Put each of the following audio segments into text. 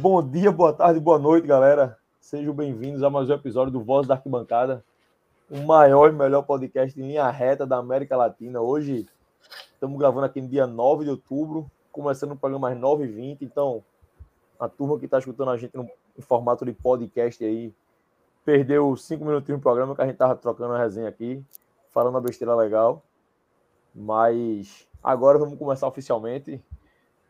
Bom dia, boa tarde, boa noite, galera. Sejam bem-vindos a mais um episódio do Voz da Arquibancada, o maior e melhor podcast em linha reta da América Latina. Hoje estamos gravando aqui no dia 9 de outubro, começando o programa às 9h20. Então, a turma que está escutando a gente no, em formato de podcast aí, perdeu cinco minutinhos no programa que a gente estava trocando a resenha aqui, falando uma besteira legal. Mas agora vamos começar oficialmente.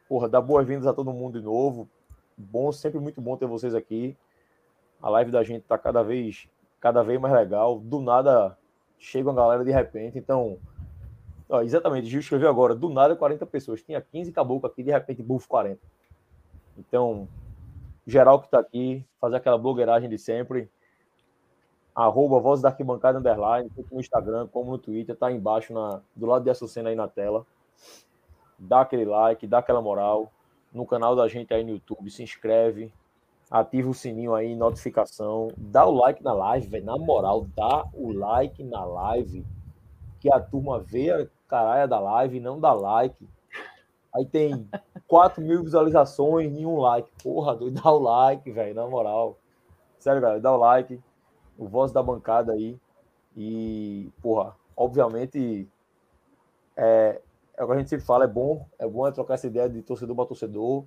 Porra, dar boas-vindas a todo mundo de novo. Bom, sempre muito bom ter vocês aqui. A live da gente tá cada vez, cada vez mais legal. Do nada chega uma galera de repente. Então, ó, exatamente, Gil escreveu agora. Do nada 40 pessoas. Tinha 15 caboclo aqui, de repente, buf, 40. Então, geral que tá aqui, fazer aquela blogueiragem de sempre arroba Voz da Arquibancada Underline, tanto no Instagram como no Twitter, tá embaixo na, do lado de Açucena aí na tela. Dá aquele like, dá aquela moral. No canal da gente aí no YouTube, se inscreve, ativa o sininho aí, notificação, dá o like na live, velho. Na moral, dá o like na live, que a turma vê a caralho da live, não dá like. Aí tem 4 mil visualizações e um like. Porra, doido, dá o like, velho, na moral. Sério, galera, dá o like o voz da bancada aí. E, porra, obviamente, é, é o que a gente sempre fala, é bom, é bom é trocar essa ideia de torcedor para torcedor,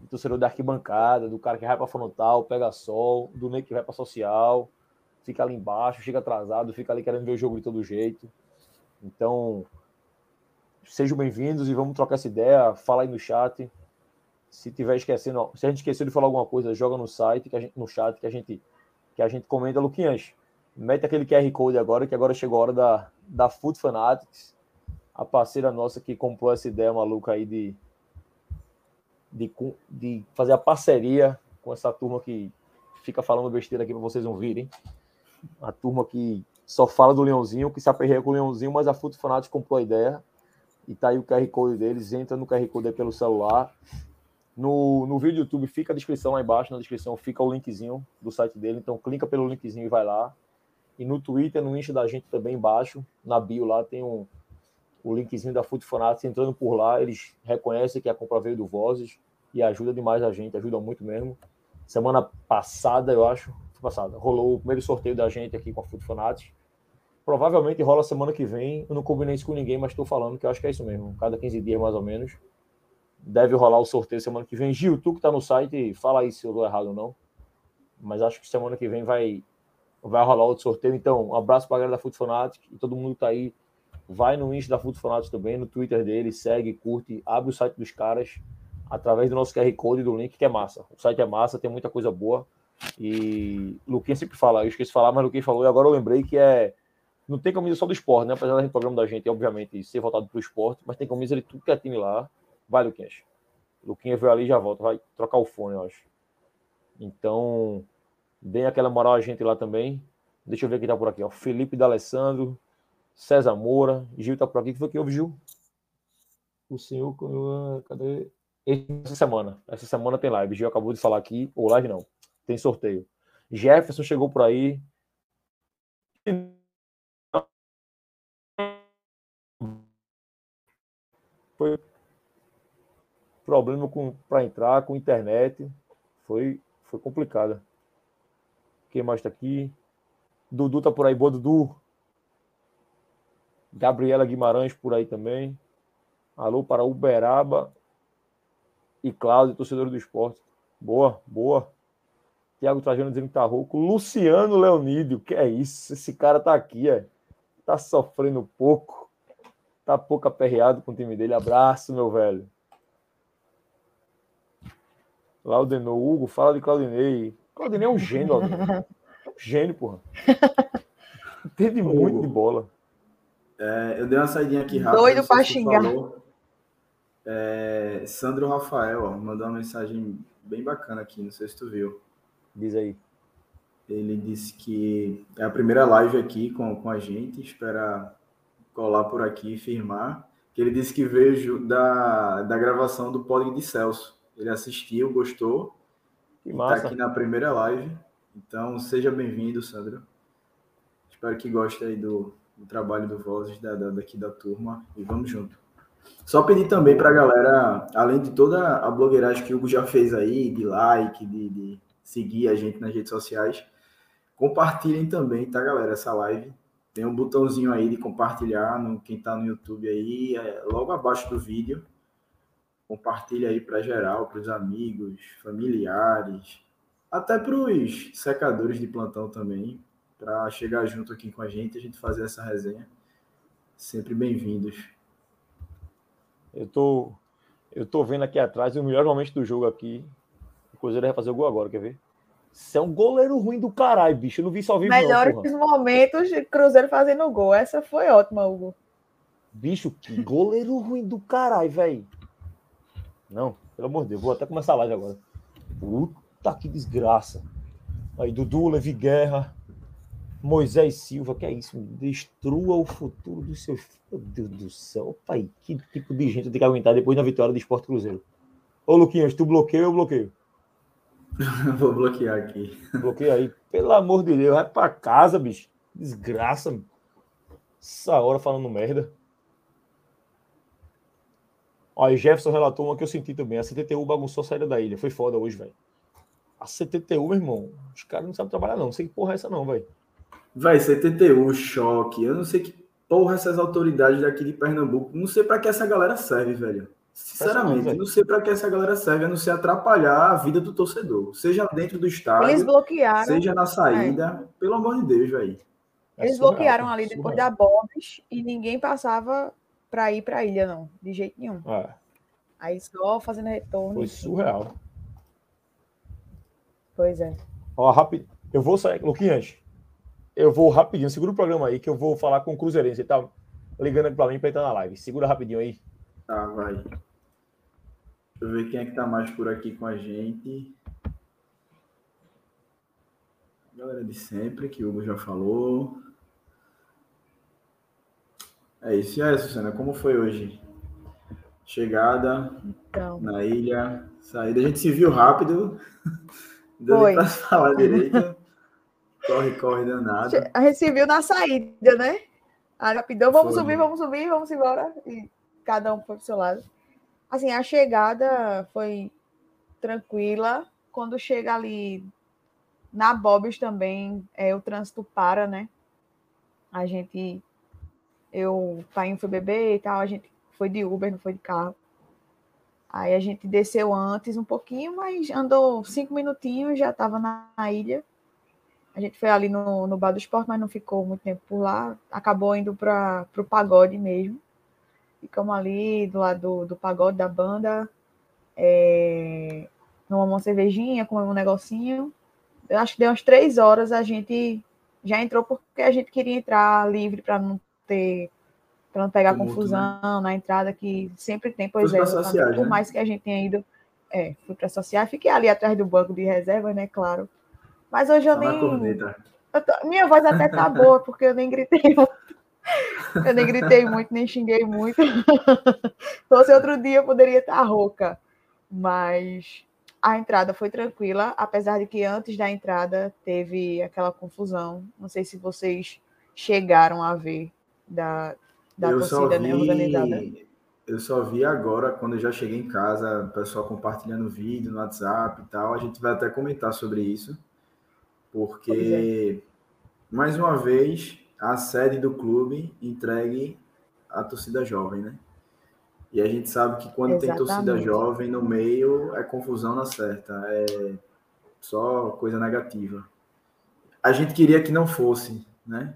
de torcedor da arquibancada, do cara que vai para frontal, pega sol, do Ney que vai para social, fica ali embaixo, chega atrasado, fica ali querendo ver o jogo de todo jeito. Então, sejam bem-vindos e vamos trocar essa ideia, fala aí no chat. Se tiver esquecendo, se a gente esqueceu de falar alguma coisa, joga no site, que a gente, no chat, que a gente que a gente comenta, Luquinhas, mete aquele QR Code agora, que agora chegou a hora da, da Food Fanatics, a parceira nossa que comprou essa ideia maluca aí de, de, de fazer a parceria com essa turma que fica falando besteira aqui para vocês não virem. A turma que só fala do Leãozinho, que se aperreia com o Leãozinho, mas a Food Fanatics comprou a ideia. E tá aí o QR Code deles, entra no QR Code pelo celular, no, no vídeo do YouTube fica a descrição lá embaixo, na descrição fica o linkzinho do site dele, então clica pelo linkzinho e vai lá. E no Twitter, no Insta da gente também embaixo, na bio lá tem um, o linkzinho da Foot Fanatics, entrando por lá, eles reconhecem que a compra veio do Vozes e ajuda demais a gente, ajuda muito mesmo. Semana passada, eu acho, passada, rolou o primeiro sorteio da gente aqui com a Foot Fanatics. Provavelmente rola semana que vem, eu não combinei isso com ninguém, mas estou falando que eu acho que é isso mesmo, cada 15 dias mais ou menos Deve rolar o sorteio semana que vem. Gil, tu que tá no site, fala aí se eu tô errado ou não. Mas acho que semana que vem vai, vai rolar outro sorteio. Então, um abraço para a galera da Fanatic e todo mundo que tá aí. Vai no Insta da Foot Fanatic também, no Twitter dele, segue, curte, abre o site dos caras através do nosso QR Code do link, que é massa. O site é massa, tem muita coisa boa. E Luquinha sempre fala, eu esqueci de falar, mas Luquinha falou, e agora eu lembrei que é. Não tem camisa só do esporte, né? Apesar do programa da gente, obviamente, ser voltado para o esporte, mas tem camisa de tudo que é time lá. Vai, Luquinhas. Luquinhas veio ali e já volta. Vai trocar o fone, eu acho. Então, deem aquela moral a gente lá também. Deixa eu ver quem tá por aqui. Ó. Felipe D'Alessandro, César Moura, Gil tá por aqui. que foi que houve, Gil? O senhor. Cadê? Essa semana. Essa semana tem live. Gil acabou de falar aqui. Ou live não. Tem sorteio. Jefferson chegou por aí. Foi problema para entrar com internet. Foi, foi complicada. Quem mais está aqui? Dudu tá por aí, boa Dudu. Gabriela Guimarães por aí também. Alô para Uberaba e Cláudio, torcedor do esporte. Boa, boa. Tiago Trajano dizendo que tá rouco. Luciano Leonídio, que é isso? Esse cara tá aqui, é. Tá sofrendo pouco. Tá pouco aperreado com o time dele. Abraço, meu velho. Laudenou, Hugo, fala de Claudinei. Claudinei é um gênio, É um gênio, porra. Entende muito de bola. É, eu dei uma saidinha aqui rápido. Doido pra xingar. É, Sandro Rafael ó, mandou uma mensagem bem bacana aqui, não sei se tu viu. Diz aí. Ele disse que é a primeira live aqui com, com a gente, espera colar por aqui e firmar. Que ele disse que veio da, da gravação do Pódio de Celso. Ele assistiu, gostou. Que tá massa. Está aqui na primeira live. Então, seja bem-vindo, Sandro. Espero que goste aí do, do trabalho do Vozes da, da, daqui da turma. E vamos junto. Só pedir também para a galera, além de toda a blogueiragem que o Hugo já fez aí, de like, de, de seguir a gente nas redes sociais, compartilhem também, tá, galera? Essa live. Tem um botãozinho aí de compartilhar no quem está no YouTube aí, é, logo abaixo do vídeo. Compartilha aí para geral, para os amigos, familiares, até para os secadores de plantão também, para chegar junto aqui com a gente, a gente fazer essa resenha. Sempre bem-vindos. Eu tô, eu tô vendo aqui atrás o melhor momento do jogo aqui. O Cruzeiro vai fazer o gol agora, quer ver? Você é um goleiro ruim do caralho, bicho. Eu não vi só vivo Melhores não, momentos de Cruzeiro fazendo gol. Essa foi ótima, Hugo. Bicho, que goleiro ruim do caralho, velho. Não, pelo amor de Deus. Vou até começar a live agora. Puta que desgraça. Aí, Dudu, Levi Guerra. Moisés Silva, que é isso? Destrua o futuro dos seus. Meu Deus do céu, pai, que tipo de gente tem que aguentar depois da vitória do Esporte Cruzeiro? Ô, Luquinhas, tu bloqueia ou eu bloqueio? Vou bloquear aqui. Bloqueia aí. Pelo amor de Deus, vai pra casa, bicho. Desgraça. Essa hora falando merda. Olha, Jefferson relatou uma que eu senti também. A CTTU bagunçou a saída da ilha. Foi foda hoje, velho. A CTTU, meu irmão, os caras não sabem trabalhar, não. Não sei que porra é essa, não, velho. Vai, CTTU, choque. Eu não sei que porra essas autoridades daqui de Pernambuco. Não sei para que essa galera serve, velho. Sinceramente, não sei para que essa galera serve, a não ser atrapalhar a vida do torcedor. Seja dentro do estádio, Eles bloquearam. seja na saída. É. Pelo amor de Deus, velho. É Eles surreal, bloquearam ali surreal. depois da Bobs e ninguém passava para ir para a ilha, não. De jeito nenhum. É. Aí só fazendo retorno. Foi surreal. Pois é. Ó, rápido. Eu vou sair, Luquinhas eu vou rapidinho, segura o programa aí, que eu vou falar com o Cruzeirense. Ele tá ligando aqui pra mim pra entrar na live. Segura rapidinho aí. Tá, vai. Deixa eu ver quem é que tá mais por aqui com a gente. Galera de sempre, que o Hugo já falou. É isso. E aí, Susana, como foi hoje? Chegada então. na ilha, saída. A gente se viu rápido. Deu pra falar direito. Corre, corre, danado. A gente se viu na saída, né? Aí, rapidão, vamos foi. subir, vamos subir, vamos embora. E cada um foi pro seu lado. Assim, a chegada foi tranquila. Quando chega ali na Bobs também, é, o trânsito para, né? A gente. Eu, o pai foi beber e tal, a gente foi de Uber, não foi de carro. Aí a gente desceu antes um pouquinho, mas andou cinco minutinhos, já estava na ilha. A gente foi ali no, no Bar do Esporte, mas não ficou muito tempo por lá. Acabou indo para o pagode mesmo. Ficamos ali do lado do, do pagode da banda. É, tomamos uma cervejinha, comemos um negocinho. Eu acho que deu umas três horas a gente já entrou porque a gente queria entrar livre para não ter para não pegar confusão né? na entrada que sempre tem, pois é, por né? mais que a gente tenha ido, é, fui para associar, fiquei ali atrás do banco de reserva, né, claro, mas hoje eu Só nem. Eu tô... Minha voz até tá boa, porque eu nem gritei muito. Eu nem gritei muito, nem xinguei muito. Se fosse outro dia, eu poderia estar rouca. Mas a entrada foi tranquila, apesar de que antes da entrada teve aquela confusão. Não sei se vocês chegaram a ver da, da eu torcida né, vi, organizada. Eu só vi agora, quando eu já cheguei em casa, o pessoal compartilhando vídeo no WhatsApp e tal. A gente vai até comentar sobre isso porque, é. mais uma vez, a sede do clube entregue à torcida jovem, né? E a gente sabe que quando Exatamente. tem torcida jovem no meio, é confusão na certa, é só coisa negativa. A gente queria que não fosse, né?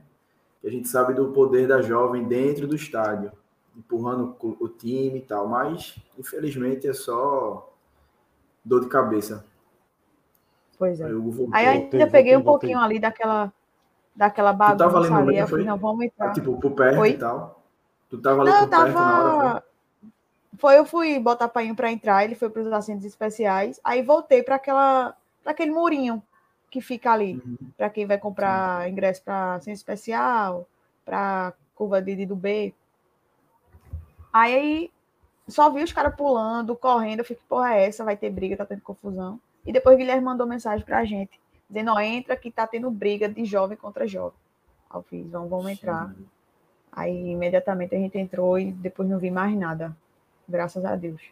A gente sabe do poder da jovem dentro do estádio, empurrando o time e tal, mas infelizmente é só dor de cabeça Pois é. Aí eu ainda peguei um pouquinho ali daquela, daquela bagunça tava ali. Eu falei, não, vamos entrar. Ah, tipo, por perto foi? e tal. Tu tava ali não, por tava... perto na hora? Foi? foi, eu fui botar painho para entrar, ele foi para os assentos especiais. Aí voltei para aquela, para aquele murinho que fica ali, uhum. para quem vai comprar Sim. ingresso para assento especial, para curva de do B. Aí só vi os caras pulando, correndo, eu fiquei, porra, é essa? Vai ter briga, tá tendo confusão. E depois Guilherme mandou mensagem para a gente, dizendo: ó, entra que tá tendo briga de jovem contra jovem. Aí eu fiz: vamos, vamos entrar. Aí imediatamente a gente entrou e depois não vi mais nada. Graças a Deus.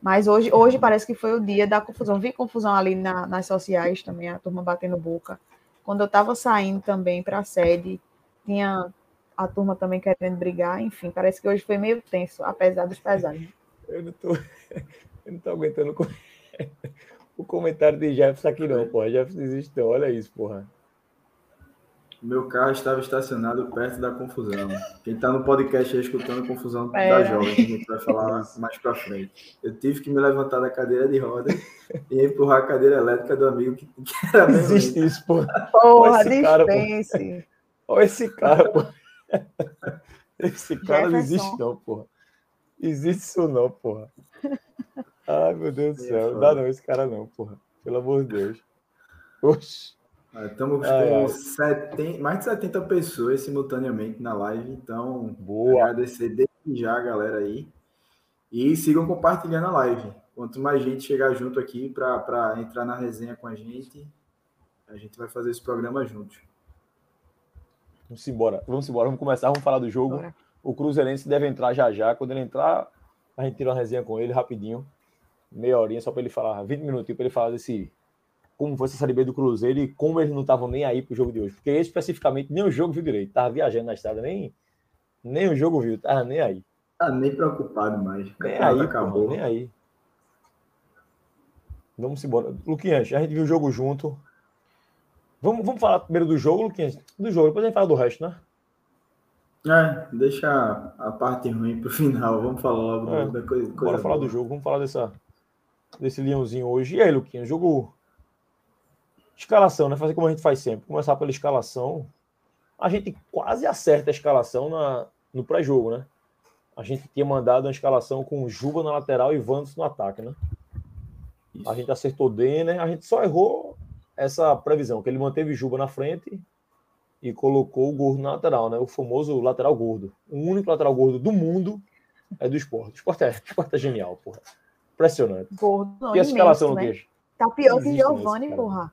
Mas hoje, hoje parece que foi o dia da confusão. Vi confusão ali na, nas sociais também, a turma batendo boca. Quando eu estava saindo também para a sede, tinha a turma também querendo brigar. Enfim, parece que hoje foi meio tenso, apesar dos pesares. Eu não tô, eu não tô aguentando o comentário de Jefferson aqui não, porra. Jefferson existe não, olha isso, porra. Meu carro estava estacionado perto da confusão. Quem está no podcast aí escutando a confusão é. da jovem, que a gente vai falar mais para frente. Eu tive que me levantar da cadeira de roda e empurrar a cadeira elétrica do amigo que, que era bem Existe isso, porra. Porra, dispense. Olha esse cara, porra. Esse cara não existe não, porra. Existe isso não, porra. Ai, meu Deus do céu. Não dá não esse cara não, porra. Pelo amor de Deus. Oxi. Estamos com 70, mais de 70 pessoas simultaneamente na live, então Boa. agradecer desde já a galera aí. E sigam compartilhando a live. Quanto mais gente chegar junto aqui para entrar na resenha com a gente, a gente vai fazer esse programa juntos. Vamos embora, vamos embora, vamos começar, vamos falar do jogo. Bora. O Cruzeirense deve entrar já já. Quando ele entrar, a gente tira uma resenha com ele rapidinho, meia horinha, só para ele falar, 20 minutinhos para ele falar desse como foi essa Série B do Cruzeiro e como eles não estavam nem aí pro jogo de hoje. Porque especificamente nem o jogo viu direito. Tava viajando na estrada, nem, nem o jogo viu, tava nem aí. Tá nem preocupado mais. Nem aí, acabou. Nem aí. Vamos embora. Luquinhas, a gente viu o jogo junto. Vamos, vamos falar primeiro do jogo, Luquinhas? Do jogo, depois a gente fala do resto, né? É, deixa a parte ruim pro final. Vamos falar logo é, da coisa. Bora coisa falar boa. do jogo, vamos falar dessa, desse leãozinho hoje. E aí, Luquinhas, jogo Escalação, né? Fazer como a gente faz sempre. Começar pela escalação. A gente quase acerta a escalação na, no pré-jogo, né? A gente tinha mandado uma escalação com Juba na lateral e Vantos no ataque, né? Isso. A gente acertou Denner, a gente só errou essa previsão, que ele manteve Juba na frente e colocou o gordo na lateral, né? O famoso lateral gordo. O único lateral gordo do mundo é do esporte. O esporte é, o esporte é genial, porra. Impressionante. Gordo, não, e essa escalação, né? Luquinhas? Tá pior que Giovanni, porra.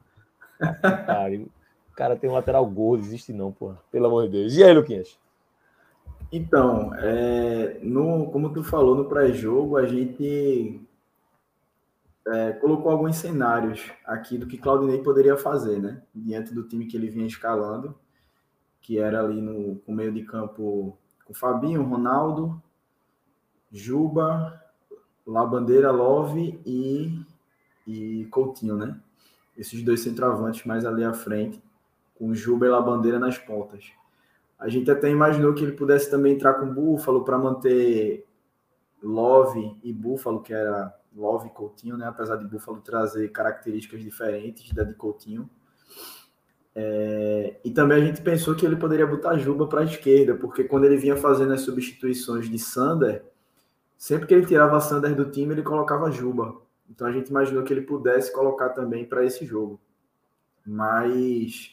Cara, o cara tem um lateral gordo, existe não, porra. Pelo amor de Deus. E aí, Luquinhas? Então, é, no, como tu falou no pré-jogo, a gente é, colocou alguns cenários aqui do que Claudinei poderia fazer, né? Diante do time que ele vinha escalando, que era ali no, no meio de campo com Fabinho, Ronaldo, Juba, Labandeira, Love e, e Coutinho, né? esses dois centroavantes mais ali à frente, com Juba e a bandeira nas pontas. A gente até imaginou que ele pudesse também entrar com Búfalo para manter Love e Búfalo, que era Love e Coutinho, né? apesar de Búfalo trazer características diferentes da de Coutinho. É... e também a gente pensou que ele poderia botar Juba para a esquerda, porque quando ele vinha fazendo as substituições de Sander, sempre que ele tirava Sander do time, ele colocava Juba. Então a gente imaginou que ele pudesse colocar também para esse jogo. Mas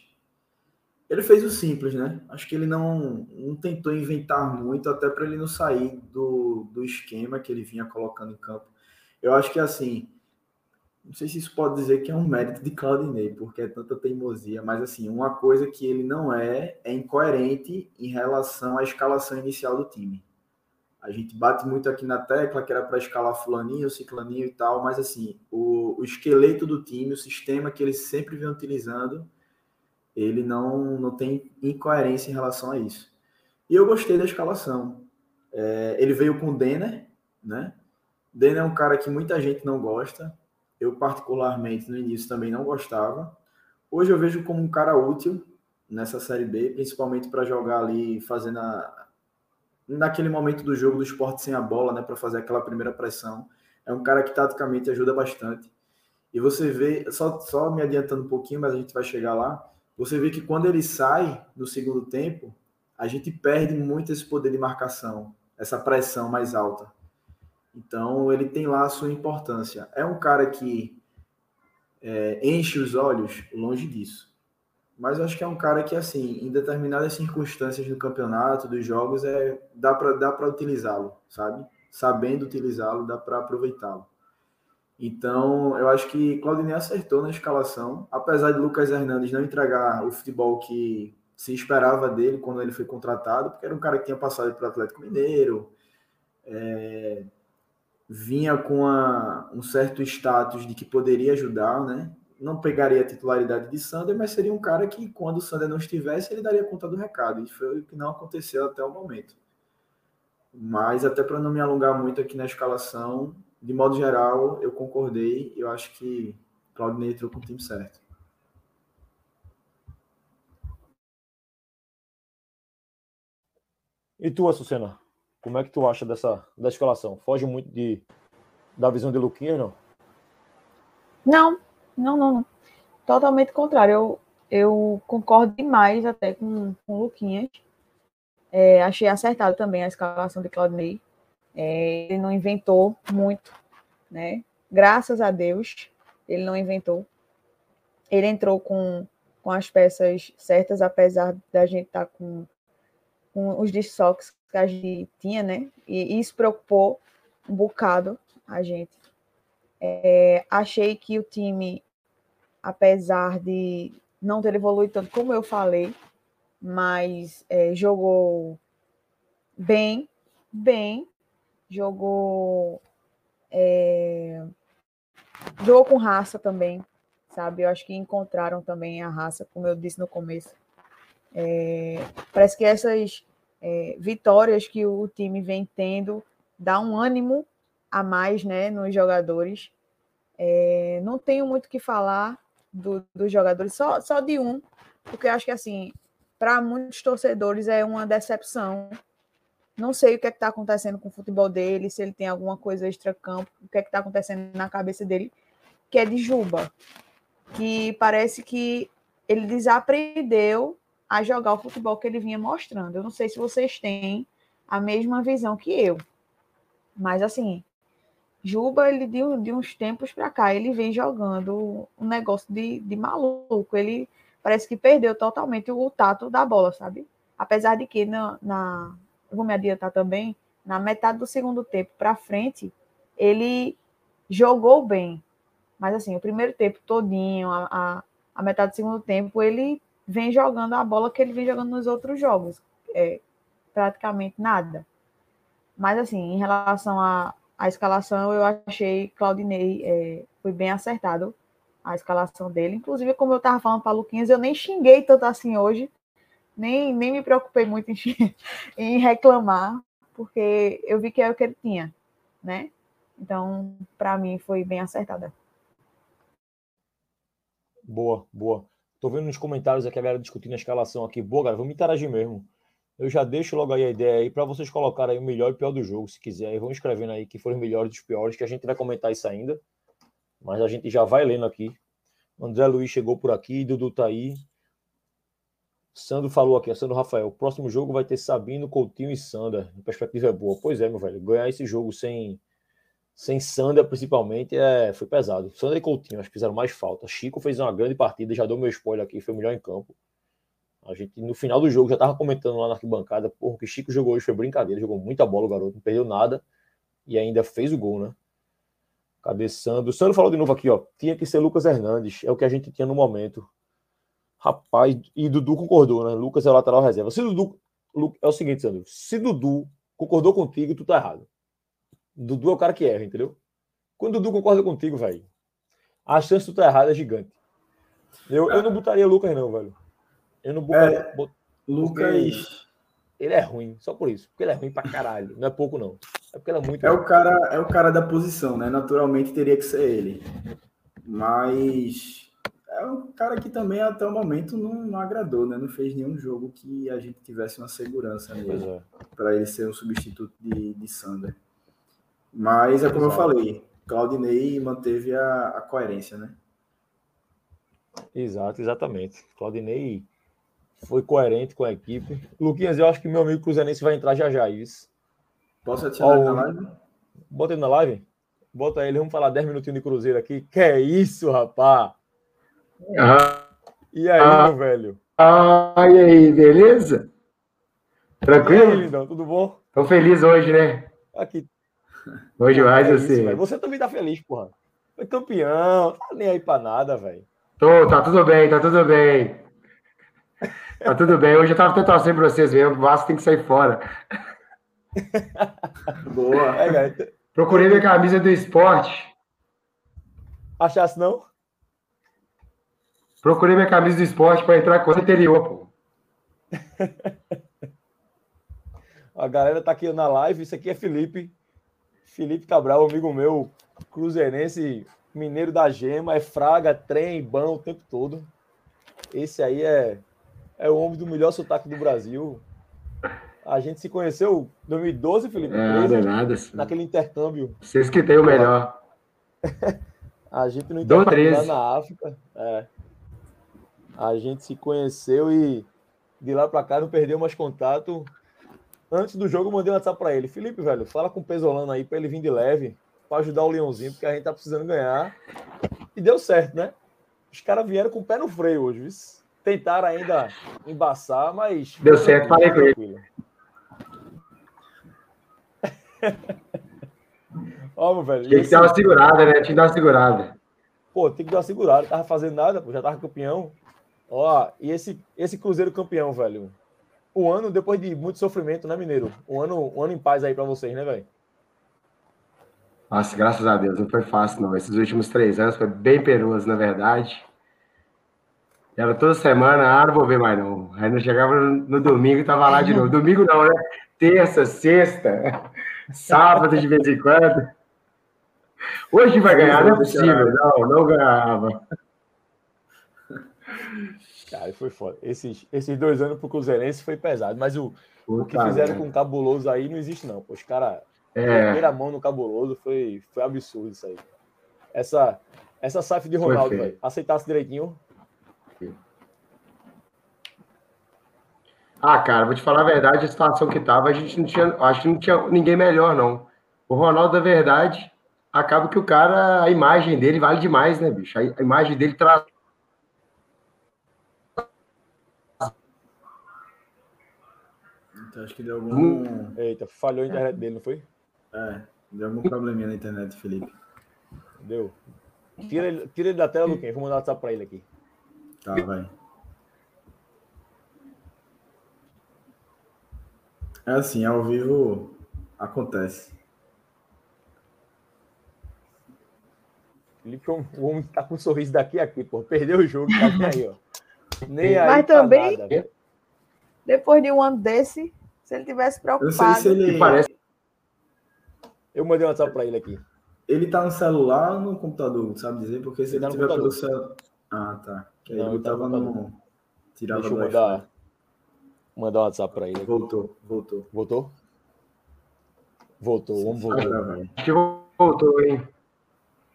ele fez o simples, né? Acho que ele não, não tentou inventar muito, até para ele não sair do, do esquema que ele vinha colocando em campo. Eu acho que assim, não sei se isso pode dizer que é um mérito de Claudinei, porque é tanta teimosia, mas assim, uma coisa que ele não é é incoerente em relação à escalação inicial do time. A gente bate muito aqui na tecla que era para escalar fulaninho, ciclaninho e tal, mas assim, o, o, esqueleto do time, o sistema que eles sempre vem utilizando, ele não, não tem incoerência em relação a isso. E eu gostei da escalação. É, ele veio com o Denner, né? Denner é um cara que muita gente não gosta. Eu, particularmente, no início também não gostava. Hoje eu vejo como um cara útil nessa Série B, principalmente para jogar ali, fazendo a, naquele momento do jogo do esporte sem a bola, né, para fazer aquela primeira pressão. É um cara que taticamente ajuda bastante. E você vê, só, só me adiantando um pouquinho, mas a gente vai chegar lá. Você vê que quando ele sai no segundo tempo, a gente perde muito esse poder de marcação, essa pressão mais alta. Então, ele tem lá a sua importância. É um cara que é, enche os olhos longe disso. Mas eu acho que é um cara que, assim, em determinadas circunstâncias do campeonato, dos jogos, é, dá para dá utilizá-lo, sabe? Sabendo utilizá-lo, dá para aproveitá-lo. Então, eu acho que Claudinei acertou na escalação, apesar de Lucas Hernandes não entregar o futebol que se esperava dele quando ele foi contratado, porque era um cara que tinha passado pelo Atlético Mineiro, é, vinha com a, um certo status de que poderia ajudar, né? Não pegaria a titularidade de Sander, mas seria um cara que, quando o Sander não estivesse, ele daria conta do recado. E foi o que não aconteceu até o momento. Mas, até para não me alongar muito aqui na escalação, de modo geral, eu concordei. Eu acho que Claudinei entrou com o time certo. E tu, Açucena, como é que tu acha dessa da escalação? Foge muito de, da visão de Luquinhas, não? Não, não, não, não. Totalmente contrário. Eu, eu concordo demais até com, com o Luquinhas. É, achei acertado também a escalação de Claudinei. É, ele não inventou muito, né? Graças a Deus, ele não inventou. Ele entrou com, com as peças certas, apesar da gente estar tá com com os desfoques que a gente tinha, né? E isso preocupou um bocado a gente. É, achei que o time, apesar de não ter evoluído tanto como eu falei, mas é, jogou bem, bem, jogou é, jogou com raça também, sabe? Eu acho que encontraram também a raça, como eu disse no começo. É, parece que essas é, vitórias que o time vem tendo dá um ânimo a mais né, nos jogadores. É, não tenho muito o que falar do, dos jogadores, só, só de um, porque acho que assim, para muitos torcedores é uma decepção. Não sei o que é está acontecendo com o futebol dele, se ele tem alguma coisa extra-campo, o que é está acontecendo na cabeça dele, que é de Juba, que parece que ele desaprendeu a jogar o futebol que ele vinha mostrando. Eu não sei se vocês têm a mesma visão que eu, mas assim, Juba, ele de, de uns tempos para cá, ele vem jogando um negócio de, de maluco. Ele parece que perdeu totalmente o tato da bola, sabe? Apesar de que na, na vou me adiantar também, na metade do segundo tempo para frente, ele jogou bem. Mas assim, o primeiro tempo todinho, a, a, a metade do segundo tempo, ele vem jogando a bola que ele vem jogando nos outros jogos. É, praticamente nada. Mas, assim, em relação à, à escalação, eu achei Claudinei é, foi bem acertado a escalação dele. Inclusive, como eu estava falando para Luquinhas, eu nem xinguei tanto assim hoje, nem, nem me preocupei muito em, em reclamar, porque eu vi que é o que ele tinha, né? Então, para mim, foi bem acertada. Boa, boa. Tô vendo nos comentários aqui a galera discutindo a escalação aqui. Boa, galera, vamos interagir mesmo. Eu já deixo logo aí a ideia aí para vocês colocarem aí o melhor e o pior do jogo, se quiser. Vão escrevendo aí que foram os melhores e os piores, que a gente vai comentar isso ainda. Mas a gente já vai lendo aqui. André Luiz chegou por aqui, Dudu tá aí. Sandro falou aqui, Sandro Rafael. O próximo jogo vai ter Sabino, Coutinho e Sander. A perspectiva é boa. Pois é, meu velho. Ganhar esse jogo sem sem Sander, principalmente, é, foi pesado. Sander e Coutinho, acho que fizeram mais falta. Chico fez uma grande partida, já deu meu spoiler aqui, foi o melhor em campo. A gente, no final do jogo, já tava comentando lá na arquibancada, porra, que Chico jogou hoje foi brincadeira, jogou muita bola o garoto, não perdeu nada e ainda fez o gol, né? Cadê Sandro? O Sandro falou de novo aqui, ó. Tinha que ser Lucas Hernandes, é o que a gente tinha no momento. Rapaz, e Dudu concordou, né? Lucas é o lateral reserva. Se Dudu. É o seguinte, Sandro. Se Dudu concordou contigo, tu tá errado. Dudu é o cara que erra, entendeu? Quando o Dudu concorda contigo, velho, a chance de tu estar errado é gigante. Eu, eu não botaria Lucas, não, velho. Eu não. É, bot... Lucas. Ele é ruim, só por isso. Porque ele é ruim pra caralho. Não é pouco, não. É porque ele é muito. É o cara, é o cara da posição, né? Naturalmente teria que ser ele. Mas é um cara que também até o momento não, não agradou, né? Não fez nenhum jogo que a gente tivesse uma segurança nele. É. Para ele ser um substituto de, de Sander. Mas é como Exato. eu falei, Claudinei manteve a, a coerência, né? Exato, exatamente. Claudinei foi coerente com a equipe. Luquinhas, eu acho que meu amigo Cruzeirense vai entrar já já, isso. Posso adicionar na live? Bota ele na live? Bota ele, vamos falar 10 minutinhos de Cruzeiro aqui. Que é isso, rapá? Ah, e aí, ah, meu velho? Ah, e aí, beleza? Tranquilo? E aí, lindão, tudo bom? Tô feliz hoje, né? Aqui, Hoje mais é assim. Isso, você também tá feliz, porra. Foi campeão, tá nem aí pra nada, velho. Tô, tá tudo bem, tá tudo bem. Tá tudo bem, hoje eu tava até torcendo pra vocês mesmo, o Vasco tem que sair fora. Boa. É, cara, Procurei minha camisa do esporte. achasse não? Procurei minha camisa do esporte para entrar com o anterior, pô. A galera tá aqui na live. Isso aqui é Felipe. Felipe Cabral, amigo meu, cruzeirense, mineiro da gema, é fraga, trem, bão o tempo todo. Esse aí é, é o homem do melhor sotaque do Brasil. A gente se conheceu em 2012, Felipe, É, não é 13, nada. naquele intercâmbio. Vocês que têm o melhor. A gente no Do intercâmbio lá 13. na África. É. A gente se conheceu e de lá pra cá não perdeu mais contato. Antes do jogo, eu mandei um WhatsApp pra ele. Felipe, velho, fala com o Pesolano aí pra ele vir de leve, pra ajudar o Leãozinho, porque a gente tá precisando ganhar. E deu certo, né? Os caras vieram com o pé no freio hoje, viu? Tentaram ainda embaçar, mas. Deu certo, falei com ele. Ó, velho. Tinha que esse- dar uma segurada, né? Tinha que dar uma segurada. Pô, tem que dar uma segurada. Tava fazendo nada, pô, já tava campeão. Ó, e esse, esse Cruzeiro campeão, velho. Um ano depois de muito sofrimento, né, Mineiro? Um ano, um ano em paz aí pra vocês, né, velho? Nossa, graças a Deus, não foi fácil, não. Esses últimos três anos foi bem penoso, na verdade. Era toda semana, ah, não vou ver mais não. Aí não chegava no, domingo e tava lá de novo. Domingo não, né? Terça, sexta, sábado de vez em quando. Hoje vai ganhar, não é possível. Não, não ganhava. Cara, foi foda. Esses, esses dois anos pro Cruzeirense foi pesado, mas o, o que fizeram com o Cabuloso aí não existe, não. Pô, os caras. É, Primeira mão no Cabuloso foi, foi absurdo isso aí. Essa, essa SAF de Ronaldo, velho. Aceitasse direitinho. Ah, cara, vou te falar a verdade, a situação que tava, a gente não tinha, acho que não tinha ninguém melhor, não. O Ronaldo, da verdade, acaba que o cara, a imagem dele vale demais, né, bicho? A, a imagem dele traz. Então, acho que deu algum. Eita, falhou a internet dele, não foi? É, deu algum probleminha na internet, Felipe. Deu. Tira ele, tira ele da tela, Luquinha. Vou mandar WhatsApp pra ele aqui. Tá, vai. É assim, ao vivo acontece. Felipe, o homem tá com um sorriso daqui a aqui, pô. Perdeu o jogo, tá nem aí, ó. Nem aí. Mas também- nada. Depois de um ano desse, se ele tivesse Eu não sei preocupado. se ele. parece Eu mandei um WhatsApp pra ele aqui. Ele tá no celular ou no computador, sabe dizer? Porque se Ele ele, tá no tiver pelo celular. Ah, tá. Que aí Não, ele ele tá no tava computador. no. Tirava Deixa eu mandar. Mandar um WhatsApp pra ele. Voltou, voltou. Voltou? Voltou, vamos voltar. vai. que voltou, hein?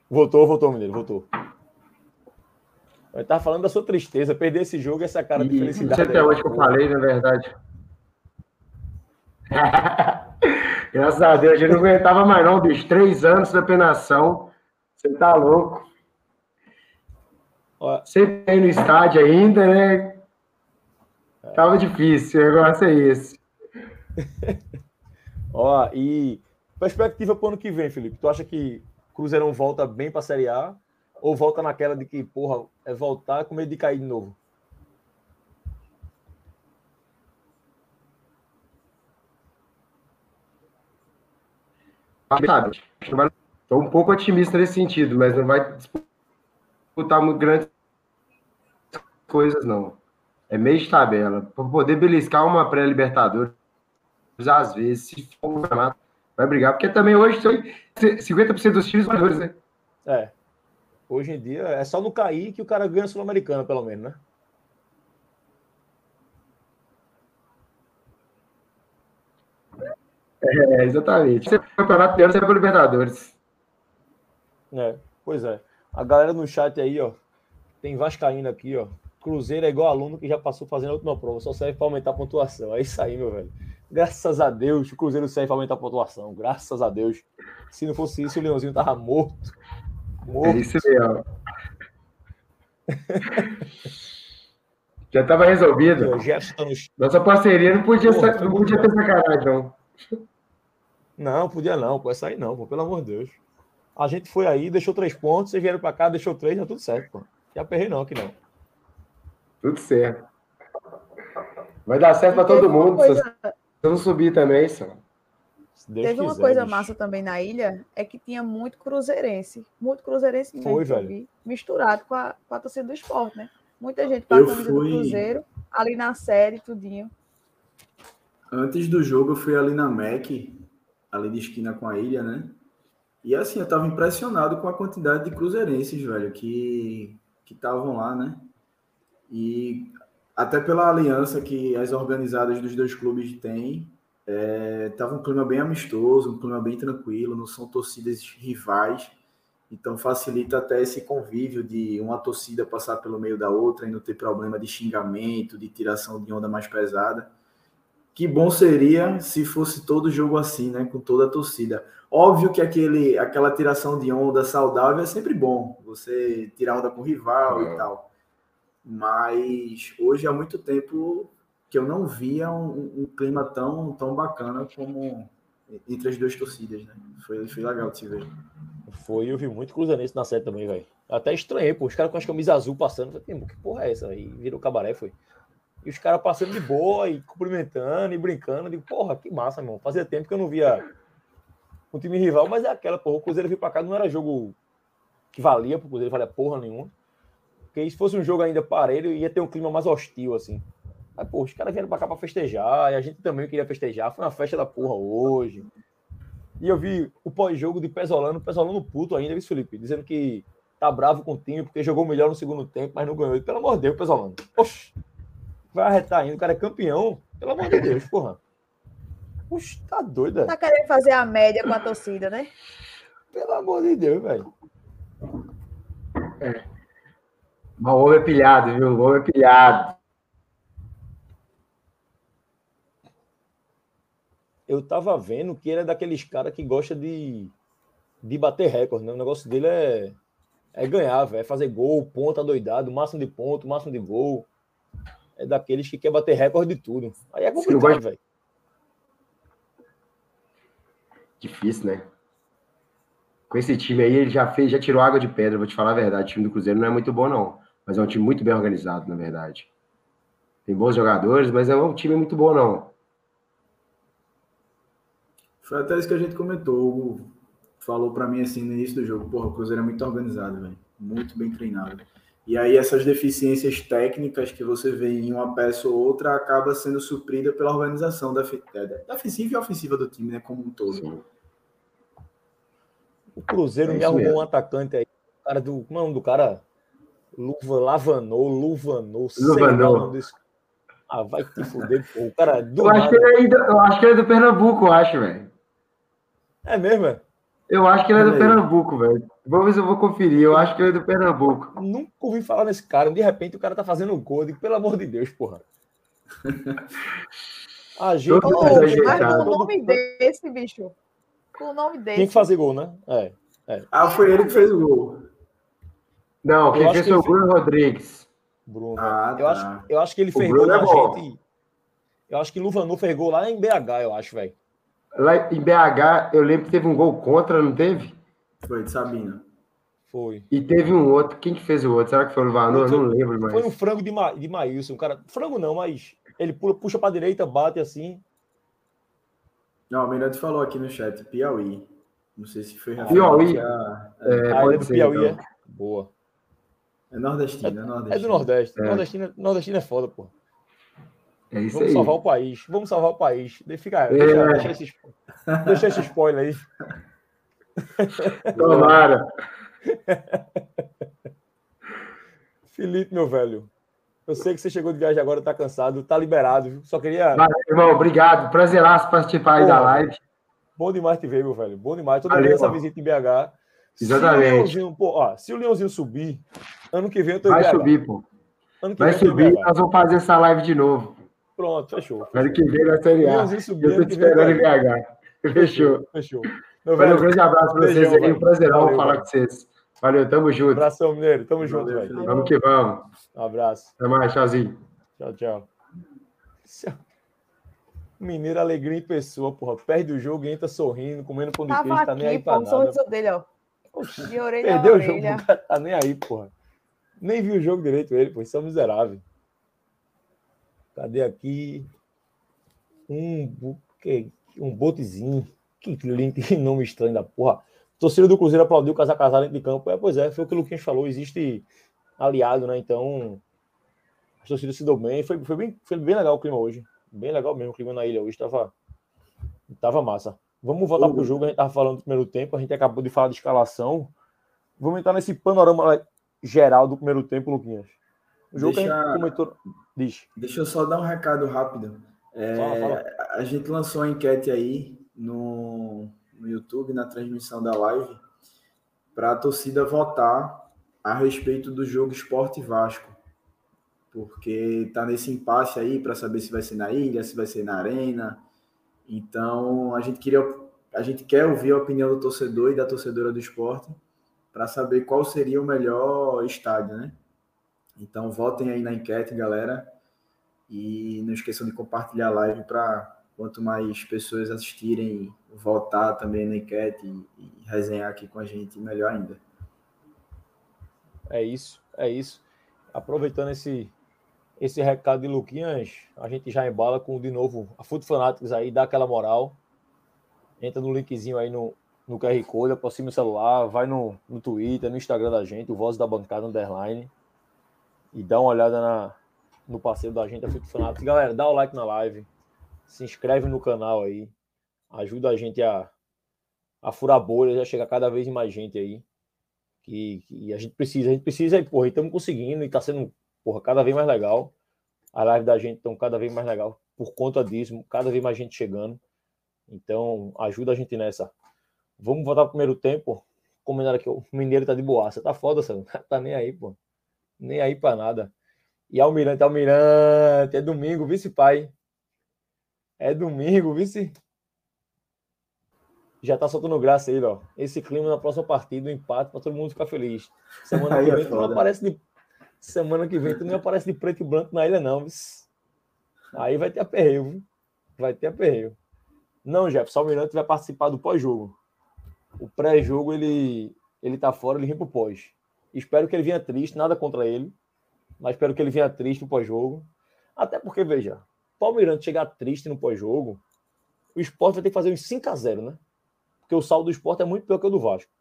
Voltou, voltou, menino, voltou. Eu tava falando da sua tristeza, perder esse jogo, essa cara de E felicidade. não sei até aí, hoje que eu falei, na verdade. Graças a Deus, eu não aguentava mais não, bicho. Três anos da penação. Você tá louco. Ó, Sempre aí no estádio ainda, né? Tava difícil, o negócio é esse. Ó, e perspectiva pro ano que vem, Felipe. Tu acha que Cruzeirão volta bem pra Série A? Ou volta naquela de que, porra, é voltar com medo de cair de novo? Sabe? Estou um pouco otimista nesse sentido, mas não vai disputar muito grandes coisas, não. É meio de tabela. Para poder beliscar uma pré-Libertadores, às vezes, se for um campeonato, vai brigar. Porque também hoje tem 50% dos times valores, né? É. Hoje em dia é só no cair que o cara ganha a Sul-Americana, pelo menos, né? É, exatamente. Se o campeonato pior, você vai para Libertadores. É, pois é. A galera no chat aí, ó. Tem Vascaíno aqui, ó. Cruzeiro é igual aluno que já passou fazendo a última prova, só serve para aumentar a pontuação. É isso aí, meu velho. Graças a Deus, o Cruzeiro serve para aumentar a pontuação. Graças a Deus. Se não fosse isso, o Leãozinho tava morto. É Morto. isso mesmo. Já estava resolvido. Nossa parceria não podia, Porra, não podia ter sacanagem, não. Não, podia não, pô. Essa aí não, pô, pelo amor de Deus. A gente foi aí, deixou três pontos, vocês vieram pra cá, deixou três, tá tudo certo, pô. Já perrei não aqui não. Tudo certo. Vai dar certo para todo mundo. Coisa... Se eu não subir também, só. Teve uma coisa bicho. massa também na ilha, é que tinha muito cruzeirense. Muito cruzeirense mesmo, Foi, velho. Vi, misturado com a, com a torcida do esporte, né? Muita gente com a camisa fui... do Cruzeiro, ali na série, tudinho. Antes do jogo, eu fui ali na MEC, ali de esquina com a ilha, né? E assim, eu tava impressionado com a quantidade de cruzeirenses, velho, que estavam lá, né? E até pela aliança que as organizadas dos dois clubes têm, é, tava um clima bem amistoso, um clima bem tranquilo, não são torcidas rivais, então facilita até esse convívio de uma torcida passar pelo meio da outra e não ter problema de xingamento, de tiração de onda mais pesada. Que bom seria se fosse todo jogo assim, né? Com toda a torcida. Óbvio que aquele, aquela tiração de onda saudável é sempre bom. Você tirar onda com o rival é. e tal. Mas hoje há muito tempo que eu não via um, um, clima tão, tão bacana como entre as duas torcidas, né? Foi, foi legal de se ver. Foi, eu vi muito cruzeirense na série também, velho. Até estranhei, pô. Os caras com as camisas azul passando. Falei, que porra é essa? Aí virou cabaré, foi. E os caras passando de boa e cumprimentando e brincando. Eu digo, porra, que massa, meu. Fazia tempo que eu não via um time rival, mas é aquela, porra. O Cruzeiro vir pra cá não era jogo que valia pro Cruzeiro, valia porra nenhuma. Porque se fosse um jogo ainda parelho, ia ter um clima mais hostil, assim. Mas, pô, os caras vieram pra cá pra festejar, e a gente também queria festejar. Foi uma festa da porra hoje. E eu vi o pós-jogo de Pesolano, Pesolano puto ainda, viu, Felipe? Dizendo que tá bravo com o time porque jogou melhor no segundo tempo, mas não ganhou. Pelo amor de Deus, Pesolano. Oxi vai arretar ainda, o cara é campeão. Pelo amor de Deus, porra. Puxa, tá doida. Tá querendo fazer a média com a torcida, né? Pelo amor de Deus, velho. É. o homem é pilhado, viu? O homem é pilhado. Eu tava vendo que ele é daqueles caras que gosta de, de bater recorde, né? O negócio dele é, é ganhar, velho. É fazer gol, ponta doidado, máximo de ponto, máximo de gol é daqueles que quer bater recorde de tudo. Aí é complicado, velho. Difícil, né? Com esse time aí, ele já fez, já tirou água de pedra, vou te falar a verdade. O time do Cruzeiro não é muito bom, não. Mas é um time muito bem organizado, na verdade. Tem bons jogadores, mas é um time muito bom, não. Foi até isso que a gente comentou. Falou para mim assim no início do jogo. Porra, o Cruzeiro é muito organizado, velho. Muito bem treinado. E aí essas deficiências técnicas que você vê em uma peça ou outra acaba sendo suprida pela organização da defensiva e ofensiva do time, né, como um todo. Sim. O Cruzeiro é me arrumou mesmo. um atacante aí, cara do, como é o do cara? Luva, Lavanou, Luvanou, Luvanou. Ah, vai te fuder, pô. O cara do eu, acho que ele é, eu acho que ele é do Pernambuco, eu acho, velho. É mesmo, é? Eu acho que ele é do Pernambuco, velho. Vamos ver se eu vou conferir. Eu acho que ele é do Pernambuco. Nunca ouvi falar nesse cara. De repente o cara tá fazendo um gol. Digo, pelo amor de Deus, porra. A gente. Todo oh, mas com o nome desse, bicho. Com o nome desse. Tem que fazer gol, né? É. é. Ah, foi ele que fez o gol. Não, quem fez foi o Bruno Rodrigues. Bruno. Ah, eu, tá. acho, eu acho que ele fez gol na é gente. Eu acho que Luvanu fez gol lá em BH, eu acho, velho. Lá em BH, eu lembro que teve um gol contra, não teve? Foi de Sabina. Foi. E teve um outro. Quem que fez o outro? Será que foi o Vanor? Não lembro mais. Foi um frango de, Ma, de Maílson. Cara, frango não, mas ele pula, puxa para direita, bate assim. Não, o Mirante falou aqui no chat, Piauí. Não sei se foi Piauí. A... É, ah, é do ser, Piauí, então. é? Boa. É nordestino, é, é nordestino. É do Nordeste. É. Nordestino, nordestino é foda, pô. É isso Vamos aí. salvar o país. Vamos salvar o país. Fica, é. deixa, deixa, esse, deixa esse spoiler aí. Tomara. Felipe, meu velho. Eu sei que você chegou de viagem agora, tá cansado, tá liberado. Só queria. Valeu, irmão, obrigado. Prazeraço participar aí da live. Bom demais te ver, meu velho. Bom demais. Toda vez essa visita em BH. Exatamente. Se o, Leãozinho, pô, ó, se o Leãozinho subir, ano que vem eu tô Vai subir, pô. Vai subir, nós vamos fazer essa live de novo. Pronto, fechou. Ano que vem na Série A. Subir, eu tô te esperando em BH. Fechou. Fechou. Meu Valeu, um grande abraço para vocês aí. Um prazerão falar com vocês. Valeu, tamo junto. Abração, Mineiro. Tamo junto, velho. Vamos que vamos. Um abraço. Até mais, tchauzinho. Tchau, tchau. Mineiro, alegria em pessoa, porra. Perde o jogo, entra sorrindo, comendo pão de queijo, tá aqui, nem aí pra nada. Dele, ó. De orelha Perdeu o jogo, tá nem aí, porra. Nem viu o jogo direito ele, pô. Isso é um miserável. Cadê aqui? Um, um botezinho. Que link, que nome estranho da porra. Torcida do Cruzeiro aplaudiu o Casa Casar dentro de campo. É, pois é, foi o que o Luquinhas falou. Existe aliado, né? Então, a torcida se deu bem. Foi, foi, bem. foi bem legal o clima hoje. Bem legal mesmo o clima na ilha hoje. Tava, tava massa. Vamos voltar para o jogo. A gente tava falando do primeiro tempo. A gente acabou de falar de escalação. Vamos entrar nesse panorama geral do primeiro tempo, Luquinhas. O jogo deixa, que a gente comentou. Diz. Deixa eu só dar um recado rápido. É, fala, fala. A gente lançou a enquete aí no, no YouTube, na transmissão da live, para a torcida votar a respeito do jogo Esporte Vasco. Porque tá nesse impasse aí para saber se vai ser na ilha, se vai ser na arena. Então, a gente queria a gente quer ouvir a opinião do torcedor e da torcedora do esporte para saber qual seria o melhor estádio, né? Então, votem aí na enquete, galera. E não esqueçam de compartilhar a live para quanto mais pessoas assistirem, votar também na enquete e, e resenhar aqui com a gente, melhor ainda. É isso, é isso. Aproveitando esse esse recado de Luquinhas, a gente já embala com de novo a Fanatics aí, dá aquela moral. Entra no linkzinho aí no, no QR Code, aproxima o celular, vai no, no Twitter, no Instagram da gente, o Voz da Bancada Underline, e dá uma olhada na, no parceiro da gente, a Fanatics. Galera, dá o like na live, se inscreve no canal aí, ajuda a gente a, a furar bolha, já chega cada vez mais gente aí. Que, a gente precisa, a gente precisa, e estamos conseguindo e está sendo porra, cada vez mais legal. A live da gente estão cada vez mais legal por conta disso, cada vez mais gente chegando. Então, ajuda a gente nessa. Vamos voltar pro primeiro tempo. Combinado aqui, o Mineiro tá de boaça. Tá foda, Sandro. Tá nem aí, pô. Nem aí pra nada. E Almirante, Almirante, é domingo, vice pai. É domingo, vice. Já tá soltando graça aí, ó. Esse clima na próxima partida, o um empate, pra todo mundo ficar feliz. Semana que é vem, tu não aparece de Semana que vem tu não aparece de preto e branco na ilha, não. Aí vai ter aperreio, viu? Vai ter aperreio. Não, Jefferson, o Almirante vai participar do pós-jogo. O pré-jogo ele, ele tá fora, ele vem pro pós. Espero que ele venha triste, nada contra ele. Mas espero que ele venha triste no pós-jogo. Até porque, veja, o Almirante chegar triste no pós-jogo, o esporte vai ter que fazer uns 5 a 0 né? Porque o saldo do esporte é muito pior que o do Vasco.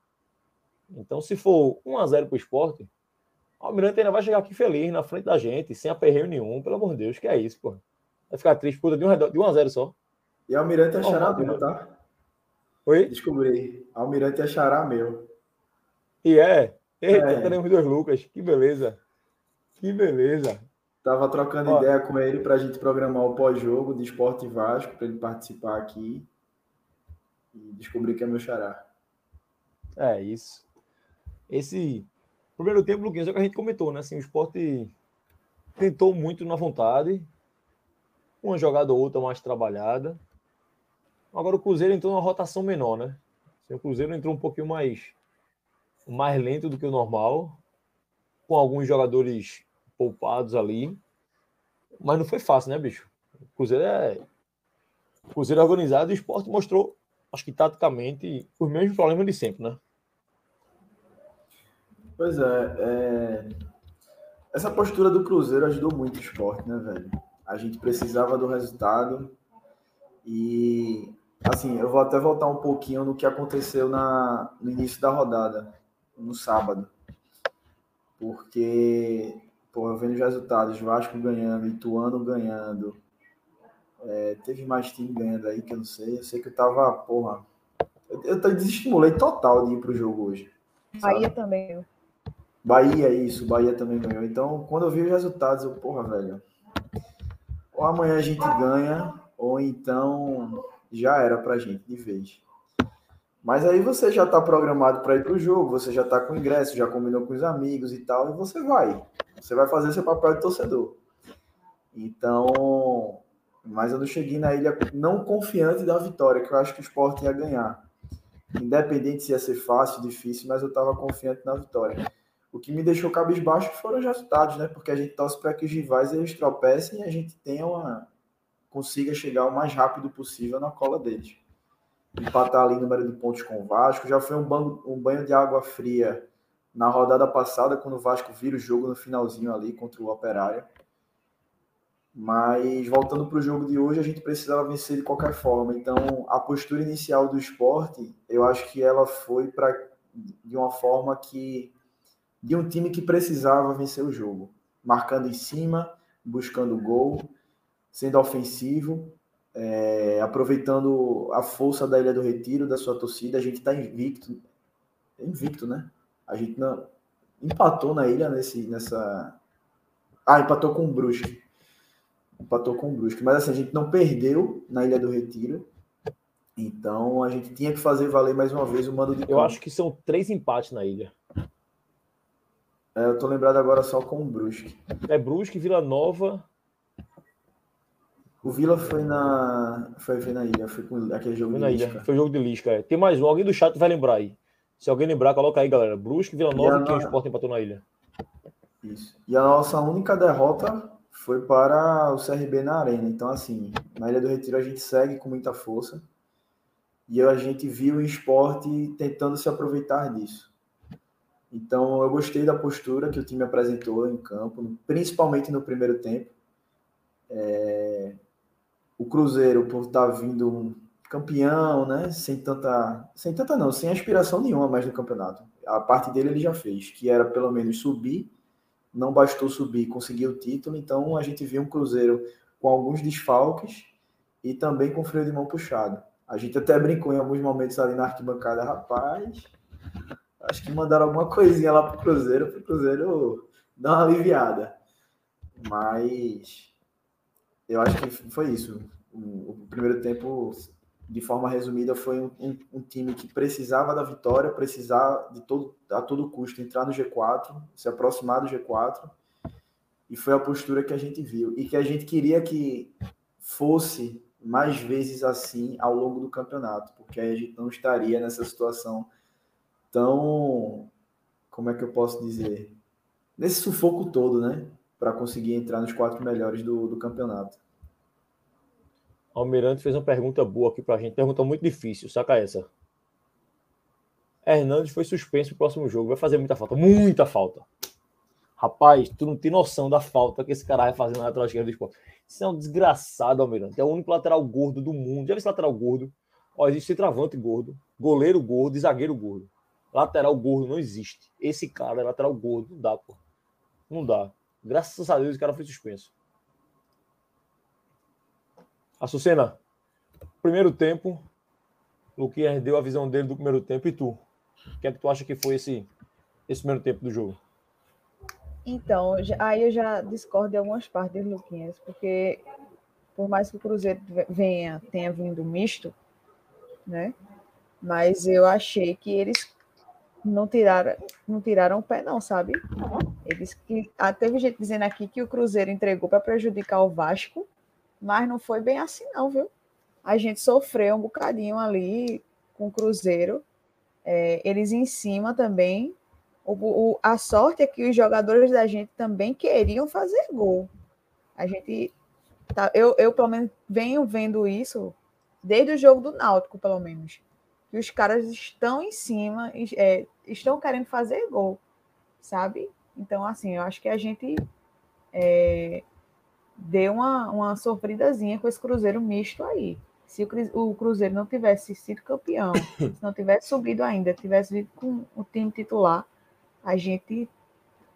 Então, se for 1 a 0 pro esporte, o Almirante ainda vai chegar aqui feliz na frente da gente, sem aperreio nenhum, pelo amor de Deus, que é isso, pô. Vai ficar triste por de 1 um, de um a 0 só. E Almirante é xará meu, tá? Oi? Descobri. Almirante é xará meu. E é? Eita, é. teremos dois Lucas. Que beleza. Que beleza. Tava trocando Ó, ideia com ele para a gente programar o pós-jogo de Esporte Vasco, para ele participar aqui. E descobri que é meu xará. É isso. Esse Primeiro tempo, Luquinhas, é o que a gente comentou, né? Assim, o esporte tentou muito na vontade, uma jogada ou outra mais trabalhada. Agora o Cruzeiro entrou numa rotação menor, né? Assim, o Cruzeiro entrou um pouquinho mais, mais lento do que o normal, com alguns jogadores poupados ali. Mas não foi fácil, né, bicho? O Cruzeiro é. O Cruzeiro é organizado e o esporte mostrou, acho que taticamente, os mesmos problemas de sempre, né? Pois é, é, essa postura do Cruzeiro ajudou muito o esporte, né, velho? A gente precisava do resultado e, assim, eu vou até voltar um pouquinho no que aconteceu na, no início da rodada, no sábado. Porque, pô, eu vendo os resultados, Vasco ganhando, Ituano ganhando, é, teve mais time ganhando aí que eu não sei. Eu sei que eu tava, porra, eu, eu desestimulei total de ir pro jogo hoje. Bahia também. Bahia, isso, Bahia também ganhou. Então, quando eu vi os resultados, eu, porra, velho. Ou amanhã a gente ganha, ou então já era pra gente de vez. Mas aí você já tá programado para ir pro jogo, você já tá com ingresso, já combinou com os amigos e tal, e você vai. Você vai fazer seu papel de torcedor. Então, mas eu não cheguei na ilha não confiante da vitória, que eu acho que o esporte ia ganhar. Independente se ia ser fácil, difícil, mas eu estava confiante na vitória. O que me deixou cabisbaixo foram os resultados, né? Porque a gente torce para que os rivais eles tropecem e a gente tenha uma consiga chegar o mais rápido possível na cola deles. Empatar ali número de pontos com o Vasco. Já foi um banho, um banho de água fria na rodada passada, quando o Vasco vira o jogo no finalzinho ali contra o Operário. Mas voltando para o jogo de hoje, a gente precisava vencer de qualquer forma. Então, a postura inicial do esporte, eu acho que ela foi para de uma forma que de um time que precisava vencer o jogo, marcando em cima, buscando gol, sendo ofensivo, é, aproveitando a força da Ilha do Retiro, da sua torcida. A gente está invicto, invicto, né? A gente não empatou na ilha nesse, nessa. Ah, empatou com o Brusque empatou com o Brusque. Mas assim, a gente não perdeu na Ilha do Retiro. Então a gente tinha que fazer valer mais uma vez o mando de Eu acho que são três empates na ilha. É, eu tô lembrado agora só com o Brusque. É Brusque, Vila Nova. O Vila foi na. Foi, foi na ilha, foi com aquele jogo foi de na Lisca. ilha. Foi jogo de Lisca. É. Tem mais um, alguém do chat vai lembrar aí. Se alguém lembrar, coloca aí, galera. Brusque, Vila Nova e quem o Sport empatou na ilha. Isso. E a nossa única derrota foi para o CRB na Arena. Então, assim, na Ilha do Retiro a gente segue com muita força e a gente viu o esporte tentando se aproveitar disso. Então, eu gostei da postura que o time apresentou em campo, principalmente no primeiro tempo. É... O Cruzeiro, por estar vindo campeão, né? Sem tanta, sem tanta não, sem aspiração nenhuma mais no campeonato. A parte dele ele já fez, que era pelo menos subir não bastou subir, conseguir o título, então a gente viu um Cruzeiro com alguns desfalques e também com freio de mão puxado. A gente até brincou em alguns momentos ali na arquibancada, rapaz, acho que mandaram alguma coisinha lá pro Cruzeiro, pro Cruzeiro dar uma aliviada. Mas eu acho que foi isso. O, primeiro tempo de forma resumida, foi um, um, um, time que precisava da vitória, precisava de todo, a todo custo entrar no G4, se aproximar do G4, e foi a postura que a gente viu. E que a gente queria que fosse mais vezes assim ao longo do campeonato, porque aí a gente não estaria nessa situação tão. Como é que eu posso dizer? Nesse sufoco todo, né? Para conseguir entrar nos quatro melhores do, do campeonato. Almirante fez uma pergunta boa aqui pra gente. Pergunta muito difícil, saca essa. Hernandes foi suspenso no próximo jogo. Vai fazer muita falta. Muita falta. Rapaz, tu não tem noção da falta que esse cara vai fazer na lateral esquerda do esporte. Isso é um desgraçado, Almirante. É o único lateral gordo do mundo. Já viu esse lateral gordo? Ó, existe centroavante gordo, goleiro gordo e zagueiro gordo. Lateral gordo não existe. Esse cara é lateral gordo. Não dá, pô. Não dá. Graças a Deus, esse cara foi suspenso. Açucena, primeiro tempo, Luquinhas deu a visão dele do primeiro tempo e tu? O que é que tu acha que foi esse, esse primeiro tempo do jogo? Então, aí eu já discordo de algumas partes do Luquinhas, porque por mais que o Cruzeiro venha, tenha vindo misto, né? Mas eu achei que eles não tiraram, não tiraram o pé, não, sabe? Eles que. Ah, teve gente dizendo aqui que o Cruzeiro entregou para prejudicar o Vasco mas não foi bem assim, não, viu? A gente sofreu um bocadinho ali com o Cruzeiro. É, eles em cima também. O, o, a sorte é que os jogadores da gente também queriam fazer gol. A gente. Tá, eu, eu, pelo menos, venho vendo isso desde o jogo do Náutico, pelo menos. Que os caras estão em cima, é, estão querendo fazer gol, sabe? Então, assim, eu acho que a gente é, deu uma, uma sofridazinha com esse Cruzeiro misto aí. Se o Cruzeiro não tivesse sido campeão, se não tivesse subido ainda, tivesse vindo com o time titular, a gente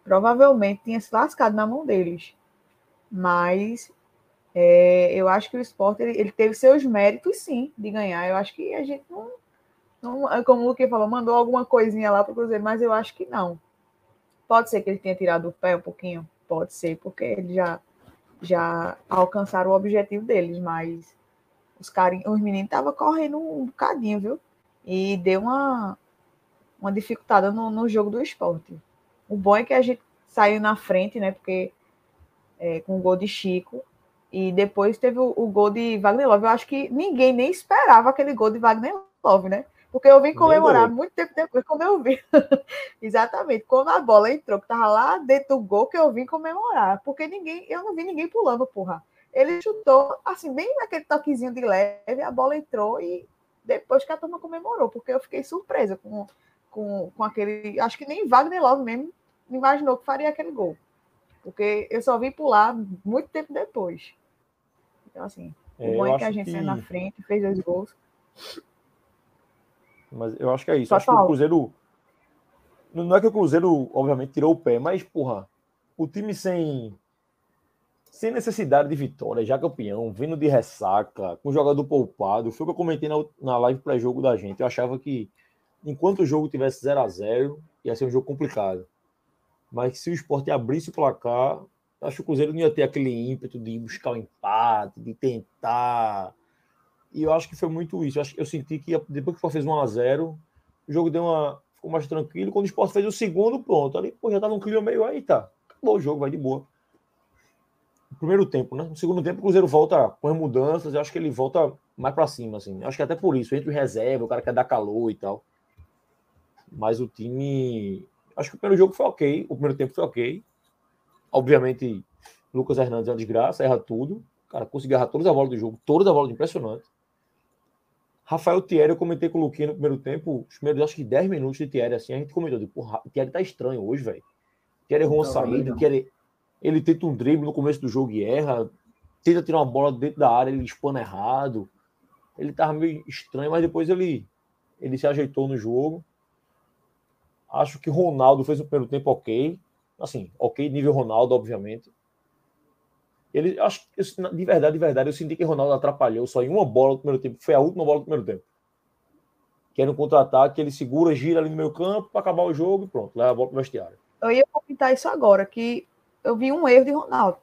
provavelmente tinha se lascado na mão deles. Mas é, eu acho que o esporte ele, ele, teve seus méritos, sim, de ganhar. Eu acho que a gente não, não como o Luque falou, mandou alguma coisinha lá para o Cruzeiro, mas eu acho que não. Pode ser que ele tenha tirado o pé um pouquinho, pode ser, porque ele já já alcançaram o objetivo deles, mas os, carinhos, os meninos estavam correndo um bocadinho, viu? E deu uma, uma dificultada no, no jogo do esporte. O bom é que a gente saiu na frente, né? Porque é, com o gol de Chico. E depois teve o, o, gol de Wagner Love. Eu acho que ninguém nem esperava aquele gol de Wagner Love, né? Porque eu vim comemorar muito tempo depois, quando eu vi. Exatamente. Quando a bola entrou, que tava lá dentro do gol, que eu vim comemorar. Porque ninguém, eu não vi ninguém pulando, porra. Ele chutou, assim, bem naquele toquezinho de leve, a bola entrou e depois que a turma comemorou, porque eu fiquei surpresa com, com, com aquele. Acho que nem Wagner Love mesmo imaginou que faria aquele gol. porque eu só vim pular muito tempo depois. Então, assim, É, o bom é que a gente que- saiu na frente, fez dois gols. Mas eu acho que é isso. Só acho que o. Cruzeiro. Não é que o Cruzeiro, obviamente, tirou o pé, mas, porra, o time sem. Sem necessidade de vitória, já campeão, vindo de ressaca, com o jogador poupado. Foi o que eu comentei na, na live pré-jogo da gente. Eu achava que, enquanto o jogo tivesse 0 a 0 ia ser um jogo complicado. Mas se o esporte abrisse o placar, acho que o Cruzeiro não ia ter aquele ímpeto de buscar o empate, de tentar. E eu acho que foi muito isso. Eu, acho, eu senti que depois que o Sport fez 1x0, o jogo deu uma, ficou mais tranquilo. Quando o Sport fez o segundo, pronto. Ali, pô, já tava um clima meio aí, tá. Acabou o jogo, vai de boa. No primeiro tempo, né? No segundo tempo, o Cruzeiro volta com as mudanças. Eu acho que ele volta mais pra cima, assim. Eu acho que até por isso. Entre reserva, o cara quer dar calor e tal. Mas o time. Acho que o primeiro jogo foi ok. O primeiro tempo foi ok. Obviamente, Lucas Hernandes é uma desgraça, erra tudo. Cara conseguiu errar todas as bolas do jogo, todas as bolas impressionante. Rafael Thierry, eu comentei com o Luquinha no primeiro tempo, os primeiros acho que 10 minutos de Thierry, assim, a gente comentou, de, porra, o Thierry tá estranho hoje, velho. Thierry errou uma saída. Thierry, ele tenta um drible no começo do jogo e erra, tenta tirar uma bola dentro da área, ele espana errado. Ele tava meio estranho, mas depois ele, ele se ajeitou no jogo. Acho que Ronaldo fez o primeiro tempo ok. Assim, ok, nível Ronaldo, obviamente. Ele, acho de verdade, de verdade, eu senti que Ronaldo atrapalhou só em uma bola no primeiro tempo. Foi a última bola do primeiro tempo. Que era um contra-ataque, ele segura, gira ali no meio campo para acabar o jogo e pronto, leva a bola pro vestiário. Eu ia comentar isso agora, que eu vi um erro de Ronaldo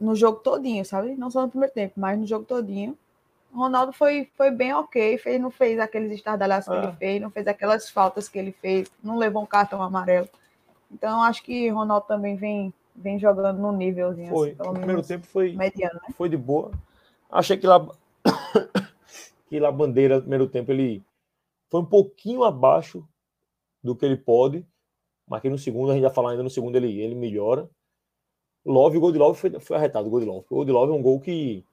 no jogo todinho, sabe? Não só no primeiro tempo, mas no jogo todinho. O Ronaldo foi, foi bem ok, fez, não fez aqueles estardalhaços que Ah. ele fez, não fez aquelas faltas que ele fez, não levou um cartão amarelo. Então, acho que o Ronaldo também vem, vem jogando no nívelzinho, Foi. assim, pelo o primeiro tempo foi, mediano, né? foi de boa. Achei que lá, que lá Bandeira, no primeiro tempo, ele foi um pouquinho abaixo do que ele pode, mas que no segundo, a gente vai falar ainda no segundo, ele, ele melhora. Love, o gol de Love foi, foi arretado, o gol de Love. O gol de Love é um gol que.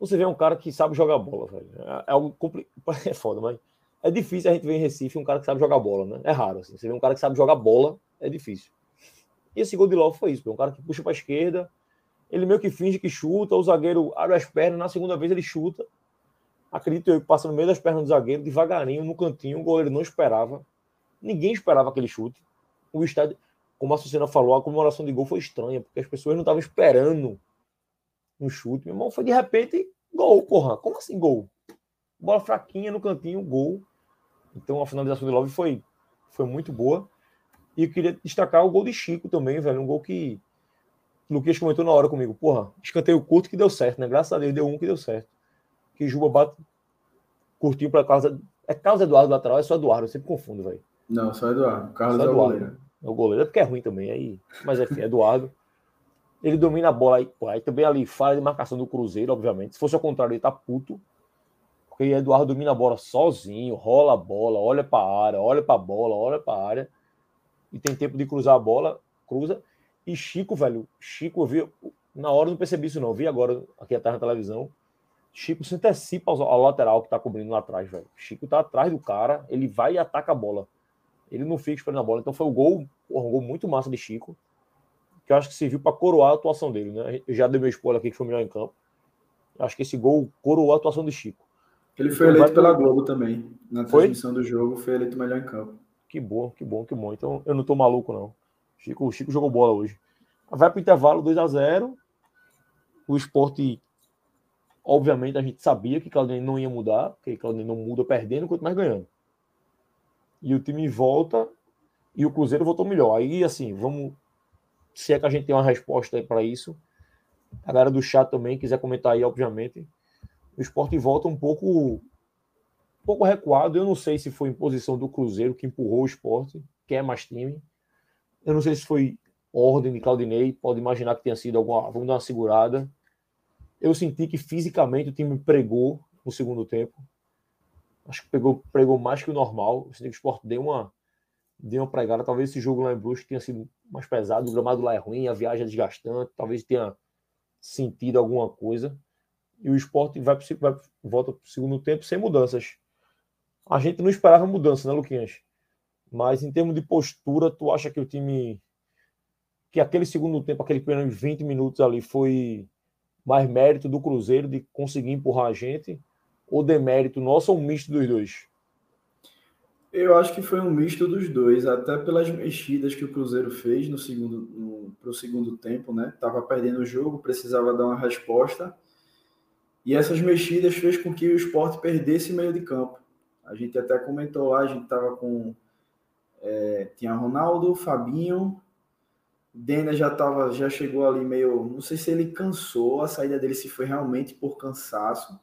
Você vê um cara que sabe jogar bola, velho. É, é algo complicado. É foda, mas. É difícil a gente ver em Recife um cara que sabe jogar bola, né? É raro, assim. Você vê um cara que sabe jogar bola, é difícil. E esse gol de Love foi isso, um cara que puxa para esquerda, ele meio que finge que chuta, o zagueiro abre as pernas, na segunda vez ele chuta. Acredito eu que passa no meio das pernas do zagueiro, devagarinho, no cantinho, o goleiro não esperava. Ninguém esperava aquele chute. O estádio, como a Sucena falou, a comemoração de gol foi estranha, porque as pessoas não estavam esperando um chute. Meu irmão, foi de repente gol, porra. Como assim gol? Bola fraquinha no cantinho, gol. Então a finalização de Love foi, foi muito boa. E eu queria destacar o gol de Chico também, velho. Um gol que o Luquinhas comentou na hora comigo. Porra, escanteio curto que deu certo, né? Graças a Deus deu um que deu certo. Que Juba bate curtinho para casa. É Carlos Eduardo lateral, é só Eduardo, eu sempre confundo, velho. Não, só Eduardo. Carlos Só é o Eduardo. goleiro. É o goleiro, é porque é ruim também. Aí, mas enfim, Eduardo. Ele domina a bola aí, pô, aí também ali falha de marcação do Cruzeiro, obviamente. Se fosse ao contrário, ele tá puto. Porque Eduardo domina a bola sozinho, rola a bola, olha para a área, olha para a bola, olha para a área. E tem tempo de cruzar a bola, cruza. E Chico, velho, Chico, eu vi. Na hora não percebi isso, não. Eu vi agora aqui atrás na televisão. Chico se antecipa ao, ao lateral que tá cobrindo lá atrás, velho. Chico tá atrás do cara, ele vai e ataca a bola. Ele não fica esperando a bola. Então foi um gol, um gol muito massa de Chico. Que eu acho que serviu para coroar a atuação dele, né? Eu já dei meu spoiler aqui que foi o melhor em campo. Eu acho que esse gol coroou a atuação de Chico. Ele foi Então, eleito vai pela Globo também. Na Foi? transmissão do jogo, foi eleito melhor em campo. Que bom, que bom, que bom. Então eu não tô maluco, não. Chico, o Chico jogou bola hoje. Vai pro intervalo 2 a 0 O esporte, obviamente, a gente sabia que Claudinei não ia mudar, porque Claudinei não muda perdendo, quanto mais ganhando. E o time volta e o Cruzeiro voltou melhor. Aí, assim, vamos. Se é que a gente tem uma resposta para isso. A galera do chat também quiser comentar aí, obviamente. O esporte volta um pouco pouco recuado. Eu não sei se foi em posição do Cruzeiro que empurrou o esporte, que é mais time. Eu não sei se foi ordem de Claudinei, pode imaginar que tenha sido alguma. Vamos dar uma segurada. Eu senti que fisicamente o time pregou no segundo tempo. Acho que pegou, pregou mais que o normal. Eu senti que o esporte deu uma, deu uma pregada. Talvez esse jogo lá em Brusque tenha sido mais pesado. O gramado lá é ruim, a viagem é desgastante. Talvez tenha sentido alguma coisa. E o esporte vai, vai volta para o segundo tempo sem mudanças. A gente não esperava mudança, né, Luquinhas? Mas em termos de postura, tu acha que o time que aquele segundo tempo, aquele primeiro 20 minutos ali foi mais mérito do Cruzeiro de conseguir empurrar a gente ou demérito nosso ou um misto dos dois? Eu acho que foi um misto dos dois, até pelas mexidas que o Cruzeiro fez no segundo no, pro segundo tempo, né? Tava perdendo o jogo, precisava dar uma resposta. E essas mexidas fez com que o esporte perdesse meio de campo. A gente até comentou lá, a gente tava com é, tinha Ronaldo, Fabinho, Dena já tava, já chegou ali meio, não sei se ele cansou, a saída dele se foi realmente por cansaço,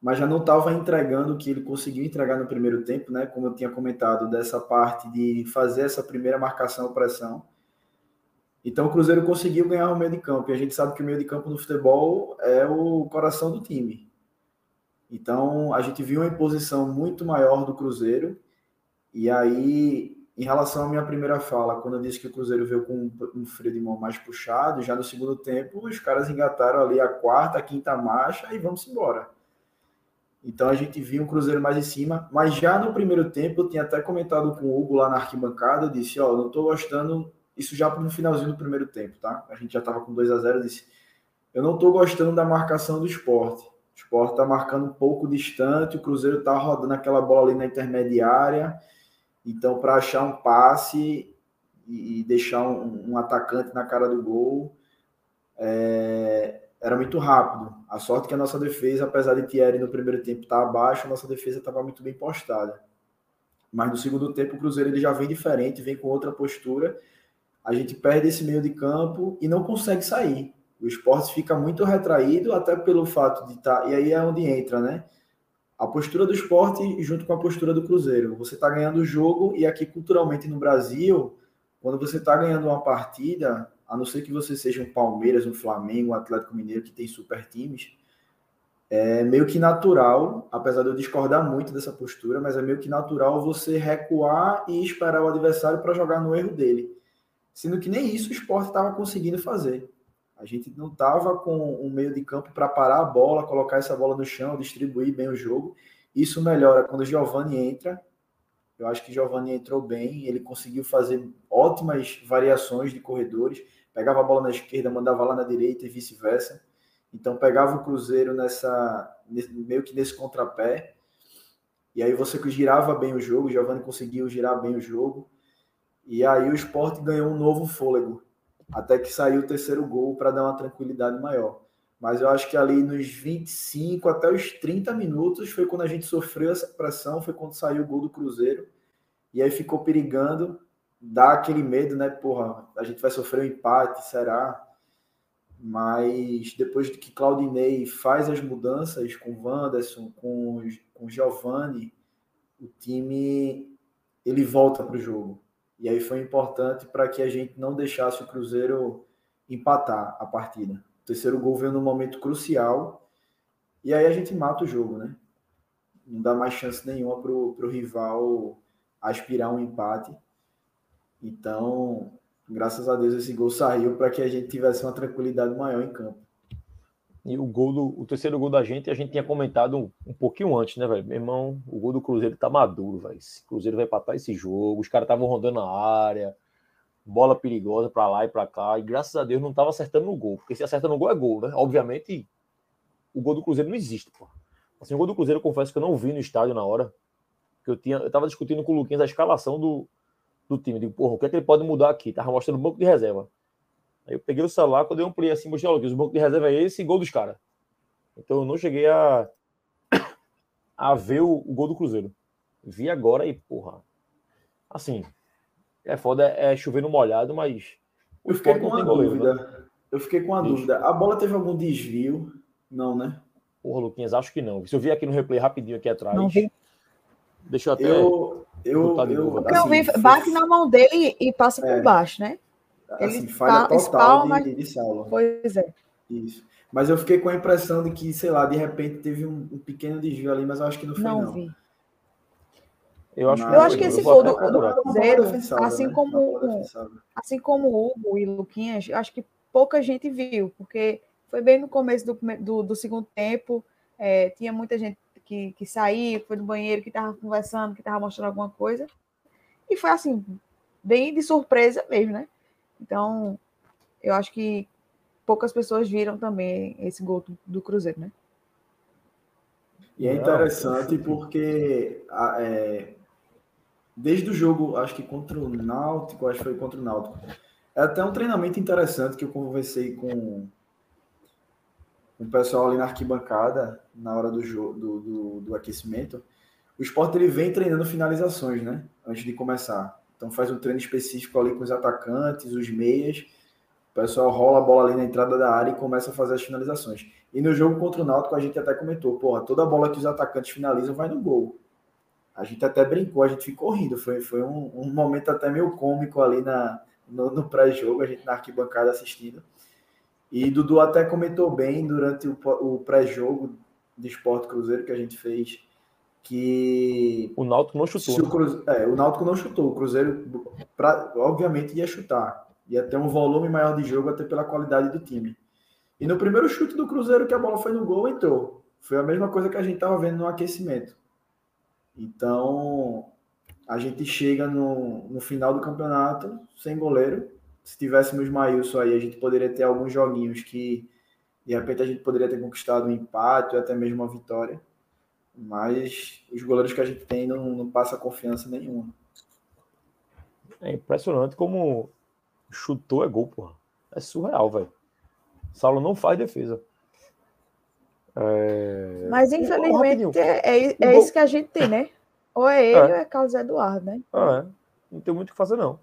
mas já não estava entregando o que ele conseguiu entregar no primeiro tempo, né? Como eu tinha comentado dessa parte de fazer essa primeira marcação pressão. Então o Cruzeiro conseguiu ganhar o meio de campo, e a gente sabe que o meio de campo no futebol é o coração do time. Então a gente viu uma imposição muito maior do Cruzeiro, e aí em relação à minha primeira fala, quando eu disse que o Cruzeiro veio com um freio de mão mais puxado, já no segundo tempo os caras engataram ali a quarta, a quinta marcha e vamos embora. Então a gente viu um Cruzeiro mais em cima, mas já no primeiro tempo eu tinha até comentado com o Hugo lá na arquibancada, eu disse, ó, oh, não tô gostando, isso já no finalzinho do primeiro tempo, tá? A gente já tava com 2 a 0 eu disse, eu não tô gostando da marcação do esporte. O esporte tá marcando um pouco distante, o Cruzeiro tá rodando aquela bola ali na intermediária, então, para achar um passe e, deixar um, um, atacante na cara do gol, é, era muito rápido. A sorte que a nossa defesa, apesar de Thierry no primeiro tempo estar tá abaixo, a nossa defesa estava muito bem postada. Mas no segundo tempo, o Cruzeiro ele já vem diferente, vem com outra postura. A gente perde esse meio de campo e não consegue sair. O esporte fica muito retraído, até pelo fato de estar. Tá, e aí é onde entra, né? a postura do esporte junto com a postura do Cruzeiro. Você está ganhando o jogo e aqui culturalmente no Brasil, quando você está ganhando uma partida, a não ser que você seja um Palmeiras, um Flamengo, um Atlético Mineiro que tem super times, é meio que natural, apesar de eu discordar muito dessa postura, mas é meio que natural você recuar e esperar o adversário para jogar no erro dele. Sendo que nem isso o esporte estava conseguindo fazer. A gente não estava com um meio de campo para parar a bola, colocar essa bola no chão, distribuir bem o jogo. Isso melhora quando o Giovani entra. Eu acho que o Giovani entrou bem, ele conseguiu fazer ótimas variações de corredores. Pegava a bola na esquerda, mandava lá na direita e vice-versa. Então pegava o Cruzeiro nessa meio que nesse contrapé. E aí você girava bem o jogo, Giovani conseguiu girar bem o jogo. E aí o esporte ganhou um novo fôlego até que saiu o terceiro gol para dar uma tranquilidade maior. Mas eu acho que ali nos 25 até os 30 minutos foi quando a gente sofreu essa pressão, foi quando saiu o gol do Cruzeiro. E aí ficou perigando, dá aquele medo, né? Porra, a gente vai sofrer um empate, será? Mas depois de que Claudinei faz as mudanças com o Wanderson, com, com o Giovanni, o time ele volta para o jogo. E aí foi importante para que a gente não deixasse o Cruzeiro empatar a partida. O terceiro gol veio num momento crucial. E aí a gente mata o jogo, né? Não dá mais chance nenhuma para o rival aspirar um empate. Então, graças a Deus, esse gol saiu para que a gente tivesse uma tranquilidade maior em campo. E o gol do, o terceiro gol da gente, a gente tinha comentado um, um pouquinho antes, né, velho? Meu irmão, o gol do Cruzeiro tá maduro, velho. Cruzeiro vai empatar esse jogo, os caras estavam rondando a área, bola perigosa para lá e para cá, e graças a Deus não tava acertando no gol, porque se acerta no gol é gol, né? Obviamente, o gol do Cruzeiro não existe, pô. Assim, o gol do Cruzeiro, eu confesso que eu não vi no estádio na hora, que eu tinha, eu tava discutindo com o Luquinhas a escalação do, do time. Eu digo, porra, o que é que ele pode mudar aqui? Tava mostrando o banco de reserva. Aí eu peguei o celular, quando eu ampliei assim, mostrei, o banco de reserva é esse e gol dos caras. Então eu não cheguei a, a ver o, o, gol do Cruzeiro. Vi agora e, porra. Assim, é foda, é chover no molhado, mas. Eu fiquei com uma goleiro, dúvida. Né? Eu fiquei com uma Isso. dúvida. A bola teve algum desvio? Não, né? Porra, Luquinhas, acho que não. Se eu vi aqui no replay rapidinho aqui atrás. Não vi. Deixa eu até. Eu, eu, eu, assim, eu vi, bate na mão dele e passa é. por baixo, né? Ele assim, falha total espalma, de, de Saulo. Pois é. Isso. Mas eu fiquei com a impressão de que, sei lá, de repente teve um, um pequeno desvio ali, mas eu acho que não foi, não. não. Vi. Eu acho, eu acho que esse gol do, do Cruzeiro, assim, né? como, assim como o Hugo e Luquinhas, acho que pouca gente viu, porque foi bem no começo do, do, do segundo tempo, é, tinha muita gente que, que saía, foi no banheiro, que estava conversando, que estava mostrando alguma coisa, e foi assim, bem de surpresa mesmo, né? Então, eu acho que poucas pessoas viram também esse gol do, do Cruzeiro, né? E é interessante porque é, desde o jogo, acho que contra o Náutico, acho que foi contra o Náutico, é até um treinamento interessante que eu conversei com, com o pessoal ali na arquibancada na hora do, jogo, do, do, do aquecimento. O esporte ele vem treinando finalizações, né? Antes de começar. Então faz um treino específico ali com os atacantes, os meias. O pessoal rola a bola ali na entrada da área e começa a fazer as finalizações. E no jogo contra o Náutico a gente até comentou, porra, toda bola que os atacantes finalizam vai no gol. A gente até brincou, a gente ficou rindo. Foi, foi um, um momento até meio cômico ali na, no, no pré-jogo, a gente na arquibancada assistindo. E Dudu até comentou bem durante o, o pré-jogo de Esporte Cruzeiro que a gente fez que o Náutico não chutou. O, Cruze... é, o Náutico não chutou. O Cruzeiro, pra... obviamente, ia chutar. Ia ter um volume maior de jogo até pela qualidade do time. E no primeiro chute do Cruzeiro, que a bola foi no gol, entrou. Foi a mesma coisa que a gente estava vendo no aquecimento. Então, a gente chega no, no final do campeonato sem goleiro. Se tivéssemos Maílson aí, a gente poderia ter alguns joguinhos que, de repente, a gente poderia ter conquistado um empate ou até mesmo uma vitória mas os goleiros que a gente tem não, não passa confiança nenhuma. É impressionante como chutou é gol, porra. É surreal, velho. Saulo não faz defesa. É... Mas infelizmente é, é, é isso que a gente tem, né? Ou é ele é. ou é Carlos Eduardo, né? Ah, é. Não tem muito o que fazer, não.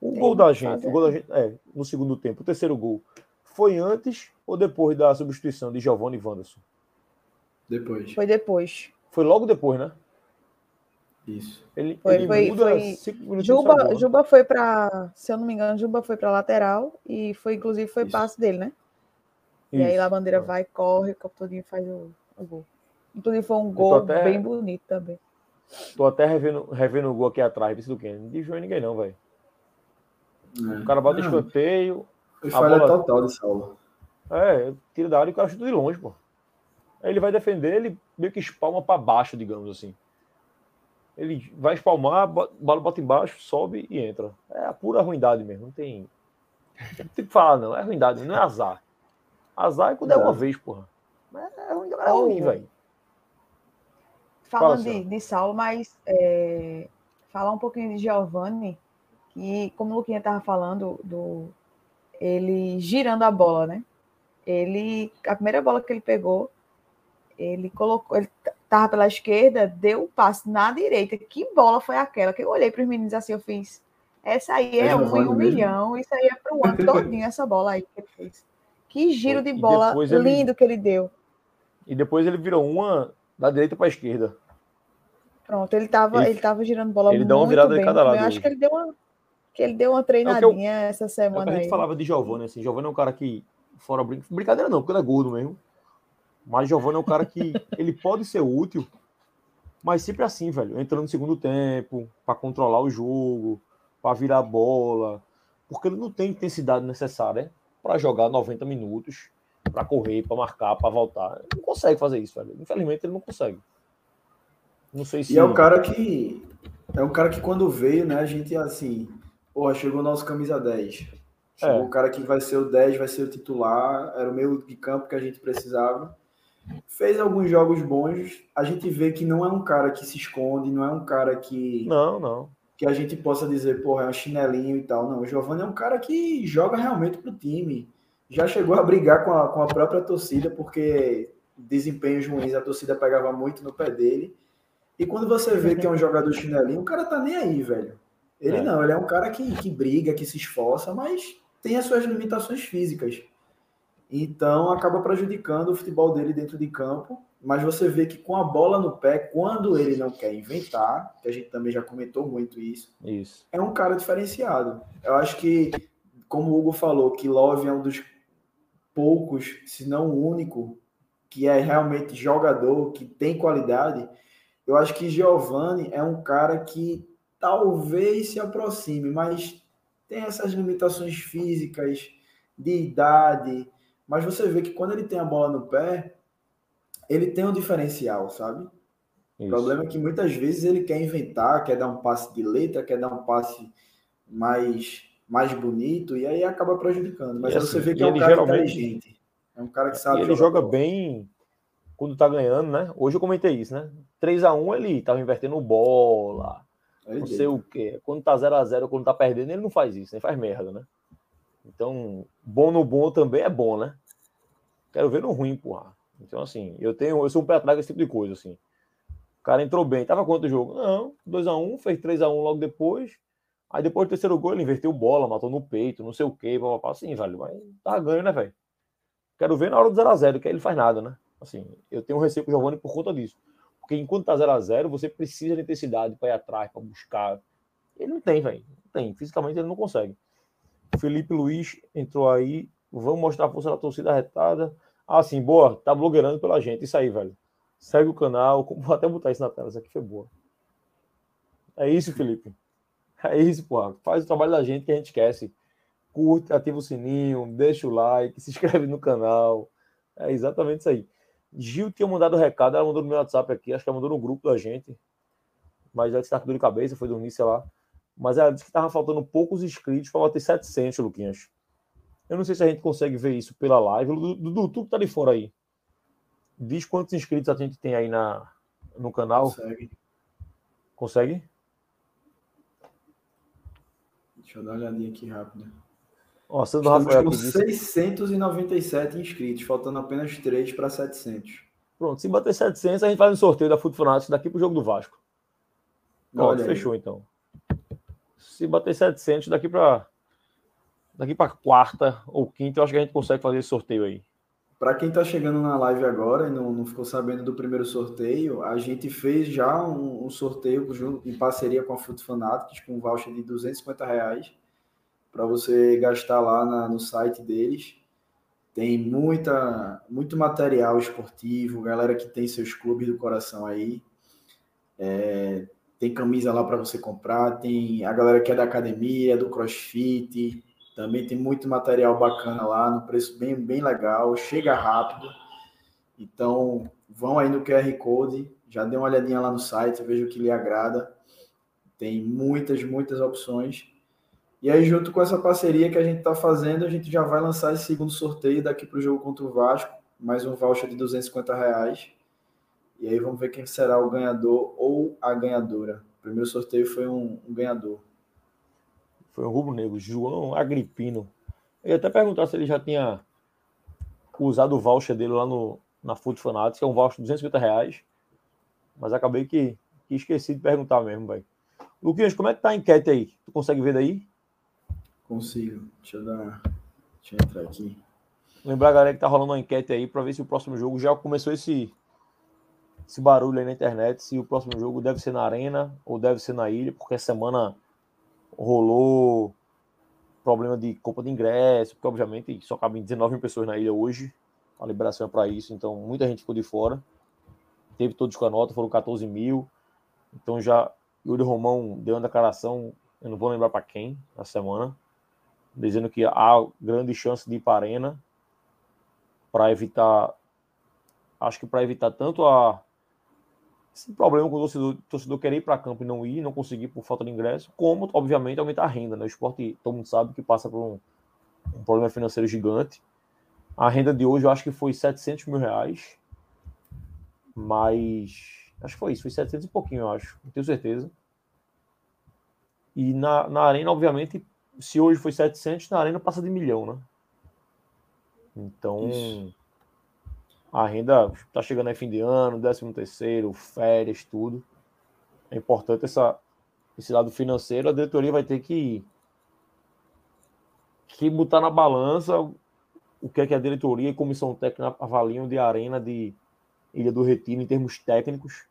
O tem gol da gente, o gol da gente, é, no segundo tempo, o terceiro gol, foi antes ou depois da substituição de Giovanni Wanderson? Depois. Foi depois. Foi logo depois, né? Isso. Ele, foi, ele foi, foi... Juba, Juba foi para, se eu não me engano, Juba foi para lateral e foi inclusive foi Isso. passe dele, né? Isso. E aí a bandeira vai, corre, o Capitodinho faz o, o, gol. Inclusive foi um gol até, bem bonito também. Tô até revendo, revendo o gol aqui atrás, visto do quê? Não dividiu ninguém não, velho. É. O cara bota não. escanteio. Foi falha bola... total de salva. É, tira da área e o cara chuta de longe, pô. Aí ele vai defender, ele meio que espalma para baixo, digamos assim. Ele vai espalmar, bola bota embaixo, sobe e entra. É a pura ruindade mesmo. Não tem. Não tem que falar, não. É ruindade, não é azar. Azar é quando é, é uma vez, porra. É, ruim, é ruim, velho. Falando Fala, de, de Saulo, mas é, falar um pouquinho de Giovanni, que, como o Luquinha estava falando, do ele girando a bola, né? Ele, a primeira bola que ele pegou, ele colocou, ele tava pela esquerda, deu um passe na direita. Que bola foi aquela? Que eu olhei para os meninos assim, eu fiz. Essa aí é, é um em um milhão, isso aí é para o ano todinho, essa bola aí que ele fez. Que giro de bola lindo ele... que ele deu. E depois ele virou uma da direita para a esquerda. Pronto, ele estava ele, ele tava girando bola ele muito deu uma virada bem. De cada lado eu acho que ele deu uma que ele deu uma treinadinha é eu, essa semana é a gente aí. falava de Giovanni assim, Giovanni é um cara que fora brincadeira não, porque ele é gordo mesmo. Mas Giovanni é um cara que ele pode ser útil, mas sempre assim, velho, entrando no segundo tempo, para controlar o jogo, para virar bola, porque ele não tem intensidade necessária para jogar 90 minutos, para correr, para marcar, para voltar. Ele não consegue fazer isso, velho. Infelizmente ele não consegue. Não sei se E é um cara que é um cara que quando veio, né, a gente assim, porra, chegou o nosso camisa 10. Chegou é. o cara que vai ser o 10, vai ser o titular, era o meio de campo que a gente precisava fez alguns jogos bons. A gente vê que não é um cara que se esconde, não é um cara que. Não, não. Que a gente possa dizer, porra, é um chinelinho e tal. Não, o Giovanni é um cara que joga realmente pro time. Já chegou a brigar com a, com a própria torcida, porque desempenhos ruins a torcida pegava muito no pé dele. E quando você vê que é um jogador chinelinho, o cara tá nem aí, velho. Ele é. não, ele é um cara que, que briga, que se esforça, mas tem as suas limitações físicas. Então acaba prejudicando o futebol dele dentro de campo. Mas você vê que com a bola no pé, quando ele não quer inventar, que a gente também já comentou muito isso, isso. é um cara diferenciado. Eu acho que, como o Hugo falou, que Love é um dos poucos, se não o único, que é realmente jogador, que tem qualidade. Eu acho que Giovanni é um cara que talvez se aproxime, mas tem essas limitações físicas, de idade, mas você vê que quando ele tem a bola no pé, ele tem um diferencial, sabe? Isso. O problema é que muitas vezes ele quer inventar, quer dar um passe de letra, quer dar um passe mais mais bonito e aí acaba prejudicando. Mas assim, você vê que é um cara inteligente. É um cara que sabe. Ele joga bola. bem quando tá ganhando, né? Hoje eu comentei isso, né? 3x1 ele tava invertendo bola, não deita. sei o quê. Quando tá 0x0, quando tá perdendo, ele não faz isso, ele faz merda, né? Então, bom no bom também é bom, né? Quero ver no ruim, porra. Então, assim, eu tenho, eu sou um pé atrás desse tipo de coisa, assim. O cara entrou bem, tava quanto o jogo? Não, 2x1, fez 3x1 logo depois. Aí depois do terceiro gol, ele inverteu bola, matou no peito, não sei o quê, papapá, assim, velho. Mas tá ganho, né, velho? Quero ver na hora do 0x0, que aí ele faz nada, né? Assim, eu tenho um receio com o Giovanni por conta disso. Porque enquanto tá 0x0, você precisa de intensidade para ir atrás, para buscar. Ele não tem, velho. Não tem. Fisicamente ele não consegue. Felipe Luiz entrou aí. Vamos mostrar a força da torcida retada. Ah, sim, boa. Tá blogueirando pela gente. Isso aí, velho. Segue o canal. Vou até botar isso na tela. Isso aqui foi boa. É isso, Felipe. É isso, porra. Faz o trabalho da gente que a gente esquece. Curte, ativa o sininho, deixa o like, se inscreve no canal. É exatamente isso aí. Gil tinha mandado o recado, ela mandou no meu WhatsApp aqui, acho que ela mandou no grupo da gente. Mas ela está com dor de cabeça, foi dormir, sei lá. Mas ela disse que estava faltando poucos inscritos para bater 700, Luquinhas. Eu não sei se a gente consegue ver isso pela live. Dudu, tu que tá de fora aí. Diz quantos inscritos a gente tem aí na, no canal. Consegue. Consegue? Deixa eu dar uma olhadinha aqui rápido. Ó, Estamos Rafael com aqui disse. 697 inscritos, faltando apenas 3 para 700. Pronto, se bater 700, a gente faz um sorteio da Foot Fanatics daqui pro jogo do Vasco. Olha aí. fechou então. Se bater 700 daqui para daqui para quarta ou quinta, eu acho que a gente consegue fazer esse sorteio aí. Para quem está chegando na live agora e não, não ficou sabendo do primeiro sorteio, a gente fez já um, um sorteio junto, em parceria com a Foot Fanatics, com um voucher de 250 reais para você gastar lá na- no site deles. Tem muita, muito material esportivo, galera que tem seus clubes do coração aí. É, tem camisa lá para você comprar, tem a galera que é da academia, do crossfit, também tem muito material bacana lá, no preço bem, bem legal, chega rápido. Então, vão aí no QR Code, já dê uma olhadinha lá no site, veja o que lhe agrada. Tem muitas, muitas opções. E aí, junto com essa parceria que a gente está fazendo, a gente já vai lançar esse segundo sorteio daqui para o jogo contra o Vasco, mais um voucher de 250 reais. E aí vamos ver quem será o ganhador ou a ganhadora. O primeiro sorteio foi um, um ganhador. Foi o Rubro Negro, João Agripino. Eu ia até perguntar se ele já tinha usado o voucher dele lá no, na Foot Fanatics, que é um voucher de 250 reais. Mas acabei que, que esqueci de perguntar mesmo, velho. Luquinhas, como é que tá a enquete aí? Tu consegue ver daí? Consigo. Deixa eu dar. Deixa eu entrar aqui. Lembrar a galera que tá rolando uma enquete aí para ver se o próximo jogo já começou esse, esse barulho aí na internet, se o próximo jogo deve ser na arena ou deve ser na ilha, porque essa semana rolou problema de compra de ingresso, porque obviamente só cabem 19 mil pessoas na ilha hoje, a liberação é para isso, então muita gente ficou de fora. Teve todos com a nota, foram 14 mil. Então já Yuri Romão deu uma declaração, eu não vou lembrar para quem, na semana, dizendo que há grande chance de ir para a arena para evitar, acho que para evitar tanto a esse problema com o torcedor, torcedor querer ir para campo e não ir, não conseguir por falta de ingresso, como, obviamente, aumentar a renda. Né? O esporte, todo mundo sabe que passa por um, um problema financeiro gigante. A renda de hoje eu acho que foi 700 mil reais, mas acho que foi isso, foi 700 e pouquinho, eu acho, não tenho certeza. E na, na arena, obviamente, se hoje foi 700, na arena passa de milhão, né? Então, Isso. A renda está chegando aí fim de ano, 13 terceiro, férias, tudo. É importante essa, esse lado financeiro. A diretoria vai ter que, que botar na balança o que é que a diretoria e comissão técnica avaliam de arena de Ilha do Retiro em termos técnicos.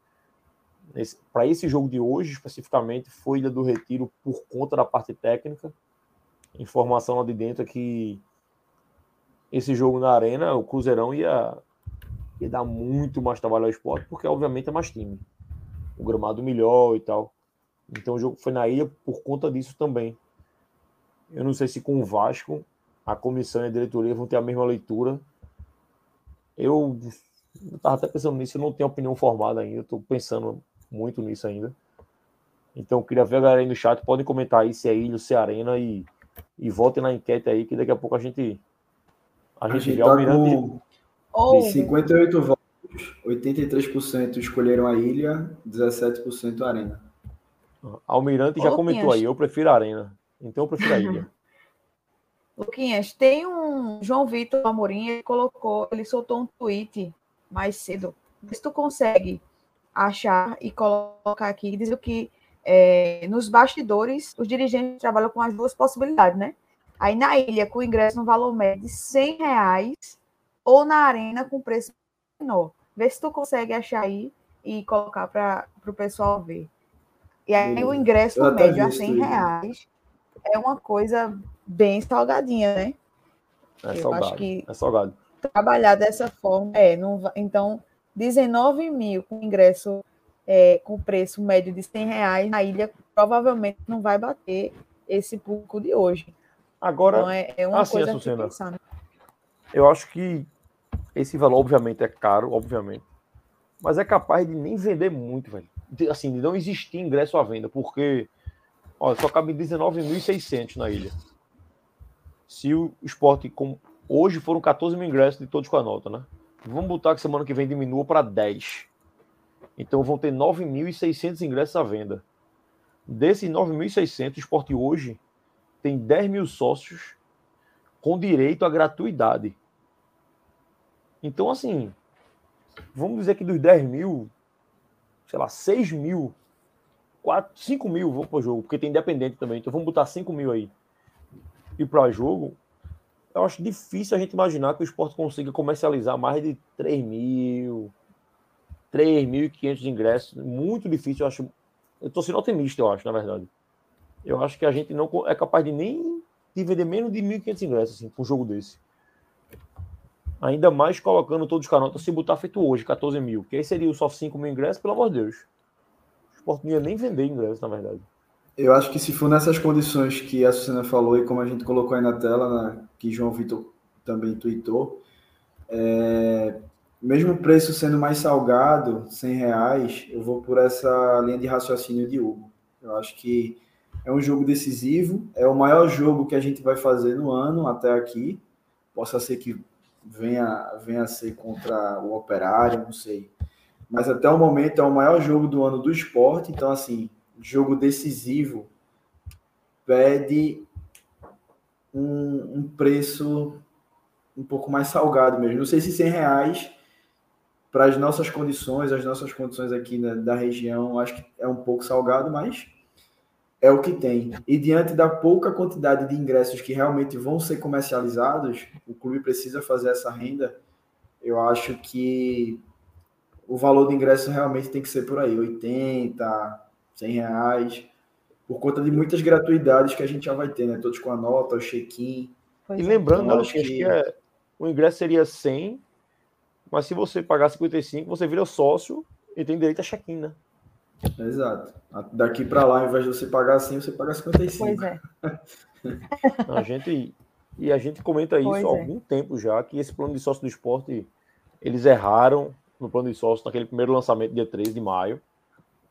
Para esse jogo de hoje, especificamente, foi Ilha do Retiro por conta da parte técnica. Informação lá de dentro é que esse jogo na arena, o Cruzeirão ia, ia dar muito mais trabalho ao esporte, porque obviamente é mais time. O gramado melhor e tal. Então o jogo foi na ilha por conta disso também. Eu não sei se com o Vasco a comissão e a diretoria vão ter a mesma leitura. Eu estava até pensando nisso, eu não tenho opinião formada ainda, estou pensando muito nisso ainda. Então, eu queria ver a galera aí no chat, podem comentar aí se é ilha ou se é arena e E votem na enquete aí, que daqui a pouco a gente. A gente, a gente tá Almirante. Com... Oh. 58 votos, 83% escolheram a ilha, 17% a arena. Almirante já comentou aí, eu prefiro a arena. Então eu prefiro a ilha. Luquinhas, tem um João Vitor Amorim, ele colocou, ele soltou um tweet mais cedo. Se tu consegue achar e colocar aqui, dizendo que é, nos bastidores os dirigentes trabalham com as duas possibilidades, né? Aí na ilha, com ingresso no valor médio de 100 reais, ou na arena com preço menor. Vê se tu consegue achar aí e colocar para o pessoal ver. E aí o ingresso médio a 100 reais é uma coisa bem salgadinha, né? É Eu salgado. Acho que é salgado. Trabalhar dessa forma, é, não, então 19 mil com ingresso é, com preço médio de 100 reais na ilha provavelmente não vai bater esse público de hoje. Agora, então é, é uma assim, coisa a pensar. Né? Eu acho que esse valor, obviamente, é caro, obviamente, mas é capaz de nem vender muito, velho. De, assim, de não existir ingresso à venda, porque ó, só cabe 19.600 na ilha. Se o esporte, com, hoje foram 14 mil ingressos de todos com a nota, né? Vamos botar que semana que vem diminua para 10. Então vão ter 9.600 ingressos à venda. Desses 9.600, o esporte hoje tem 10 mil sócios com direito à gratuidade. Então, assim, vamos dizer que dos 10 mil, sei lá, 6 mil, 4, 5 mil vão para o jogo, porque tem independente também. Então vamos botar 5 mil aí e para jogo, eu acho difícil a gente imaginar que o esporte consiga comercializar mais de 3 mil, 3.500 ingressos. Muito difícil, eu acho. Eu estou sendo otimista, eu acho, na verdade. Eu acho que a gente não é capaz de nem de vender menos de 1.500 ingressos assim, para um jogo desse. Ainda mais colocando todos os canotas se botar feito hoje, 14 mil. Que aí seria só 5 mil ingressos, pelo amor de Deus. O ia nem vender ingressos, na verdade. Eu acho que se for nessas condições que a Susana falou e como a gente colocou aí na tela, né, que João Vitor também tweetou, é, mesmo o preço sendo mais salgado, 100 reais, eu vou por essa linha de raciocínio de Hugo. Eu acho que é um jogo decisivo, é o maior jogo que a gente vai fazer no ano até aqui. Possa ser que venha, venha a ser contra o Operário, não sei. Mas até o momento é o maior jogo do ano do esporte, então assim, jogo decisivo pede um, um, preço um pouco mais salgado mesmo. Não sei se 100 reais para as nossas condições, as nossas condições aqui na, da região, acho que é um pouco salgado, mas é o que tem. E diante da pouca quantidade de ingressos que realmente vão ser comercializados, o clube precisa fazer essa renda. Eu acho que o valor do ingresso realmente tem que ser por aí, 80, 100 reais, por conta de muitas gratuidades que a gente já vai ter, né? Todos com a nota, o check-in. E lembrando, então, acho que, que é, o ingresso seria 100, mas se você pagar 55, você vira sócio e tem direito a check-in, né? Exato. Daqui para lá, ao invés de você pagar 100, você paga 55. Pois é. a gente, e a gente comenta isso pois há é. algum tempo já, que esse plano de sócio do esporte, eles erraram no plano de sócio naquele primeiro lançamento, dia 13 de maio.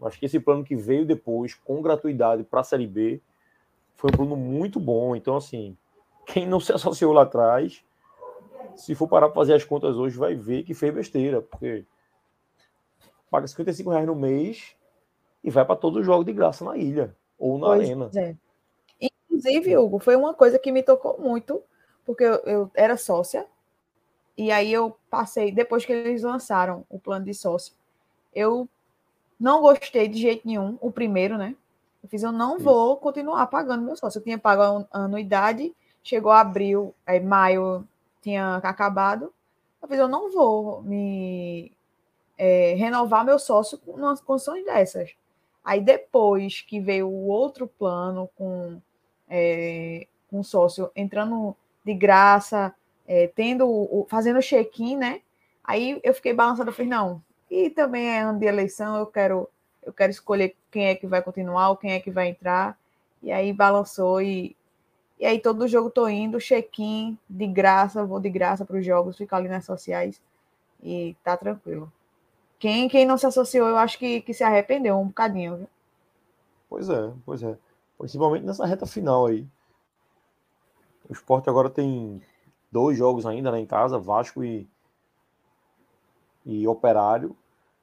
Acho que esse plano que veio depois, com gratuidade para a Série B, foi um plano muito bom. Então, assim, quem não se associou lá atrás, se for parar para fazer as contas hoje, vai ver que fez besteira, porque paga 55 reais no mês e vai para todo o jogo de graça na ilha ou na pois arena. É. Inclusive, Hugo, foi uma coisa que me tocou muito, porque eu, eu era sócia, e aí eu passei, depois que eles lançaram o plano de sócio, eu não gostei de jeito nenhum, o primeiro, né? Eu fiz, eu não Isso. vou continuar pagando meu sócio. Eu tinha pago a anuidade, chegou abril, aí maio tinha acabado. Eu fiz, eu não vou me é, renovar meu sócio com umas condições dessas. Aí depois que veio o outro plano com é, um sócio entrando de graça, é, tendo fazendo check-in, né? Aí eu fiquei balançada, falei, não, e também é ano de eleição, eu quero eu quero escolher quem é que vai continuar ou quem é que vai entrar. E aí balançou e e aí todo jogo tô indo, check-in de graça, vou de graça para os jogos, fico ali nas sociais e tá tranquilo. Quem, quem não se associou, eu acho que, que se arrependeu um bocadinho. Viu? Pois é, pois é. Principalmente nessa reta final aí. O esporte agora tem dois jogos ainda né, em casa, Vasco e, e Operário.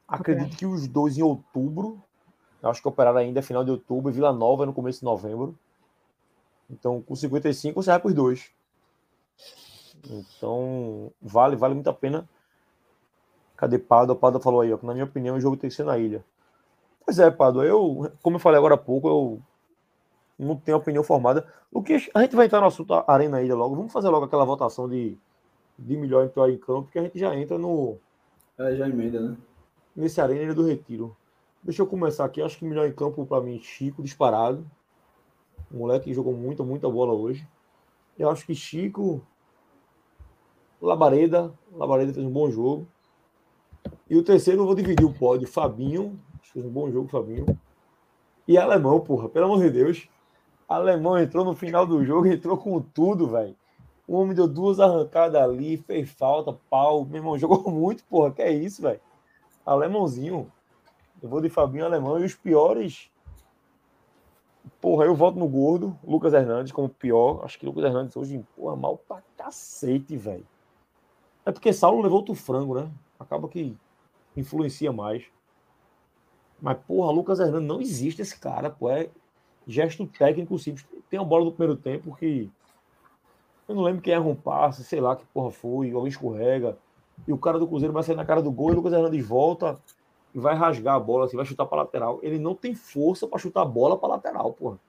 Acredito que os dois em outubro. Acho que Operário ainda é final de outubro e Vila Nova é no começo de novembro. Então, com 55, você vai para os dois. Então, vale, vale muito a pena. Cadê Pado? O Pado falou aí, ó, que na minha opinião o jogo tem que ser na ilha. Pois é, Pado, eu, como eu falei agora há pouco, eu não tenho opinião formada. O que a gente vai entrar no assunto Arena Ilha logo. Vamos fazer logo aquela votação de, de melhor em em campo, porque a gente já entra no. É, já emenda, né? Nesse Arena Ilha do Retiro. Deixa eu começar aqui. Acho que melhor em campo para mim, Chico, disparado. O moleque jogou muita, muita bola hoje. Eu acho que Chico, Labareda, Labareda fez um bom jogo. E o terceiro eu vou dividir o pódio, Fabinho, fez um bom jogo, Fabinho. E Alemão, porra, pelo amor de Deus. Alemão entrou no final do jogo, entrou com tudo, velho. O homem deu duas arrancadas ali, fez falta, pau. Meu irmão jogou muito, porra, que é isso, velho. Alemãozinho. Eu vou de Fabinho Alemão e os piores. Porra, eu volto no gordo, Lucas Hernandes como pior. Acho que Lucas Hernandes hoje, porra, mal pra cacete, velho. É porque Saulo levou outro frango, né? Acaba que influencia mais. Mas, porra, Lucas Hernandes não existe esse cara, pô. É gesto técnico simples. Tem uma bola do primeiro tempo que. Eu não lembro quem erra um passe, sei lá que porra foi, alguém escorrega. E o cara do Cruzeiro vai sair na cara do gol e o Lucas Hernandes volta e vai rasgar a bola, assim, vai chutar para lateral. Ele não tem força para chutar a bola para lateral, porra.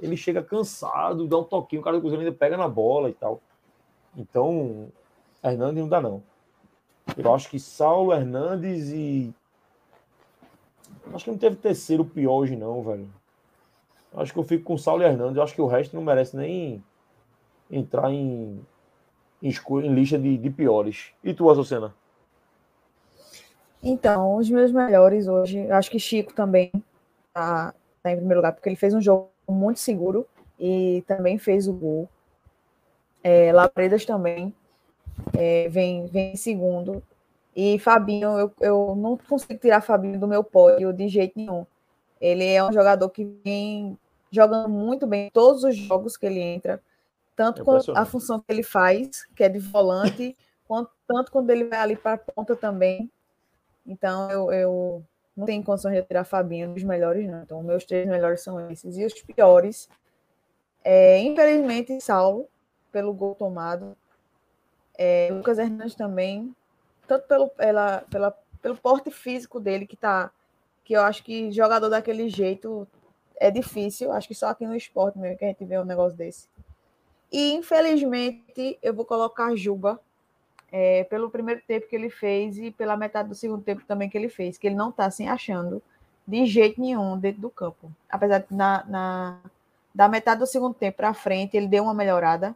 Ele chega cansado, dá um toquinho, o cara do Cruzeiro ainda pega na bola e tal. Então, Hernandes não dá, não. Eu acho que Saulo Hernandes e. Acho que não teve terceiro pior hoje, não, velho. Acho que eu fico com Saulo Hernandes. Eu acho que o resto não merece nem entrar em, em, em lista de, de, piores. E tu, Azucena? Então, os meus melhores hoje, acho que Chico também tá, tá em primeiro lugar, porque ele fez um jogo muito seguro e também fez o gol. É, Lapredas também é, vem, vem em segundo. E Fabinho, eu, eu não consigo tirar Fabinho do meu pódio de jeito nenhum. Ele é um jogador que vem jogando muito bem todos os jogos que ele entra, tanto com a função que ele faz, que é de volante, quanto, tanto quando ele vai ali para a ponta também. Então, eu, eu não tenho condições de tirar Fabinho dos melhores, não. Então, meus três melhores são esses. E os piores, é, infelizmente, Saulo, pelo gol tomado. É, Lucas Hernandes também, tanto pelo, pela, pela, pelo porte físico dele, que tá. Que eu acho que jogador daquele jeito é difícil. Acho que só aqui no esporte mesmo que a gente vê um negócio desse. E, infelizmente, eu vou colocar Juba é, pelo primeiro tempo que ele fez e pela metade do segundo tempo também que ele fez, que ele não está se achando de jeito nenhum dentro do campo. Apesar de na, na da metade do segundo tempo para frente ele deu uma melhorada,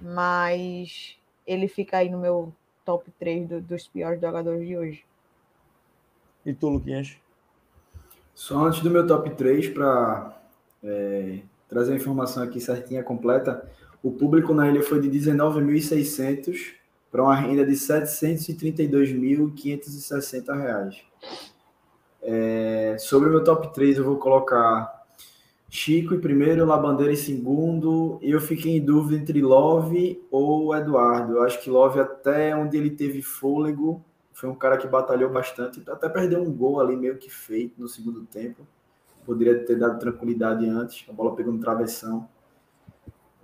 mas ele fica aí no meu top 3 do, dos piores jogadores de hoje. E tu, Luquinhas? Só antes do meu top 3, para é, trazer a informação aqui certinha, completa, o público na ilha foi de 19.600 para uma renda de R$ 732.560. É, sobre o meu top 3, eu vou colocar Chico em primeiro, Labandeira em segundo. Eu fiquei em dúvida entre Love ou Eduardo. Eu acho que Love, até onde ele teve fôlego, foi um cara que batalhou bastante. Até perdeu um gol ali meio que feito no segundo tempo. Poderia ter dado tranquilidade antes. A bola pegou no travessão.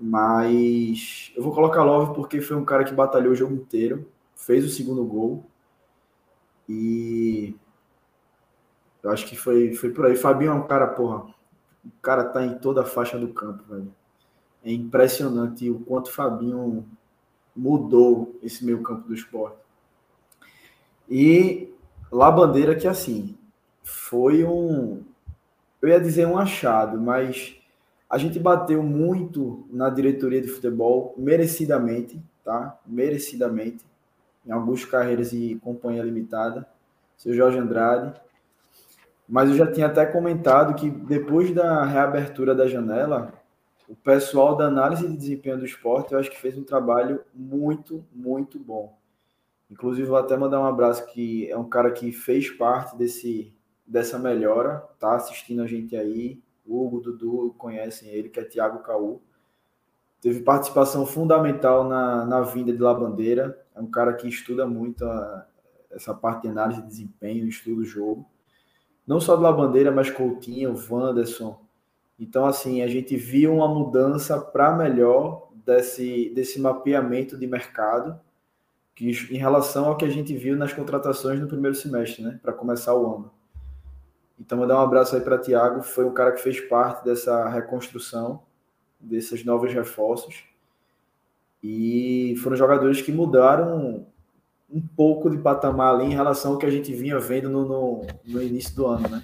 Mas eu vou colocar Love porque foi um cara que batalhou o jogo inteiro. Fez o segundo gol. E eu acho que foi, foi por aí. Fabinho é um cara, porra. O cara tá em toda a faixa do campo, velho. É impressionante o quanto o Fabinho mudou esse meio campo do esporte. E lá Bandeira que assim, foi um eu ia dizer um achado, mas a gente bateu muito na diretoria de futebol merecidamente, tá? Merecidamente em alguns carreiras e companhia limitada, seu Jorge Andrade. Mas eu já tinha até comentado que depois da reabertura da janela, o pessoal da análise de desempenho do esporte, eu acho que fez um trabalho muito, muito bom. Inclusive, vou até mandar um abraço que é um cara que fez parte desse, dessa melhora, tá assistindo a gente aí. Hugo, Dudu conhecem ele, que é Thiago Caú. teve participação fundamental na, na vinda de Labandeira. É um cara que estuda muito a, essa parte de análise de desempenho, estuda o jogo. Não só de Labandeira, mas Coutinho, Wanderson. Então, assim, a gente viu uma mudança para melhor desse, desse mapeamento de mercado que, em relação ao que a gente viu nas contratações no primeiro semestre, né, para começar o ano. Então, vou dar um abraço aí para Tiago, foi um cara que fez parte dessa reconstrução, desses novos reforços. E foram jogadores que mudaram um pouco de patamar ali em relação ao que a gente vinha vendo no, no, no início do ano, né?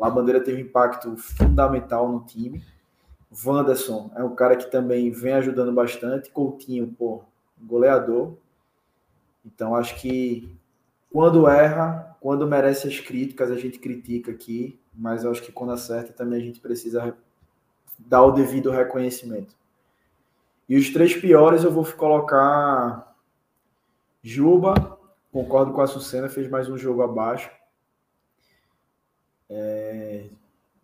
a Bandeira teve impacto fundamental no time. Wanderson é um cara que também vem ajudando bastante. Coutinho, pô, goleador. Então acho que quando erra, quando merece as críticas, a gente critica aqui, mas acho que quando acerta também a gente precisa dar o devido reconhecimento. E os três piores eu vou colocar Juba, concordo com a Sucena, fez mais um jogo abaixo. É,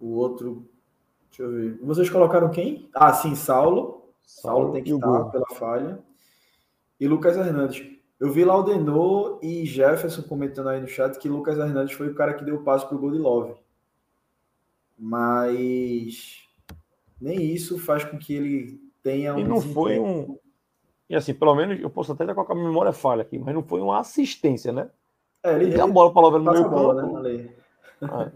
o outro, deixa eu ver. Vocês colocaram quem? Ah, sim, Saulo. Saulo, Saulo tem que estar pela falha. E Lucas Hernandes. Eu vi Laudenor e Jefferson comentando aí no chat que Lucas Hernandes foi o cara que deu o passo pro gol de Love. Mas nem isso faz com que ele tenha um. E não foi um. E assim, pelo menos eu posso até estar com a memória falha aqui, mas não foi uma assistência, né? É, ele, deu a bola para Love no meio bola, campo. Né? Ah.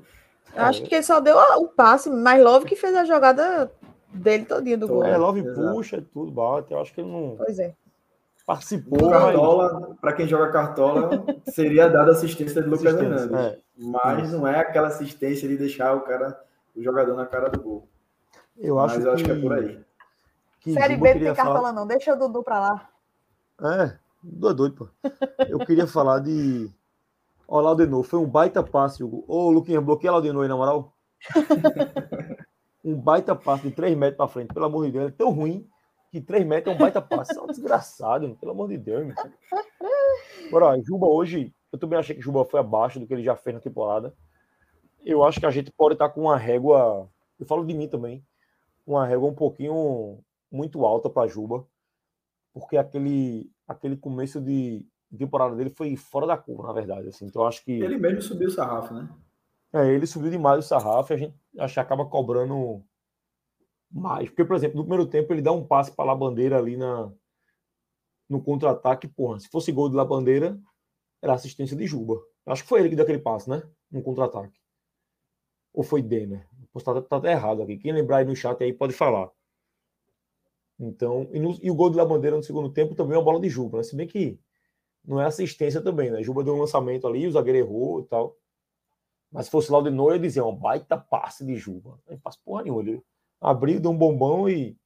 Acho que ele só deu o passe, mas Love que fez a jogada dele todinha do gol. É, Love Exato. puxa, tudo bate. Eu acho que ele não. Pois é. Participou. Cartola, para quem joga cartola, seria dada assistência de Lucas assistência, Hernandes. É. Mas não é aquela assistência de deixar o cara, o jogador na cara do gol. Eu acho mas eu que... acho que é por aí. Que Série B não tem cartola, falar... não. Deixa o Dudu para lá. É, Dudu é doido, pô. Eu queria falar de Ó, Laudenor, foi um baita passe, Hugo. Ô, Luquinhas, bloqueia Laudenor aí, na moral. um baita passe de 3 metros pra frente, pelo amor de Deus. É tão ruim que 3 metros é um baita passe. É um desgraçado, pelo amor de Deus. Meu. Agora, Juba hoje, eu também achei que Juba foi abaixo do que ele já fez na temporada. Eu acho que a gente pode estar com uma régua, eu falo de mim também, uma régua um pouquinho muito alta para Juba, porque aquele, aquele começo de, temporada dele foi fora da curva, na verdade. Assim. Então, acho que. Ele mesmo subiu o sarrafo, né? É, ele subiu demais o sarrafo e a gente que acaba cobrando mais. Porque, por exemplo, no primeiro tempo ele dá um passe para a bandeira ali na, no contra-ataque. Porra, se fosse gol de La Bandeira, era assistência de Juba. Acho que foi ele que deu aquele passe, né? No contra-ataque. Ou foi Denner? Posso estar tá, tá errado aqui. Quem lembrar aí no chat aí pode falar. Então, e, no, e o gol de La Bandeira no segundo tempo também é uma bola de Juba, né? Se bem que não é assistência também, né? Juba deu um lançamento ali, o zagueiro errou e tal. Mas se fosse lá de novo, eu dizia, um baita passe de Juba. Não faz porra nenhuma. Ele abriu, deu um bombão e,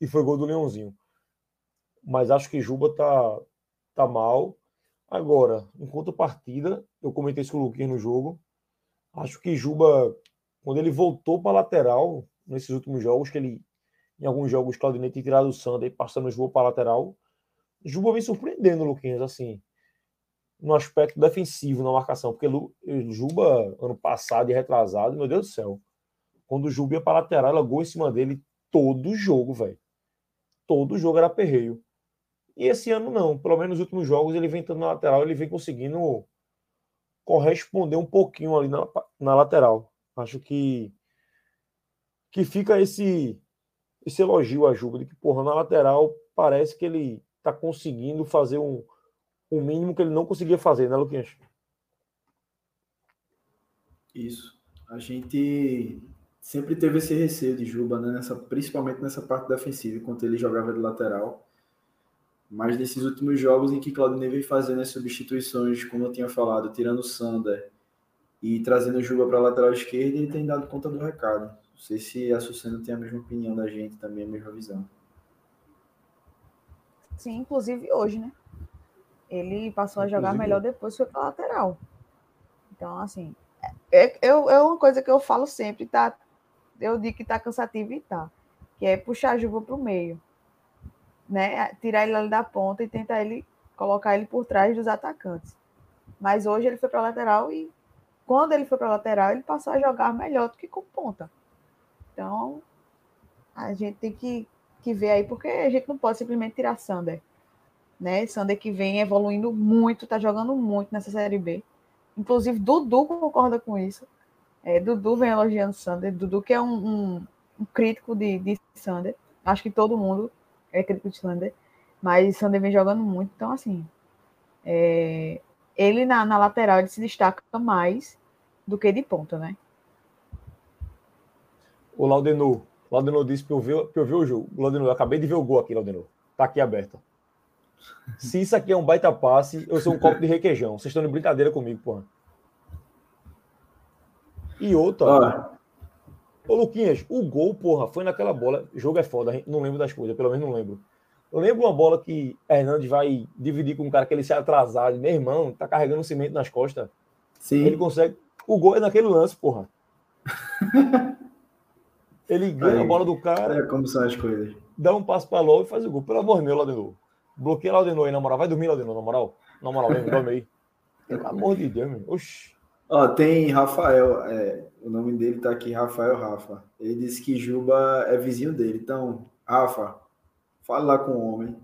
e foi gol do Leãozinho. Mas acho que Juba tá, tá mal. Agora, enquanto partida, eu comentei isso com o Luquinhas no jogo. Acho que Juba, quando ele voltou para lateral, nesses últimos jogos, que ele, em alguns jogos, Claudinei tem tirado o Sander e passando o Juba para lateral, Juba vem surpreendendo Luquinhas, assim, no aspecto defensivo, na marcação, porque Juba, ano passado e retrasado, meu Deus do céu, quando o Juba ia para lateral, ela gol em cima dele todo jogo, velho. Todo jogo era perreio. E esse ano não, pelo menos nos últimos jogos ele vem entrando na lateral, ele vem conseguindo corresponder um pouquinho ali na, na lateral. Acho que que fica esse esse elogio a Juba de que porra na lateral parece que ele está conseguindo fazer um, um mínimo que ele não conseguia fazer, né, Luquinhas? Isso. A gente sempre teve esse receio de Juba, né, nessa, principalmente nessa parte defensiva, enquanto ele jogava de lateral. Mas nesses últimos jogos em que Claudinei vem fazendo as substituições, como eu tinha falado, tirando o Sander e trazendo o Juba para a lateral esquerda, ele tem dado conta do recado. Não sei se a Sucena tem a mesma opinião da gente, também a mesma visão. Sim, inclusive hoje, né? Ele passou a jogar melhor depois foi para lateral. Então, assim, é, é, é uma coisa que eu falo sempre, tá? Eu digo que tá cansativo e tá. Que é puxar a Juba para o meio. Né? Tirar ele ali da ponta e tentar ele colocar ele por trás dos atacantes. Mas hoje ele foi para lateral e quando ele foi para lateral, ele passou a jogar melhor do que com ponta. Então, a gente tem que que ver aí, porque a gente não pode simplesmente tirar Sander. Né? Sander que vem evoluindo muito, tá jogando muito nessa Série B. Inclusive, Dudu concorda com isso. É, Dudu vem elogiando Sander. Dudu, que é um, um, um crítico de, de Sander. Acho que todo mundo é crítico de Sander. Mas Sander vem jogando muito. Então, assim, é, ele na, na lateral ele se destaca mais do que de ponta, né? O Laudenor. Laudenor disse que eu, vi, eu o jogo. Laudenor, eu acabei de ver o gol aqui, Laudenor. Tá aqui aberto. Se isso aqui é um baita passe, eu sou um copo de requeijão. Vocês estão de brincadeira comigo, porra. E outra. Ah. Ô, Luquinhas, o gol, porra, foi naquela bola. O jogo é foda, não lembro das coisas, pelo menos não lembro. Eu lembro uma bola que Hernandes vai dividir com um cara que ele se atrasar. Meu irmão, tá carregando um cimento nas costas. Sim. Ele consegue. O gol é naquele lance, porra. ele ganha Aí, a bola do cara. É como são as coisas. Dá um passo pra Ló e faz o gol. Pelo amor de Deus, Laudenor. Bloqueia Laudenor aí, na moral. Vai dormir, Laudenor, na moral. Na moral, vem, dorme aí. Pelo amor de Deus, meu. Oxi. Ó, tem Rafael, é, o nome dele tá aqui, Rafael Rafa. Ele disse que Juba é vizinho dele. Então, Rafa, fale lá com o homem.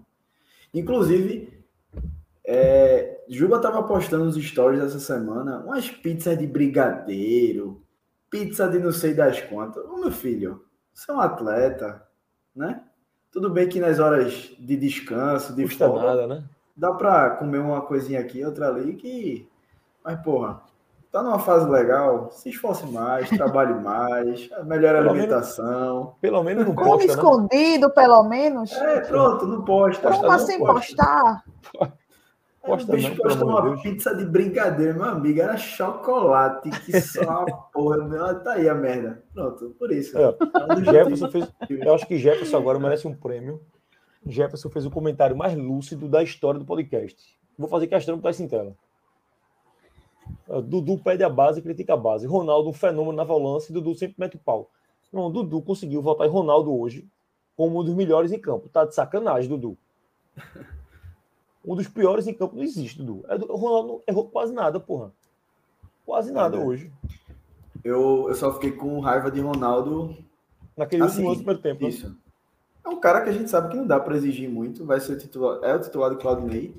Inclusive, é, Juba tava postando nos stories essa semana umas pizzas de brigadeiro, pizza de não sei das quantas. Ô, meu filho, você é um atleta, né? Tudo bem que nas horas de descanso, de Custa folga, nada, né? dá pra comer uma coisinha aqui, outra ali, que... Mas, porra, tá numa fase legal, se esforce mais, trabalhe mais, melhore a alimentação. Menos, pelo menos não posta, Come né? escondido, pelo menos. É, pronto, não posta. Como assim postar? Posta, é, o bicho não, uma Deus. pizza de brincadeira, meu amigo, era chocolate, que só porra, meu, tá aí a merda. Pronto, por isso. É, Jefferson fez, eu acho que Jefferson agora merece um prêmio. Jefferson fez o comentário mais lúcido da história do podcast. Vou fazer questão para essa em tela. Dudu pede a base e critica a base. Ronaldo, um fenômeno na volância, e Dudu sempre mete o pau. Não, Dudu conseguiu votar em Ronaldo hoje como um dos melhores em campo. Tá de sacanagem, Dudu. Um dos piores em campo não existe, Dudu. É, o Ronaldo errou quase nada, porra. Quase nada é, hoje. Eu, eu só fiquei com raiva de Ronaldo. Naquele assim, último primeiro tempo. Né? Isso. Né? É um cara que a gente sabe que não dá para exigir muito. Vai ser o titular, é o titular do Claudinei.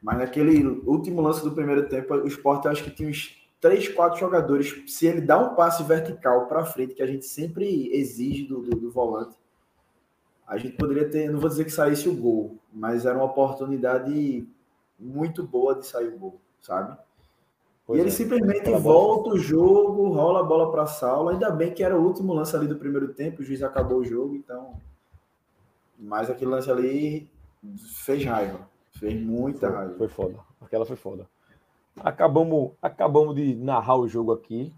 Mas naquele último lance do primeiro tempo, o Sport acho que tinha uns três, quatro jogadores. Se ele dá um passe vertical para frente, que a gente sempre exige do, do, do, volante, a gente poderia ter, não vou dizer que saísse o gol, mas era uma oportunidade muito boa de sair o gol, sabe? Pois e ele é. simplesmente volta o jogo, rola a bola para a sala. Ainda bem que era o último lance ali do primeiro tempo, o juiz acabou o jogo, então. Mas aquele lance ali fez raiva. Fez muita foi, raiva. Foi foda. Aquela foi foda. Acabamos, acabamos de narrar o jogo aqui.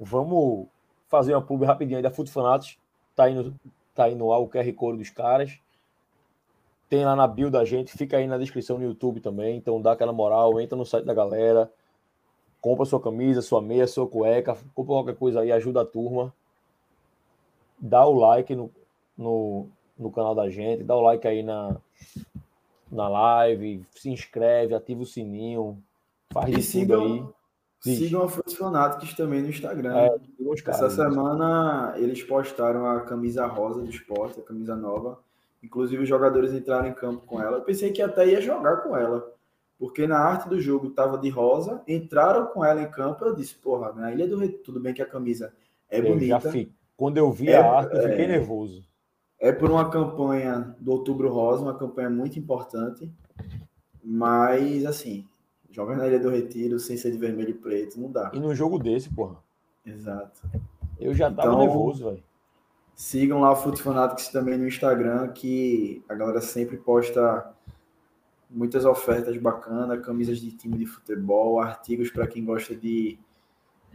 Vamos fazer uma pub rapidinho aí da Foot Fanatics. Tá aí, no, tá aí no ar o QR Code dos caras. Tem lá na bio da gente, fica aí na descrição no YouTube também. Então dá aquela moral, entra no site da galera, compra sua camisa, sua meia, sua cueca, compra qualquer coisa aí, ajuda a turma. Dá o like no, no, no canal da gente, dá o like aí na, na live, se inscreve, ativa o sininho, faz e sigam, aí. Sigam a Frutos Fanáticos também no Instagram. É, Essa semana eles postaram a camisa rosa do esporte, a camisa nova. Inclusive os jogadores entraram em campo com ela. Eu pensei que até ia jogar com ela. Porque na arte do jogo estava de rosa, entraram com ela em campo. Eu disse, porra, na Ilha do Retiro, tudo bem que a camisa é eu bonita. Quando eu vi é, a arte, eu fiquei é, nervoso é por uma campanha do Outubro Rosa, uma campanha muito importante, mas assim, jogar na Ilha do Retiro sem ser de vermelho e preto não dá. E num jogo desse, porra. Exato. Eu já tava então, nervoso, velho. Sigam lá o Foot Fanatics também no Instagram, que a galera sempre posta muitas ofertas bacanas, camisas de time de futebol, artigos para quem gosta de,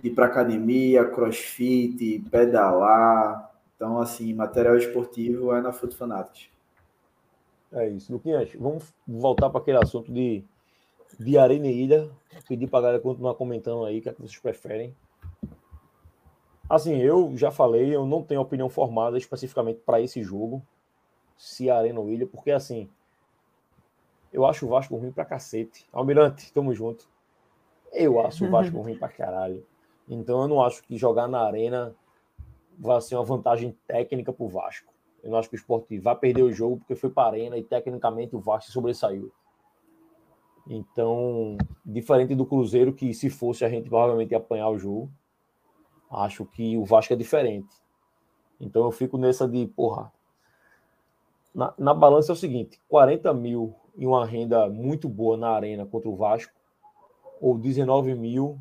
de ir para academia, crossfit, pedalar, então, assim, material esportivo é na Foot Fanatics. É isso. Luquinhas, vamos voltar para aquele assunto de, de Arena e Ilha. Pedir para a galera continuar comentando aí o que, é que vocês preferem. Assim, eu já falei, eu não tenho opinião formada especificamente para esse jogo, se Arena ou Ilha, porque assim, eu acho o Vasco ruim pra cacete. Almirante, tamo junto. Eu acho o Vasco ruim pra caralho. Então eu não acho que jogar na Arena vai ser uma vantagem técnica para o Vasco. Eu não acho que o esporte vai perder o jogo porque foi para a arena e tecnicamente o Vasco sobressaiu. Então, diferente do Cruzeiro, que se fosse a gente provavelmente ia apanhar o jogo, acho que o Vasco é diferente. Então eu fico nessa de, porra. Na, na balança é o seguinte: 40 mil em uma renda muito boa na arena contra o Vasco, ou 19 mil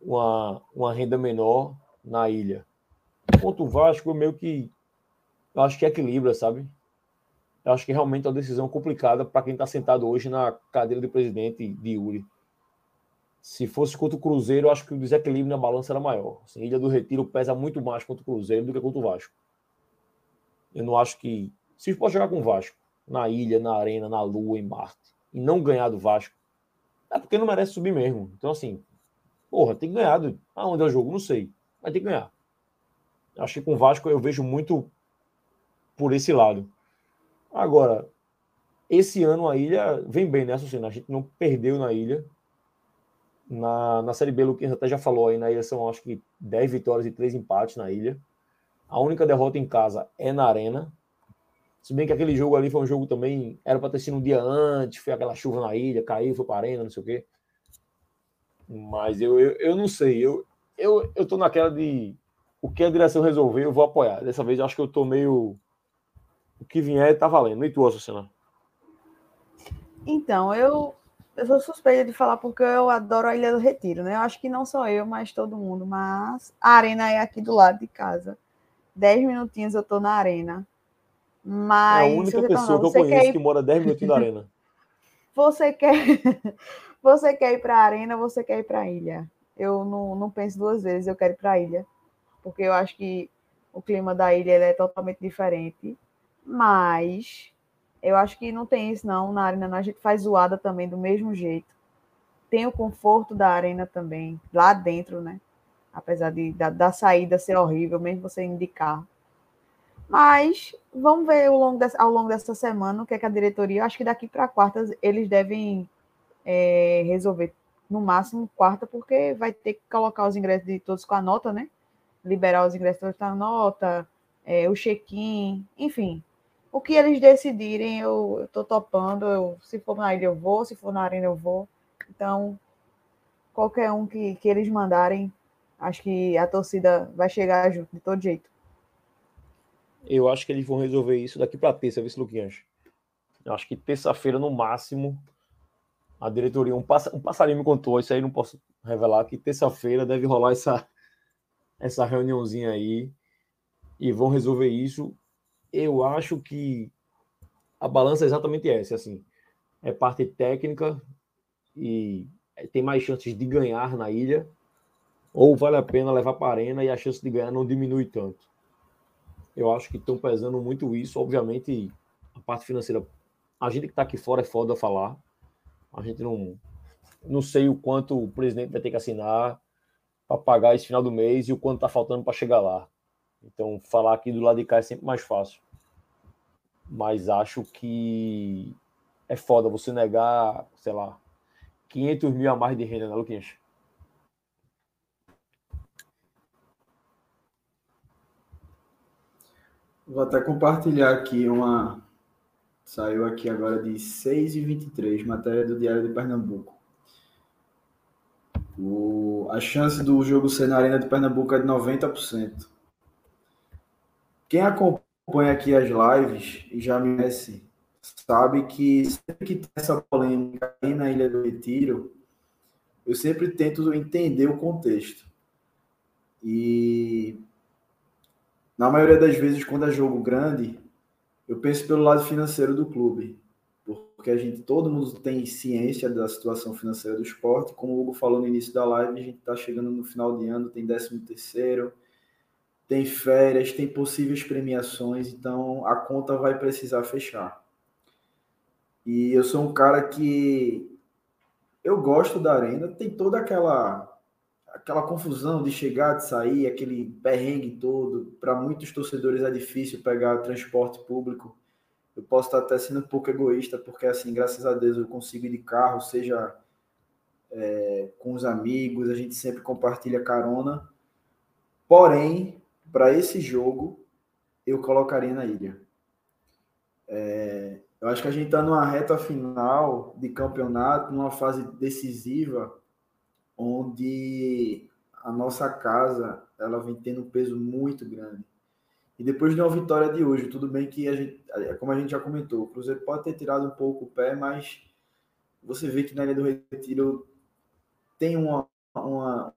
uma, uma renda menor na ilha. Contra o Vasco, eu meio que. Eu acho que equilibra, sabe? Eu acho que realmente é uma decisão complicada para quem está sentado hoje na cadeira de presidente de Yuri. Se fosse contra o Cruzeiro, eu acho que o desequilíbrio na balança era maior. Assim, Ilha do Retiro pesa muito mais contra o Cruzeiro do que contra o Vasco. Eu não acho que. Se pode jogar com o Vasco, na ilha, na arena, na lua, em Marte, e não ganhar do Vasco, é porque não merece subir mesmo. Então, assim, porra, tem que ganhar. Aonde é o jogo? Não sei. Mas tem que ganhar. Acho que com o Vasco eu vejo muito por esse lado. Agora, esse ano a ilha vem bem, né, Associação? A gente não perdeu na ilha. Na, na Série B, o Luquinhas até já falou aí, na ilha são acho que 10 vitórias e 3 empates na ilha. A única derrota em casa é na Arena. Se bem que aquele jogo ali foi um jogo também, era para ter sido um dia antes, foi aquela chuva na ilha, caiu, foi para a Arena, não sei o quê. Mas eu, eu, eu não sei, eu, eu, eu tô naquela de o que a direção resolver, eu vou apoiar. Dessa vez eu acho que eu tô meio. O que vier tá valendo. E tu, Associação? Então, eu, eu sou suspeita de falar porque eu adoro a Ilha do Retiro, né? Eu acho que não só eu, mas todo mundo. Mas a arena é aqui do lado de casa. Dez minutinhos eu tô na arena. Mas. É a única pessoa que eu conheço ir... que mora dez minutinhos na arena. Você quer. você quer ir para a arena, você quer ir para a ilha. Eu não, não penso duas vezes, eu quero ir para a ilha. Porque eu acho que o clima da ilha é totalmente diferente. Mas eu acho que não tem isso, não. Na arena a gente faz zoada também do mesmo jeito. Tem o conforto da arena também, lá dentro, né? Apesar de, da, da saída ser horrível, mesmo você indicar. Mas vamos ver ao longo, dessa, ao longo dessa semana o que é que a diretoria. Acho que daqui para quartas eles devem é, resolver no máximo quarta, porque vai ter que colocar os ingressos de todos com a nota, né? Liberar os ingressos todos com a nota, é, o check-in, enfim. O que eles decidirem, eu, estou topando. Eu, se for na ilha, eu vou, se for na arena, eu vou. Então, qualquer um que, que eles mandarem, acho que a torcida vai chegar junto, de todo jeito. Eu acho que eles vão resolver isso daqui para terça, viu, Luquinhas? Eu acho que terça-feira, no máximo, a diretoria, um, pass, um passarinho me contou, isso aí não posso revelar, que terça-feira deve rolar essa, essa reuniãozinha aí e vão resolver isso. Eu acho que a balança é exatamente essa, assim, é parte técnica e tem mais chances de ganhar na ilha, ou vale a pena levar para a arena e a chance de ganhar não diminui tanto. Eu acho que estão pesando muito isso, obviamente a parte financeira, a gente que está aqui fora é foda falar, a gente não, não sei o quanto o presidente vai ter que assinar para pagar esse final do mês e o quanto está faltando para chegar lá. Então, falar aqui do lado de cá é sempre mais fácil. Mas acho que é foda você negar, sei lá, 500 mil a mais de renda, né, Luquinhas? Vou até compartilhar aqui uma, Saiu aqui agora de 6 e 23, matéria do Diário de Pernambuco. O, a chance do jogo ser na Arena de Pernambuco é de 90%. Quem acompanha aqui as lives e já me conhece, sabe que sempre que tem essa polêmica aí na Ilha do Retiro, eu sempre tento entender o contexto. E na maioria das vezes, quando é jogo grande, eu penso pelo lado financeiro do clube, porque a gente, todo mundo tem ciência da situação financeira do esporte. Como o Hugo falou no início da live, a gente está chegando no final de ano, tem 13 terceiro, tem férias, tem possíveis premiações, então a conta vai precisar fechar. E eu sou um cara que eu gosto da arena, tem toda aquela aquela confusão de chegar, de sair, aquele perrengue todo. Para muitos torcedores é difícil pegar transporte público. Eu posso estar até sendo um pouco egoísta, porque assim, graças a Deus eu consigo ir de carro, seja é, com os amigos, a gente sempre compartilha carona. Porém, para esse jogo, eu colocaria na ilha. É, eu acho que a gente está numa reta final de campeonato, numa fase decisiva, onde a nossa casa ela vem tendo um peso muito grande. E depois de uma vitória de hoje, tudo bem que a gente, como a gente já comentou, o Cruzeiro pode ter tirado um pouco o pé, mas você vê que na Ilha do Retiro tem uma, uma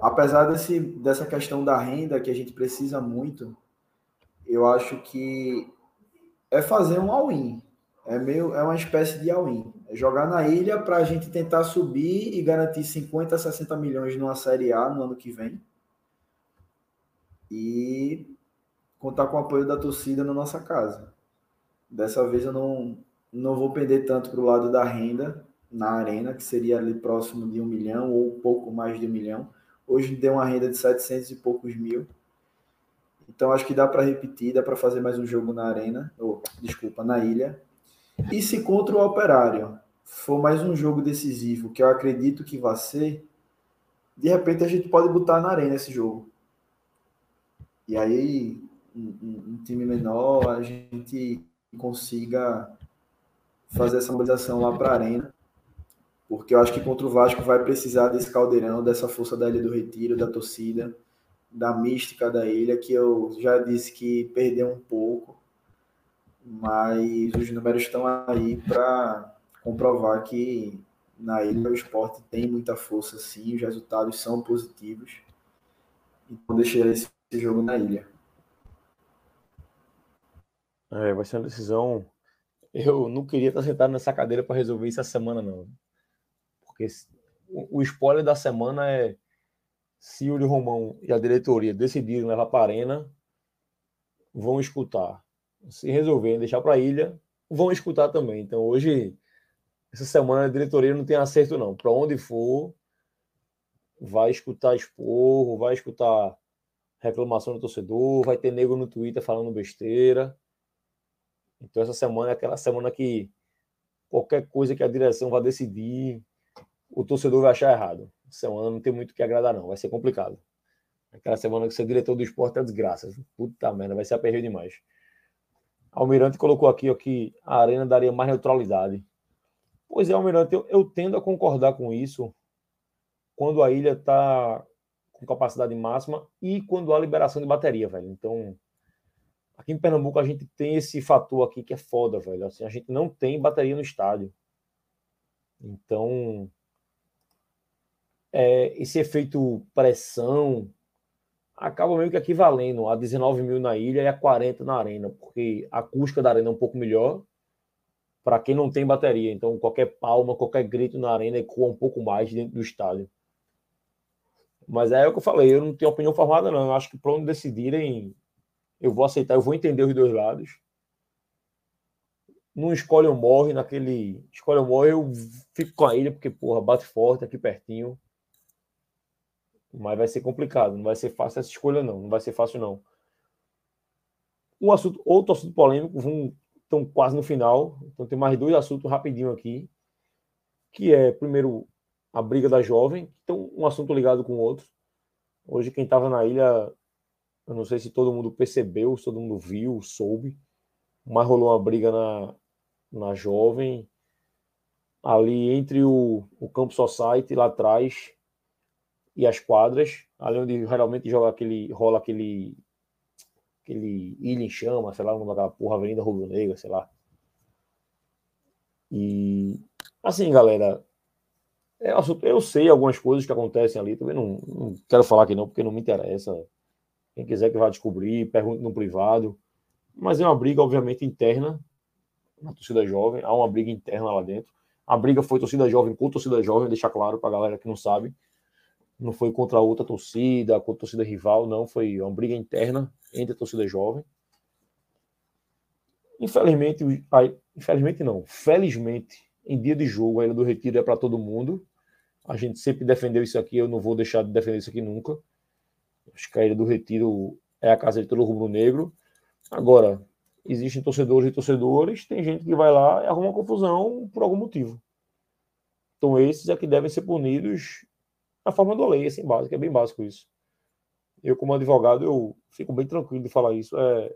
apesar desse, dessa questão da renda que a gente precisa muito, eu acho que é fazer um all-in. É, meio, é uma espécie de all-in. É jogar na ilha para a gente tentar subir e garantir 50, 60 milhões numa Série A no ano que vem. E contar com o apoio da torcida na nossa casa. Dessa vez eu não, não vou pender tanto para o lado da renda na arena, que seria ali próximo de um milhão ou pouco mais de um milhão. Hoje deu uma renda de 700 e poucos mil. Então acho que dá para repetir, dá para fazer mais um jogo na arena, ou desculpa, na ilha. E se contra o Operário for mais um jogo decisivo, que eu acredito que vai ser, de repente a gente pode botar na arena esse jogo. E aí um, um time menor a gente consiga fazer essa mobilização lá para a arena porque eu acho que contra o Vasco vai precisar desse caldeirão, dessa força da Ilha do Retiro, da torcida, da mística da ilha, que eu já disse que perdeu um pouco, mas os números estão aí para comprovar que na ilha o esporte tem muita força sim, os resultados são positivos. Então deixei esse jogo na ilha. É, vai ser uma decisão. Eu não queria estar sentado nessa cadeira para resolver isso essa semana, não. Porque o spoiler da semana é se o Romão e a diretoria decidirem levar para a arena, vão escutar. Se resolverem deixar para a ilha, vão escutar também. Então hoje, essa semana, a diretoria não tem acerto, não. Para onde for, vai escutar esporro, vai escutar reclamação do torcedor, vai ter nego no Twitter falando besteira. Então essa semana é aquela semana que qualquer coisa que a direção vai decidir, o torcedor vai achar errado. Semana não tem muito o que agradar, não. Vai ser complicado. Aquela semana que é diretor do esporte é desgraça. Puta merda, vai ser aperreio demais. Almirante colocou aqui ó, que a arena daria mais neutralidade. Pois é, Almirante, eu, eu tendo a concordar com isso quando a ilha está com capacidade máxima e quando há liberação de bateria, velho. Então, aqui em Pernambuco a gente tem esse fator aqui que é foda, velho. Assim, a gente não tem bateria no estádio. Então, é, esse efeito pressão acaba meio que equivalendo a 19 mil na ilha e a 40 na arena, porque a acústica da arena é um pouco melhor para quem não tem bateria. Então, qualquer palma, qualquer grito na arena ecoa um pouco mais dentro do estádio. Mas é o que eu falei, eu não tenho opinião formada, não. Eu acho que para onde decidirem, eu vou aceitar, eu vou entender os dois lados. Não escolhe ou morre naquele. Escolhe ou morre, eu fico com a ilha, porque, porra, bate forte aqui pertinho. Mas vai ser complicado, não vai ser fácil essa escolha, não. Não vai ser fácil, não. Um assunto, outro assunto polêmico, estão quase no final. Então tem mais dois assuntos rapidinho aqui. Que é, primeiro, a briga da jovem. Então, um assunto ligado com o outro. Hoje, quem estava na ilha, eu não sei se todo mundo percebeu, se todo mundo viu, soube. Mas rolou uma briga na, na jovem. Ali entre o, o Campo Society lá atrás e as quadras, ali onde geralmente joga aquele, rola aquele, aquele ilha em chama, sei lá, o nome daquela porra, Avenida Rubro Negra, sei lá. E assim, galera, é, eu sei algumas coisas que acontecem ali, também não, não quero falar aqui não, porque não me interessa. Quem quiser que vá descobrir, pergunte no privado. Mas é uma briga, obviamente, interna na torcida jovem. Há uma briga interna lá dentro. A briga foi torcida jovem com torcida jovem, deixar claro para a galera que não sabe não foi contra outra torcida, contra a torcida rival, não, foi uma briga interna entre a torcida jovem. Infelizmente, infelizmente não, felizmente, em dia de jogo, a Ilha do Retiro é para todo mundo. A gente sempre defendeu isso aqui, eu não vou deixar de defender isso aqui nunca. Acho que a Ilha do Retiro é a casa de todo rubro-negro. Agora, existem torcedores e torcedores, tem gente que vai lá e arruma confusão por algum motivo. Então, esses é que devem ser punidos a forma do lei, assim, básico, é bem básico isso. Eu, como advogado, eu fico bem tranquilo de falar isso. É,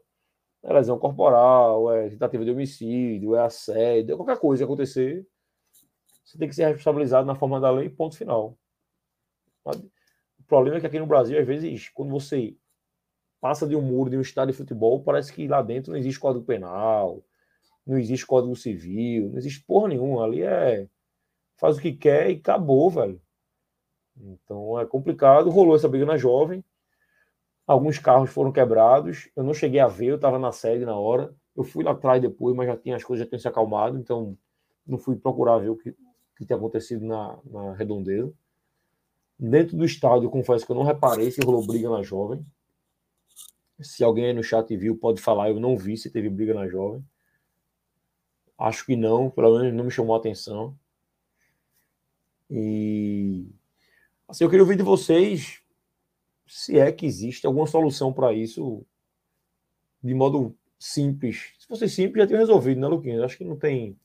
é lesão corporal, é tentativa de homicídio, é assédio, é qualquer coisa que acontecer, você tem que ser responsabilizado na forma da lei, ponto final. O problema é que aqui no Brasil, às vezes, quando você passa de um muro de um estádio de futebol, parece que lá dentro não existe código penal, não existe código civil, não existe porra nenhuma. Ali é faz o que quer e acabou, velho. Então é complicado. Rolou essa briga na jovem. Alguns carros foram quebrados. Eu não cheguei a ver, eu estava na sede na hora. Eu fui lá atrás depois, mas já tinha as coisas já tinham se acalmado, então não fui procurar ver o que, que tinha acontecido na, na redondeza. Dentro do estádio, eu confesso que eu não reparei se rolou briga na jovem. Se alguém aí no chat viu, pode falar. Eu não vi se teve briga na jovem. Acho que não, pelo menos não me chamou a atenção. E assim, eu queria ouvir de vocês se é que existe alguma solução para isso de modo simples. Se fosse simples, já tinha resolvido, né, Luquinhas? Acho que não tem.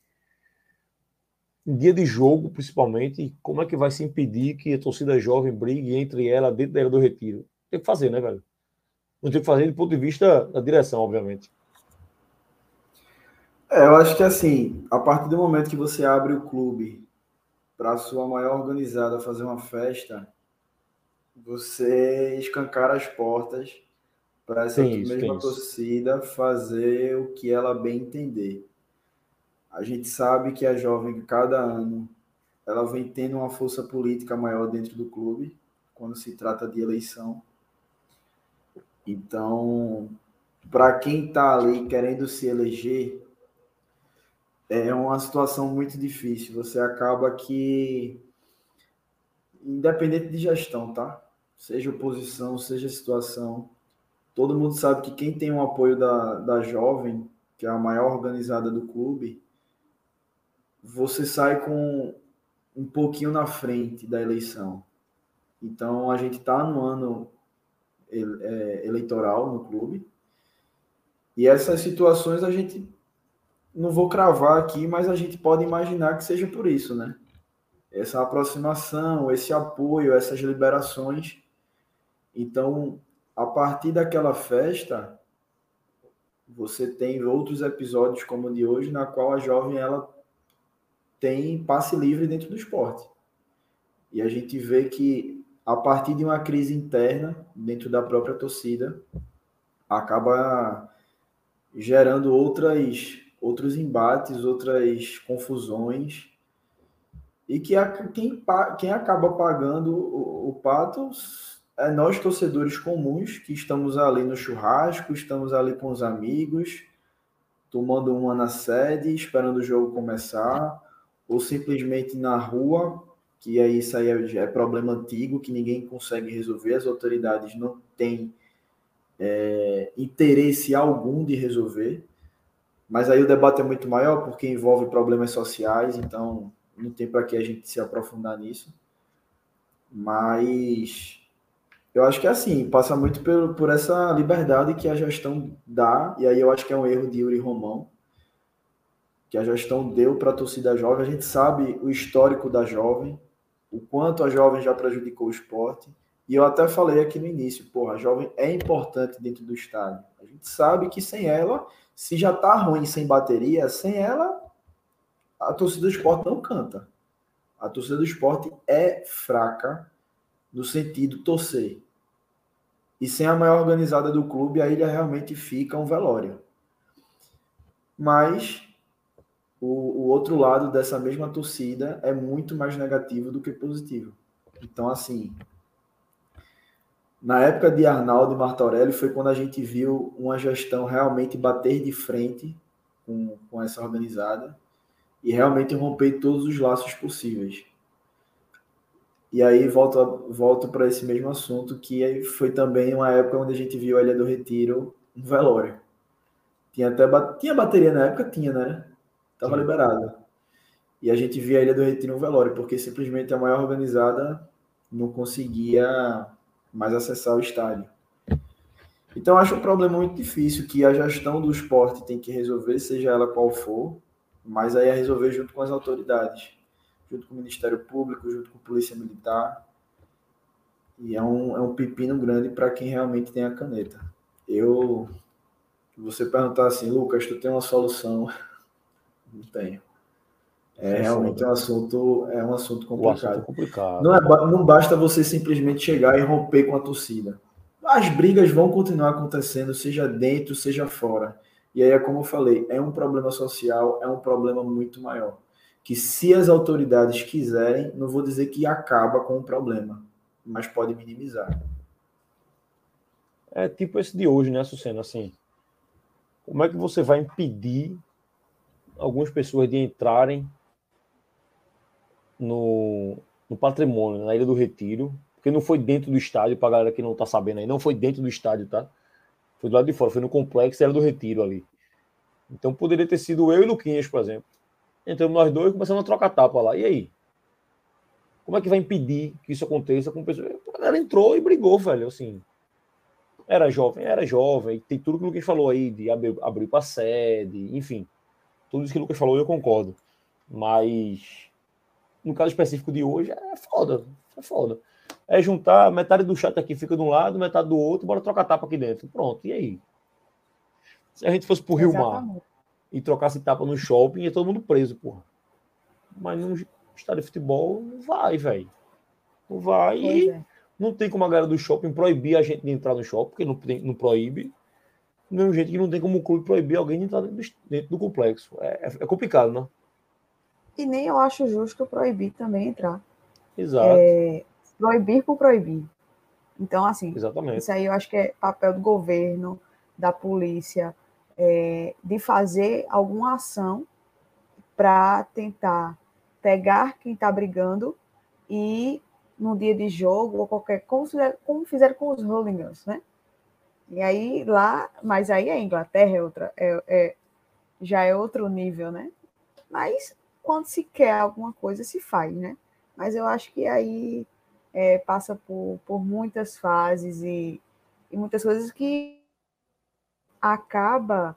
Em dia de jogo, principalmente, como é que vai se impedir que a torcida jovem brigue entre ela dentro da era do retiro? Tem que fazer, né, velho? Não tem que fazer do ponto de vista da direção, obviamente. É, eu acho que assim, a partir do momento que você abre o clube para a sua maior organizada fazer uma festa, você escancar as portas para essa isso, mesma torcida fazer o que ela bem entender. A gente sabe que a jovem, cada ano, ela vem tendo uma força política maior dentro do clube, quando se trata de eleição. Então, para quem está ali querendo se eleger, é uma situação muito difícil. Você acaba que, independente de gestão, tá? Seja oposição, seja situação, todo mundo sabe que quem tem o apoio da, da jovem, que é a maior organizada do clube, você sai com um pouquinho na frente da eleição. Então, a gente está no ano é, eleitoral no clube. E essas situações a gente não vou cravar aqui, mas a gente pode imaginar que seja por isso, né? Essa aproximação, esse apoio, essas liberações. Então, a partir daquela festa, você tem outros episódios como o de hoje, na qual a jovem ela tem passe livre dentro do esporte. E a gente vê que a partir de uma crise interna dentro da própria torcida, acaba gerando outras outros embates, outras confusões, e que a, quem, quem acaba pagando o, o pato é nós, torcedores comuns, que estamos ali no churrasco, estamos ali com os amigos, tomando uma na sede, esperando o jogo começar, ou simplesmente na rua, que aí isso aí é, é problema antigo, que ninguém consegue resolver, as autoridades não têm é, interesse algum de resolver. Mas aí o debate é muito maior porque envolve problemas sociais, então não tem para que a gente se aprofundar nisso. Mas eu acho que é assim, passa muito por, por essa liberdade que a gestão dá, e aí eu acho que é um erro de Yuri Romão, que a gestão deu para a torcida jovem. A gente sabe o histórico da jovem, o quanto a jovem já prejudicou o esporte. E eu até falei aqui no início, porra, a jovem é importante dentro do estádio. A gente sabe que sem ela se já tá ruim sem bateria, sem ela, a torcida do esporte não canta. A torcida do esporte é fraca no sentido torcer. E sem a maior organizada do clube, a ilha realmente fica um velório. Mas o, o outro lado dessa mesma torcida é muito mais negativo do que positivo. Então, assim, na época de Arnaldo e Martorelli foi quando a gente viu uma gestão realmente bater de frente com, com essa organizada e realmente romper todos os laços possíveis. E aí volto, volto para esse mesmo assunto, que foi também uma época onde a gente viu a Ilha do Retiro um velório. Tinha até tinha bateria na época, tinha, né? Tava liberado. E a gente via a Ilha do Retiro um velório, porque simplesmente a maior organizada não conseguia mais acessar o estádio. Então, acho um problema muito difícil que a gestão do esporte tem que resolver, seja ela qual for, mas aí é resolver junto com as autoridades, junto com o Ministério Público, junto com a Polícia Militar. E é um, é um pepino grande para quem realmente tem a caneta. Eu. Você perguntar assim, Lucas, tu tem uma solução? Não tenho. É, é realmente um assunto, é um assunto complicado. Assunto é complicado. Não, é, não basta você simplesmente chegar e romper com a torcida. As brigas vão continuar acontecendo, seja dentro, seja fora. E aí é como eu falei, é um problema social, é um problema muito maior. Que se as autoridades quiserem, não vou dizer que acaba com o problema, mas pode minimizar. É tipo esse de hoje, né, Sucena? Assim, como é que você vai impedir algumas pessoas de entrarem no, no patrimônio, na Ilha do Retiro, porque não foi dentro do estádio, para a galera que não tá sabendo aí, não foi dentro do estádio, tá? Foi do lado de fora, foi no complexo, era do Retiro ali. Então poderia ter sido eu e Luquinhas, por exemplo. Entramos nós dois começamos a trocar tapa lá. E aí? Como é que vai impedir que isso aconteça com pessoas? A galera entrou e brigou, velho. Assim, era jovem, era jovem. Tem tudo que o Lucas falou aí, de abrir, abrir para sede, enfim. Tudo isso que o Lucas falou, eu concordo. Mas no caso específico de hoje, é foda. É foda. É juntar metade do chat aqui fica de um lado, metade do outro, bora trocar tapa aqui dentro. Pronto, e aí? Se a gente fosse pro Rio Mar e trocasse tapa no shopping, ia todo mundo preso, porra. Mas num estádio de futebol, não vai, velho. Não vai. E é. não tem como a galera do shopping proibir a gente de entrar no shopping, porque não, não proíbe. Do mesmo jeito que não tem como o clube proibir alguém de entrar dentro do, dentro do complexo. É, é, complicado, né? E nem eu acho justo proibir também entrar. Exato. É, proibir por proibir. Então, assim, Exatamente. isso aí eu acho que é papel do governo, da polícia, é, de fazer alguma ação para tentar pegar quem está brigando e no dia de jogo ou qualquer como fizeram, como fizeram com os hooligans, né? E aí lá, mas aí a Inglaterra é outra, é, é, já é outro nível, né? Mas quando se quer alguma coisa se faz, né? Mas eu acho que aí é, passa por, por muitas fases e, e muitas coisas que acaba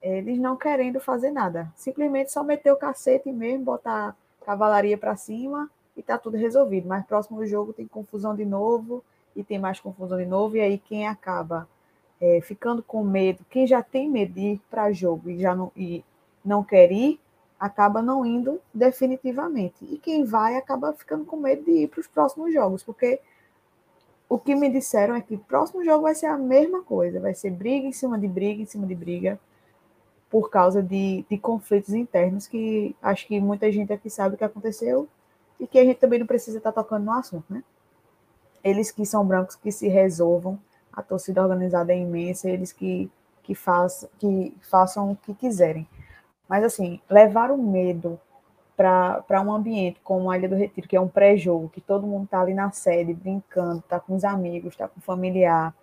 eles não querendo fazer nada. Simplesmente só meter o cacete mesmo, botar cavalaria para cima e tá tudo resolvido. Mas próximo do jogo tem confusão de novo e tem mais confusão de novo. E aí quem acaba é, ficando com medo, quem já tem medo de ir para jogo e já não, e não quer ir, acaba não indo definitivamente. E quem vai acaba ficando com medo de ir para os próximos jogos, porque o que me disseram é que o próximo jogo vai ser a mesma coisa, vai ser briga em cima de briga, em cima de briga, por causa de, de conflitos internos que acho que muita gente aqui sabe o que aconteceu e que a gente também não precisa estar tocando no assunto, né? Eles que são brancos que se resolvam, a torcida organizada é imensa, eles que, que, façam, que façam o que quiserem. Mas, assim, levar o medo para um ambiente como a Ilha do Retiro, que é um pré-jogo, que todo mundo está ali na sede, brincando, está com os amigos, está com o familiar.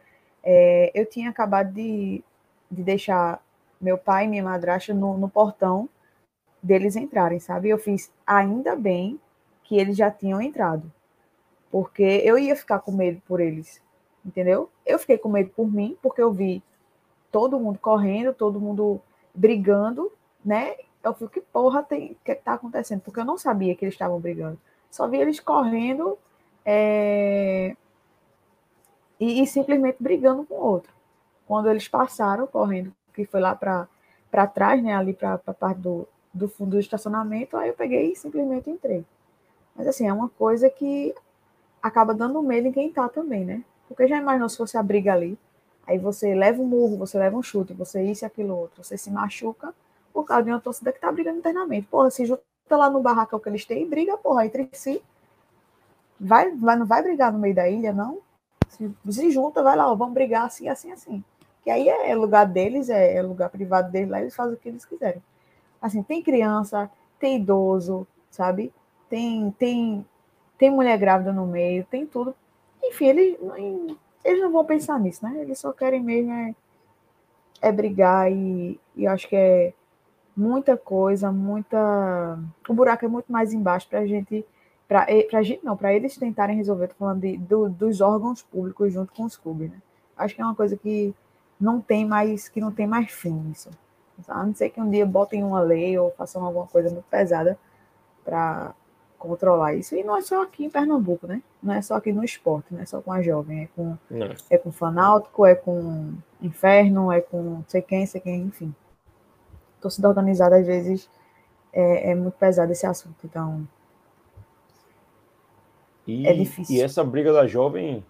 É, eu tinha acabado de, de deixar meu pai e minha madrasta no, no portão deles entrarem, sabe? Eu fiz ainda bem que eles já tinham entrado, porque eu ia ficar com medo por eles, entendeu? Eu fiquei com medo por mim, porque eu vi todo mundo correndo, todo mundo brigando, né? Eu fui, que porra tem, que tá acontecendo? Porque eu não sabia que eles estavam brigando. Só vi eles correndo é... e, e, simplesmente brigando com o outro. Quando eles passaram correndo, que foi lá para trás, né? Ali para a parte do, do fundo do estacionamento, aí eu peguei e simplesmente entrei. Mas assim, é uma coisa que acaba dando medo em quem tá também, né? Porque já imaginou se fosse a briga ali, aí você leva um murro, você leva um chute, você isso e aquilo outro, você se machuca, por causa de uma torcida que tá brigando internamente. Porra, se junta lá no barracão que eles têm e briga, porra, entre si. Vai, vai, não vai brigar no meio da ilha, não. Se, se junta, vai lá, ó, vamos brigar assim, assim, assim. Que aí é lugar deles, é, é lugar privado deles, lá eles fazem o que eles quiserem. Assim, tem criança, tem idoso, sabe? Tem, tem, tem mulher grávida no meio, tem tudo. Enfim, eles, eles não vão pensar nisso, né? Eles só querem mesmo é, é brigar e, e acho que é muita coisa, muita. O buraco é muito mais embaixo para a gente. Para a gente, não, para eles tentarem resolver. Estou falando de, do, dos órgãos públicos junto com os clubes, né? Acho que é uma coisa que não tem mais, que não tem mais fim isso. A não ser que um dia botem uma lei ou façam alguma coisa muito pesada para controlar isso. E não é só aqui em Pernambuco, né? Não é só aqui no esporte, não é só com a jovem, é com, não. é com fanáutico, é com inferno, é com sei quem, sei quem, enfim. Torcida organizada, às vezes, é, é muito pesado esse assunto, então. E, é difícil. E essa briga da jovem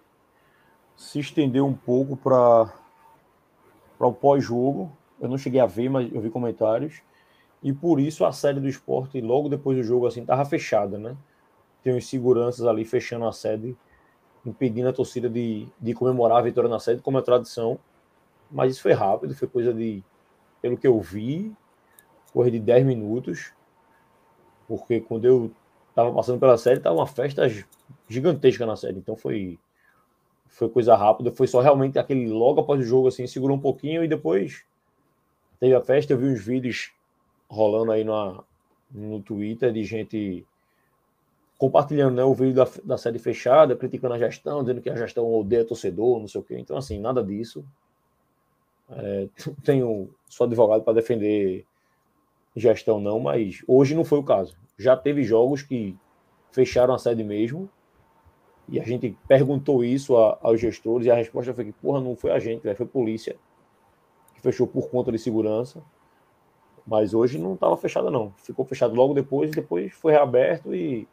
se estendeu um pouco para o pós-jogo. Eu não cheguei a ver, mas eu vi comentários e por isso a sede do esporte, logo depois do jogo, assim, tava fechada, né? Tem os seguranças ali fechando a sede, impedindo a torcida de, de comemorar a vitória na sede, como é tradição. Mas isso foi rápido, foi coisa de, pelo que eu vi, coisa de 10 minutos. Porque quando eu tava passando pela sede, tava uma festa gigantesca na sede. Então foi foi coisa rápida, foi só realmente aquele logo após o jogo assim, segurou um pouquinho e depois teve a festa, eu vi uns vídeos rolando aí no, no Twitter de gente compartilhando né, o vídeo da, da série fechada, criticando a gestão, dizendo que a gestão odeia torcedor, não sei o quê. Então, assim, nada disso. É, tenho só advogado para defender gestão, não, mas hoje não foi o caso. Já teve jogos que fecharam a sede mesmo, e a gente perguntou isso a, aos gestores, e a resposta foi que, porra, não foi a gente, foi a polícia que fechou por conta de segurança. Mas hoje não estava fechada, não. Ficou fechado logo depois, depois foi reaberto e.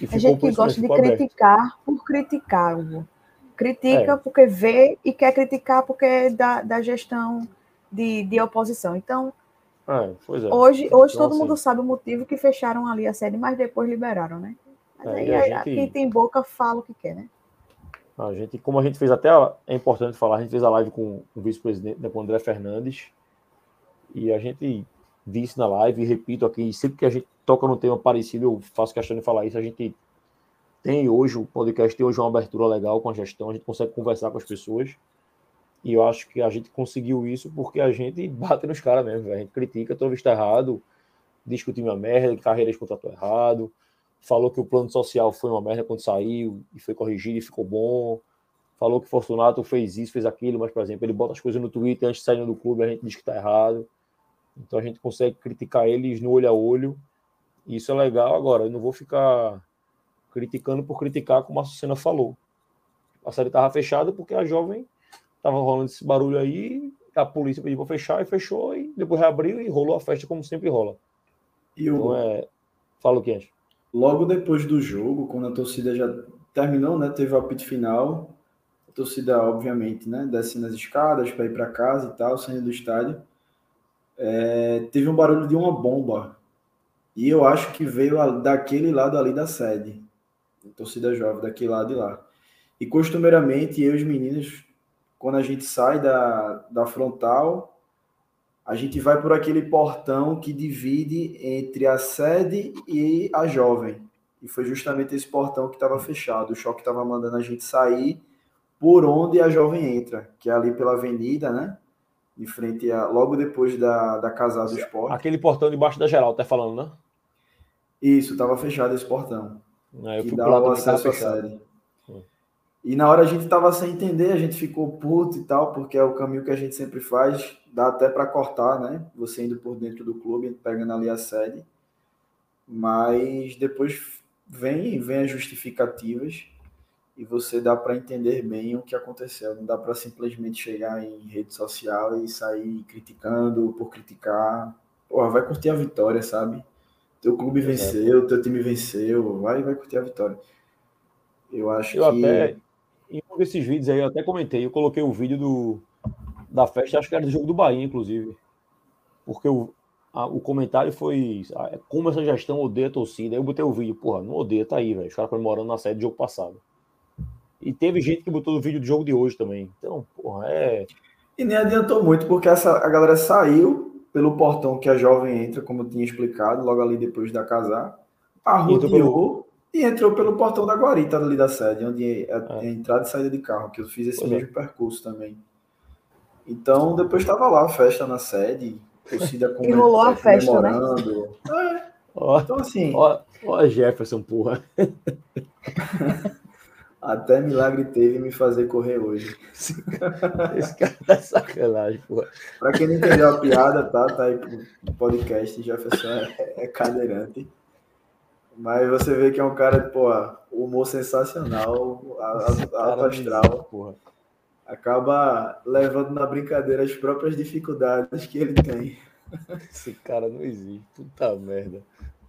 e a gente que gosta de criticar aberto. por criticar, Hugo. Critica é. porque vê e quer criticar porque é da, da gestão de, de oposição. Então, é, é. hoje, hoje então, todo assim, mundo sabe o motivo que fecharam ali a sede, mas depois liberaram, né? Mas é, aí, gente... quem tem boca fala o que quer, né? A gente, como a gente fez até, é importante falar, a gente fez a live com o vice-presidente, né, com o André Fernandes, e a gente disse na live, e repito aqui, sempre que a gente toca num tema parecido, eu faço questão de falar isso, a gente tem hoje, o podcast tem hoje uma abertura legal com a gestão, a gente consegue conversar com as pessoas, e eu acho que a gente conseguiu isso porque a gente bate nos caras mesmo, a gente critica, todo visto errado, diz que o time é merda, que carreiras contratou errado, falou que o plano social foi uma merda quando saiu, e foi corrigido e ficou bom, falou que Fortunato fez isso, fez aquilo, mas, por exemplo, ele bota as coisas no Twitter antes de sair do clube, a gente diz que tá errado. Então a gente consegue criticar eles no olho a olho. E isso é legal. Agora, eu não vou ficar criticando por criticar, como a Sucena falou. A série estava fechada porque a jovem estava rolando esse barulho aí, a polícia pediu para fechar e fechou, e depois reabriu e rolou a festa como sempre rola. E o... Então é. Fala o que antes. Logo depois do jogo, quando a torcida já terminou, né? Teve o apito final. A torcida, obviamente, né? Descendo as escadas para ir para casa e tal, saindo do estádio é, teve um barulho de uma bomba. E eu acho que veio daquele lado ali da sede. Torcida jovem, daquele lado de lá. E costumeiramente, eu e os meninos, quando a gente sai da, da frontal, a gente vai por aquele portão que divide entre a sede e a jovem. E foi justamente esse portão que estava fechado. O choque estava mandando a gente sair por onde a jovem entra, que é ali pela avenida, né? em frente a logo depois da, da Casa do Esporte. Aquele portão debaixo da geral, tá falando, né? Isso, estava fechado esse portão. Eu que dá o acesso à série. Hum. E na hora a gente tava sem entender, a gente ficou puto e tal, porque é o caminho que a gente sempre faz, dá até para cortar, né? Você indo por dentro do clube, pegando ali a sede. Mas depois vem, vem as justificativas e você dá para entender bem o que aconteceu. Não dá para simplesmente chegar em rede social e sair criticando por criticar. Pô, vai curtir a vitória, sabe? Teu clube venceu, teu time venceu, vai, vai curtir a vitória. Eu acho eu que. Até, em um desses vídeos aí, eu até comentei, eu coloquei o vídeo do, da festa, acho que era do jogo do Bahia, inclusive. Porque o, a, o comentário foi ah, como essa gestão odeia a torcida. Aí eu botei o vídeo, porra, não odeia, tá aí, velho. Os caras comemorando na sede do jogo passado. E teve gente que botou no vídeo do jogo de hoje também. Então, porra, é. E nem adiantou muito, porque essa, a galera saiu pelo portão que a jovem entra, como eu tinha explicado, logo ali depois da casar. Arrodeou pelo... e entrou pelo portão da Guarita ali da sede, onde é a, é. entrada e saída de carro, que eu fiz esse pois é. mesmo é. percurso também. Então, depois estava lá a festa na sede, torcida com E rolou a festa, né? É. Ó, então, assim. Ó, ó Jefferson, porra. Até milagre teve me fazer correr hoje. Esse cara tá sacanagem, pô. Pra quem não entendeu a piada, tá? Tá aí pro podcast, Jefferson é, é cadeirante. Mas você vê que é um cara, pô, humor sensacional, alto astral. Porra. Acaba levando na brincadeira as próprias dificuldades que ele tem. Esse cara não existe. Puta merda.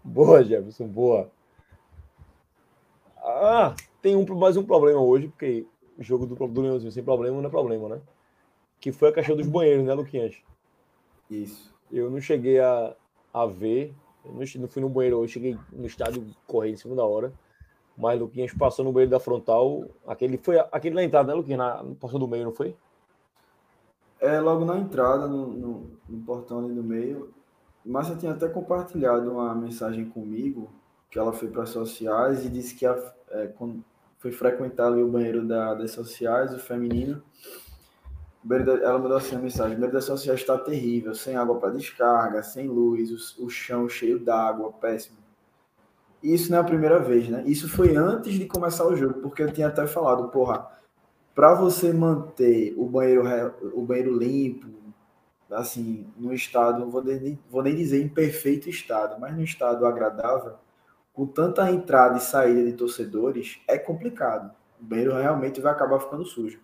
Boa, Jefferson, boa. Ah, tem um, mais um problema hoje, porque o jogo do, do Leãozinho sem problema não é problema, né? Que foi a questão dos banheiros, né, Luquinhas? Isso. Eu não cheguei a, a ver, eu não, fui no banheiro hoje, cheguei no estádio correndo em segunda hora, mas Luquinhas passou no banheiro da frontal, aquele foi aquele na entrada, né, Luquinhas? Na, passou do meio, não foi? É, logo na entrada, no, no, no portão ali no meio. Márcia tinha até compartilhado uma mensagem comigo, que ela foi para as sociais e disse que a, é, quando foi frequentar o banheiro da, das sociais, o feminino, ela mandou assim a mensagem: o banheiro das sociais está terrível, sem água para descarga, sem luz, o, o chão cheio d'água, péssimo. E isso não é a primeira vez, né? Isso foi antes de começar o jogo, porque eu tinha até falado, porra, para você manter o banheiro, o banheiro limpo, assim, no estado, não vou nem, vou nem dizer em perfeito estado, mas no estado agradável, com tanta entrada e saída de torcedores, é complicado. O banheiro realmente vai acabar ficando sujo.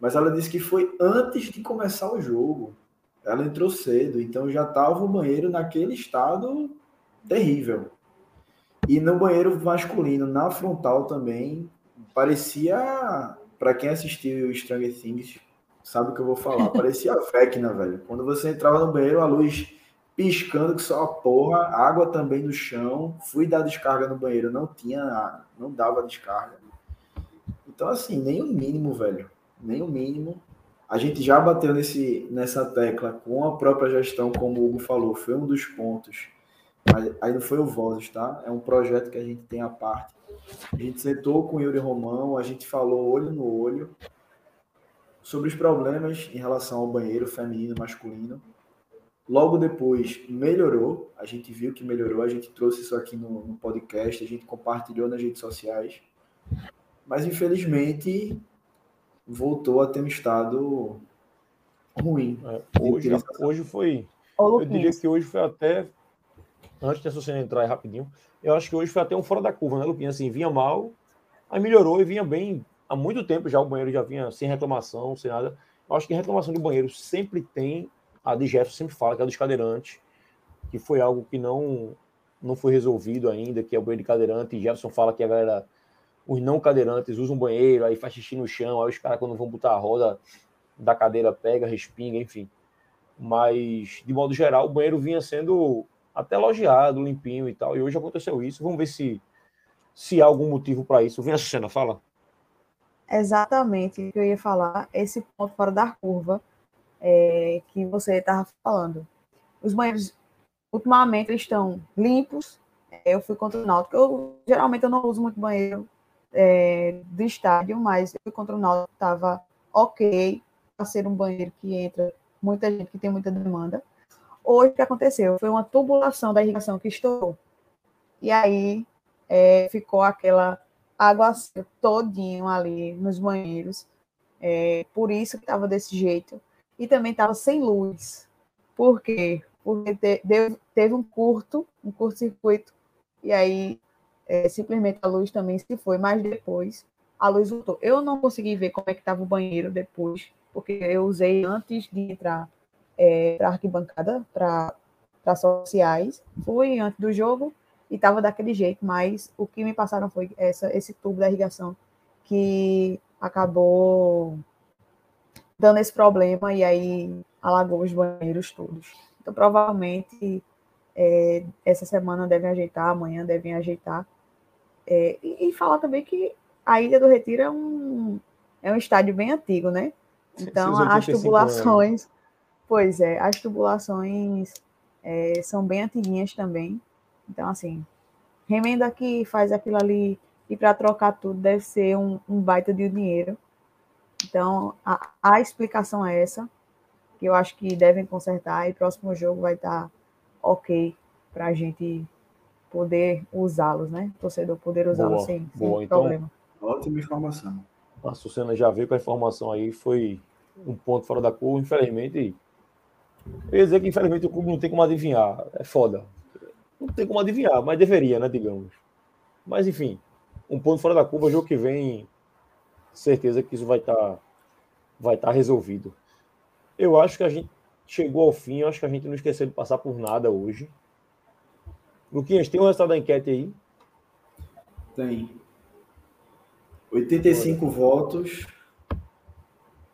Mas ela disse que foi antes de começar o jogo. Ela entrou cedo, então já estava o banheiro naquele estado terrível. E no banheiro masculino, na frontal também, parecia, para quem assistiu Stranger Things, sabe o que eu vou falar, parecia a Vecna, velho. Quando você entrava no banheiro, a luz piscando que só a porra, água também no chão. Fui dar descarga no banheiro, não tinha, não dava descarga. Então, assim, nem o mínimo, velho. Nem o mínimo. A gente já bateu nesse, nessa tecla com a própria gestão, como o Hugo falou, foi um dos pontos. Mas aí não foi o Vozes, tá? É um projeto que a gente tem à parte. A gente sentou com o Yuri Romão, a gente falou olho no olho sobre os problemas em relação ao banheiro feminino masculino Logo depois melhorou, a gente viu que melhorou, a gente trouxe isso aqui no, no podcast, a gente compartilhou nas redes sociais, mas infelizmente voltou a ter um estado ruim. É, hoje, hoje foi. Eu diria que hoje foi até. Antes de você entrar aí rapidinho, eu acho que hoje foi até um fora da curva, né, Lupinha? Assim, vinha mal, aí melhorou e vinha bem. Há muito tempo já o banheiro já vinha sem reclamação, sem nada. Eu acho que reclamação de banheiro sempre tem a de Jefferson sempre fala, que é dos cadeirantes, que foi algo que não, não foi resolvido ainda, que é o banheiro de cadeirante. E Jefferson fala que a galera, os não cadeirantes, usam banheiro, aí faz xixi no chão, aí os caras, quando vão botar a roda da cadeira, pega, respinga, enfim. Mas, de modo geral, o banheiro vinha sendo até elogiado, limpinho e tal. E hoje aconteceu isso. Vamos ver se, se há algum motivo para isso. Vem a cena, fala. Exatamente o que eu ia falar. Esse ponto fora da curva é, que você estava falando. Os banheiros, ultimamente, eles estão limpos. É, eu fui contra o Náutico. Eu, geralmente, eu não uso muito banheiro é, do estádio, mas eu fui contra o Náutico, estava ok para ser um banheiro que entra muita gente, que tem muita demanda. Hoje, o que aconteceu? Foi uma tubulação da irrigação que estourou. E aí, é, ficou aquela água todinho ali nos banheiros. É, por isso que estava desse jeito e também estava sem luz. Por quê? Porque te, deu, teve um curto, um curto-circuito, e aí é, simplesmente a luz também se foi, mas depois a luz voltou. Eu não consegui ver como é que estava o banheiro depois, porque eu usei antes de entrar é, para a arquibancada, para sociais, fui antes do jogo e estava daquele jeito, mas o que me passaram foi essa, esse tubo da irrigação que acabou dando esse problema e aí alagou os banheiros todos. Então, provavelmente, é, essa semana devem ajeitar, amanhã devem ajeitar. É, e, e, falar também que a Ilha do Retiro é um, é um estádio bem antigo, né? Então, as tubulações. Anos. Pois é, as tubulações é, são bem antiguinhas também. Então, assim, remenda que faz aquilo ali e para trocar tudo deve ser um, um baita de dinheiro. Então, a, a explicação é essa, que eu acho que devem consertar e próximo jogo vai estar ok para a gente poder usá-los, né? O torcedor poder usá-los sem, boa. sem então, problema. Ótima informação. A Sucena já veio com a informação aí, foi um ponto fora da curva, infelizmente. Eu ia dizer que infelizmente o clube não tem como adivinhar, é foda. Não tem como adivinhar, mas deveria, né, digamos. Mas, enfim, um ponto fora da curva, jogo que vem, certeza que isso vai estar tá, vai tá resolvido. Eu acho que a gente chegou ao fim, eu acho que a gente não esqueceu de passar por nada hoje. Luquinhas, tem o um resultado da enquete aí? Tem. 85 Olha. votos.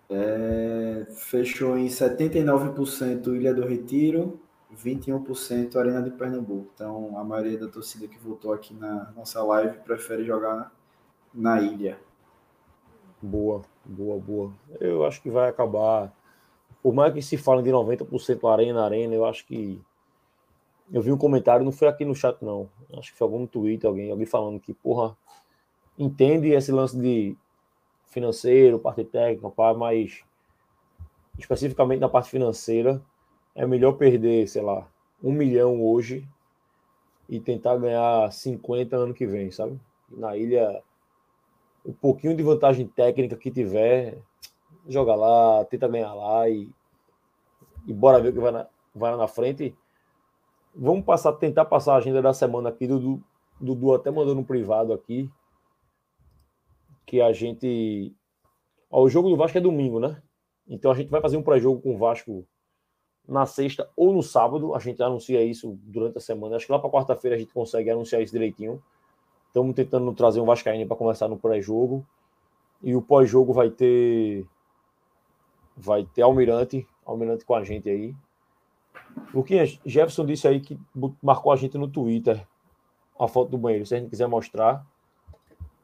É, fechou em 79% Ilha do Retiro, 21% Arena de Pernambuco. Então, a maioria da torcida que votou aqui na nossa live prefere jogar na ilha. Boa, boa, boa. Eu acho que vai acabar. Por mais que se fale de 90% Arena, Arena, eu acho que. Eu vi um comentário, não foi aqui no chat, não. Acho que foi algum Twitter, alguém, alguém falando que, porra, entende esse lance de financeiro, parte técnica, mas especificamente na parte financeira é melhor perder, sei lá, um milhão hoje e tentar ganhar 50 ano que vem, sabe? Na ilha, um pouquinho de vantagem técnica que tiver, joga lá, tenta ganhar lá e, e bora ver o que vai na, vai lá na frente. Vamos passar, tentar passar a agenda da semana aqui. Dudu, Dudu até mandou no privado aqui que a gente. Ó, o jogo do Vasco é domingo, né? Então a gente vai fazer um pré-jogo com o Vasco na sexta ou no sábado. A gente anuncia isso durante a semana. Acho que lá para quarta-feira a gente consegue anunciar isso direitinho. Estamos tentando trazer um Vascaíno para começar no pré-jogo. E o pós-jogo vai ter. Vai ter Almirante. Almirante com a gente aí. Luquinhas, Jefferson disse aí que marcou a gente no Twitter a foto do banheiro. Se a gente quiser mostrar,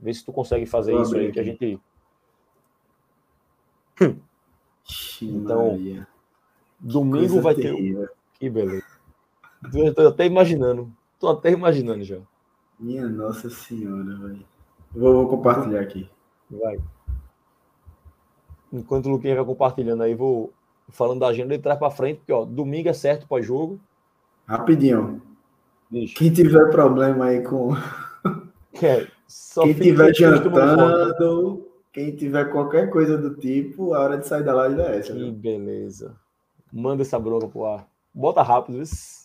vê se tu consegue fazer isso aí, que a gente. então, Domingo Coisa vai terrível. ter. Que beleza. Estou até imaginando. Estou até imaginando já. Minha Nossa Senhora, velho. Vou, vou, compartilhar aqui. Vai. Enquanto o Luquinha vai compartilhando aí, vou falando da agenda de trás para frente, porque ó, domingo é certo pós-jogo. Rapidinho. Deixa. Quem tiver problema aí com. É, quem tiver jantando, quem tiver qualquer coisa do tipo, a hora de sair da live é essa. Que viu? beleza. Manda essa bronca pro ar. Bota rápido, isso.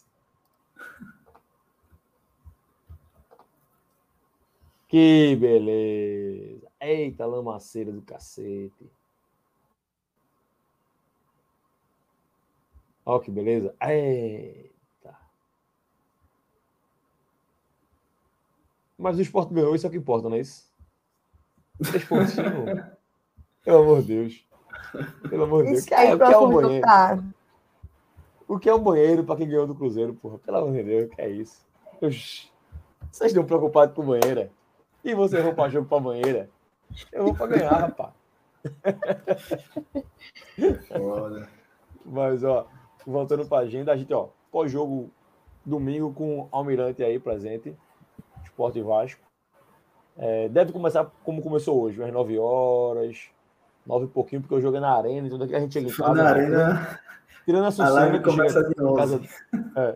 Que beleza. Eita, lamaceira do cacete. Olha que beleza. Eita. Mas o esporte ganhou, isso é o que importa, não é isso? Três pontinhos. Pelo amor de Deus. Pelo amor de Deus. Isso é, o que é o banheiro? O que é um banheiro para quem ganhou do Cruzeiro, porra? Pelo amor de Deus, o que é isso? Oxi. Vocês estão preocupados com banheira? E vocês vão para jogo para banheira? Eu vou para ganhar, rapaz. Foda. Mas, ó, voltando para a agenda, a gente, ó, pós-jogo domingo com Almirante aí presente, Esporte Vasco. É, deve começar como começou hoje, às 9 horas, nove e pouquinho, porque eu joguei na arena, então daqui a gente chega em casa. Na arena. Tirando a Sucena, que começa chega de casa. É.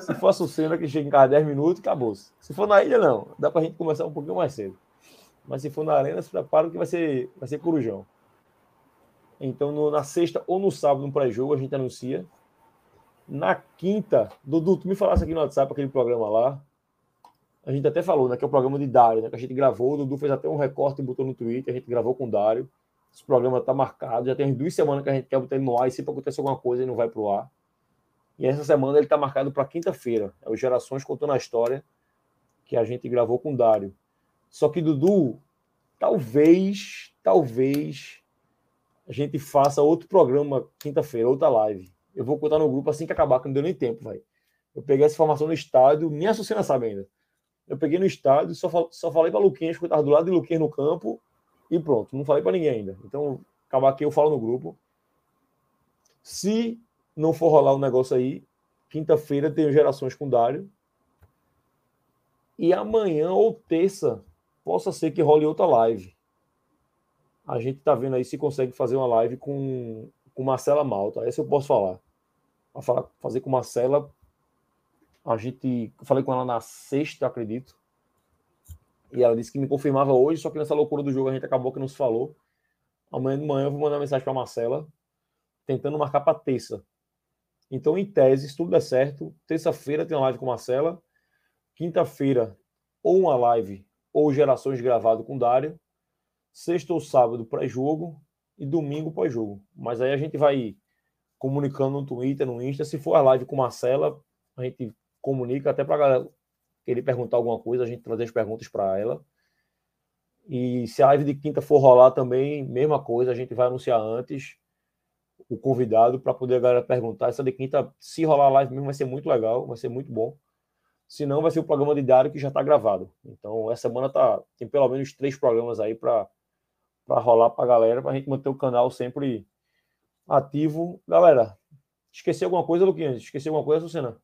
Se for a Sucena que chega em casa 10 minutos, acabou. -se. for na ilha, não. Dá pra gente começar um pouquinho mais cedo. Mas se for na arena, se prepara que vai ser, vai ser corujão. Então, no, na sexta ou no sábado, no pré-jogo, a gente anuncia. Na quinta, Dudu, tu me falasse aqui no WhatsApp, aquele programa lá. A gente até falou, né? Que é o programa de Dário, né? Que a gente gravou. O Dudu fez até um recorte e botou no Twitter. A gente gravou com o Dário. Esse programa está marcado, já tem duas semanas que a gente quer botar ele no ar e sempre acontece alguma coisa e não vai para o ar. E essa semana ele está marcado para quinta-feira. É o Gerações contando a história que a gente gravou com o Dário. Só que, Dudu, talvez, talvez a gente faça outro programa quinta-feira, outra live. Eu vou contar no grupo assim que acabar, que não deu nem tempo, vai. Eu peguei essa informação no estádio, nem a Sucena sabe ainda. Eu peguei no estádio, só, só falei para Luquinhas, que eu estava do lado de Luquinhas no campo, e pronto, não falei para ninguém ainda. Então, acabar aqui, eu falo no grupo. Se não for rolar um negócio aí, quinta-feira tem gerações com Dário. E amanhã ou terça, possa ser que role outra live. A gente tá vendo aí se consegue fazer uma live com, com Marcela Malta. Essa eu posso falar. Vou falar, fazer com Marcela. A gente. falei com ela na sexta, acredito. E ela disse que me confirmava hoje, só que nessa loucura do jogo a gente acabou que não se falou. Amanhã de manhã eu vou mandar mensagem para Marcela, tentando marcar para terça. Então, em tese, se tudo der certo, terça-feira tem uma live com Marcela, quinta-feira ou uma live ou gerações gravado com Dário. Sexta ou sábado pré-jogo e domingo pós-jogo. Mas aí a gente vai comunicando no Twitter, no Insta. Se for a live com Marcela, a gente comunica até para galera querer perguntar alguma coisa, a gente trazer as perguntas para ela. E se a live de quinta for rolar também, mesma coisa, a gente vai anunciar antes o convidado para poder a galera perguntar. Essa de quinta, se rolar a live mesmo, vai ser muito legal, vai ser muito bom. Se não, vai ser o programa de diário que já está gravado. Então, essa semana tá, tem pelo menos três programas aí para rolar para a galera, para a gente manter o canal sempre ativo. Galera, esqueceu alguma coisa, Luquinhas? Esqueceu alguma coisa, Lucena?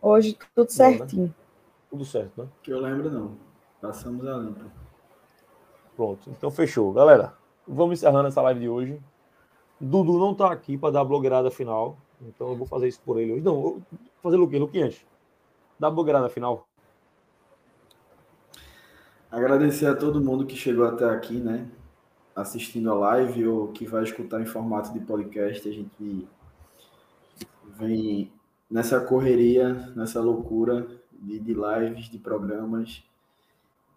Hoje tudo certinho. Não, né? Tudo certo, né? Que eu lembro, não. Passamos a limpo. Pronto, então fechou. Galera, vamos encerrando essa live de hoje. Dudu não está aqui para dar a blogueirada final, então eu vou fazer isso por ele hoje. Não, fazer o quê? Luquinhas, dá a blogueirada final. Agradecer a todo mundo que chegou até aqui, né? Assistindo a live ou que vai escutar em formato de podcast. A gente vem nessa correria, nessa loucura de, de lives, de programas.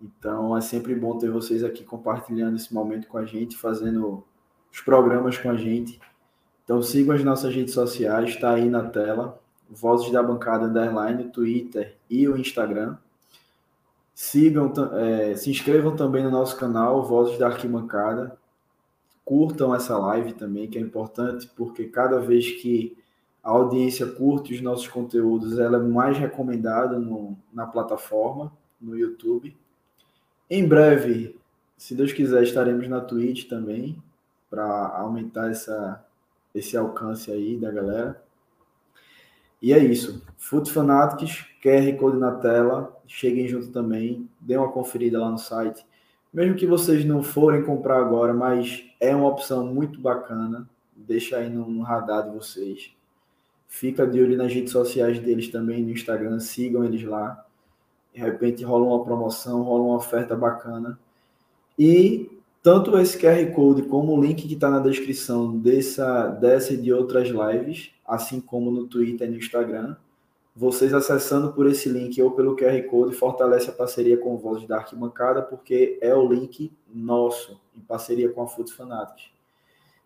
Então é sempre bom ter vocês aqui compartilhando esse momento com a gente, fazendo os programas com a gente. Então sigam as nossas redes sociais, está aí na tela. Vozes da Bancada Underline, Twitter e o Instagram. Sigam, é, se inscrevam também no nosso canal, Vozes da Arquibancada. Curtam essa live também, que é importante, porque cada vez que a audiência curte os nossos conteúdos, ela é mais recomendada no, na plataforma, no YouTube. Em breve, se Deus quiser, estaremos na Twitch também, para aumentar essa, esse alcance aí da galera. E é isso. Foot Fanatics, QR Code na tela, cheguem junto também, dê uma conferida lá no site. Mesmo que vocês não forem comprar agora, mas é uma opção muito bacana, deixa aí no, no radar de vocês. Fica de olho nas redes sociais deles também, no Instagram, sigam eles lá. De repente rola uma promoção, rola uma oferta bacana. E tanto esse QR Code como o link que está na descrição dessa, dessa e de outras lives, assim como no Twitter e no Instagram, vocês acessando por esse link ou pelo QR Code fortalece a parceria com o Voz da Arquibancada, porque é o link nosso, em parceria com a Foot Fanatics.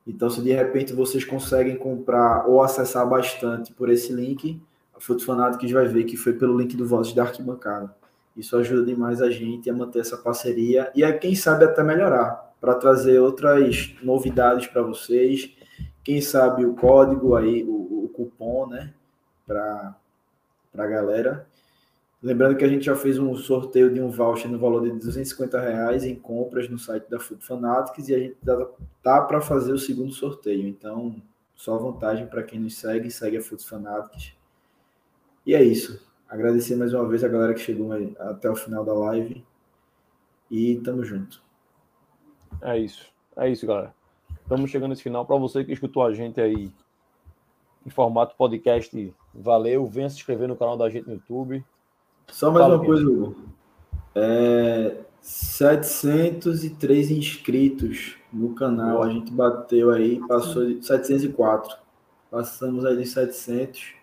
Então, se de repente vocês conseguem comprar ou acessar bastante por esse link, Foot Fanatics vai ver que foi pelo link do Vozes da Arquibancada. Isso ajuda demais a gente a manter essa parceria e a quem sabe até melhorar, para trazer outras novidades para vocês. Quem sabe o código aí, o, o cupom, né, para a galera. Lembrando que a gente já fez um sorteio de um voucher no valor de 250 reais em compras no site da Food Fanatics e a gente tá para fazer o segundo sorteio. Então, só vantagem para quem nos segue, segue a Food Fanatics. E é isso. Agradecer mais uma vez a galera que chegou até o final da live. E tamo junto. É isso. É isso, galera. Estamos chegando nesse final. Para você que escutou a gente aí em formato podcast, valeu. Venha se inscrever no canal da gente no YouTube só mais Fala, uma coisa, Hugo. É, 703 inscritos no canal. A gente bateu aí, passou de 704. Passamos aí de 700.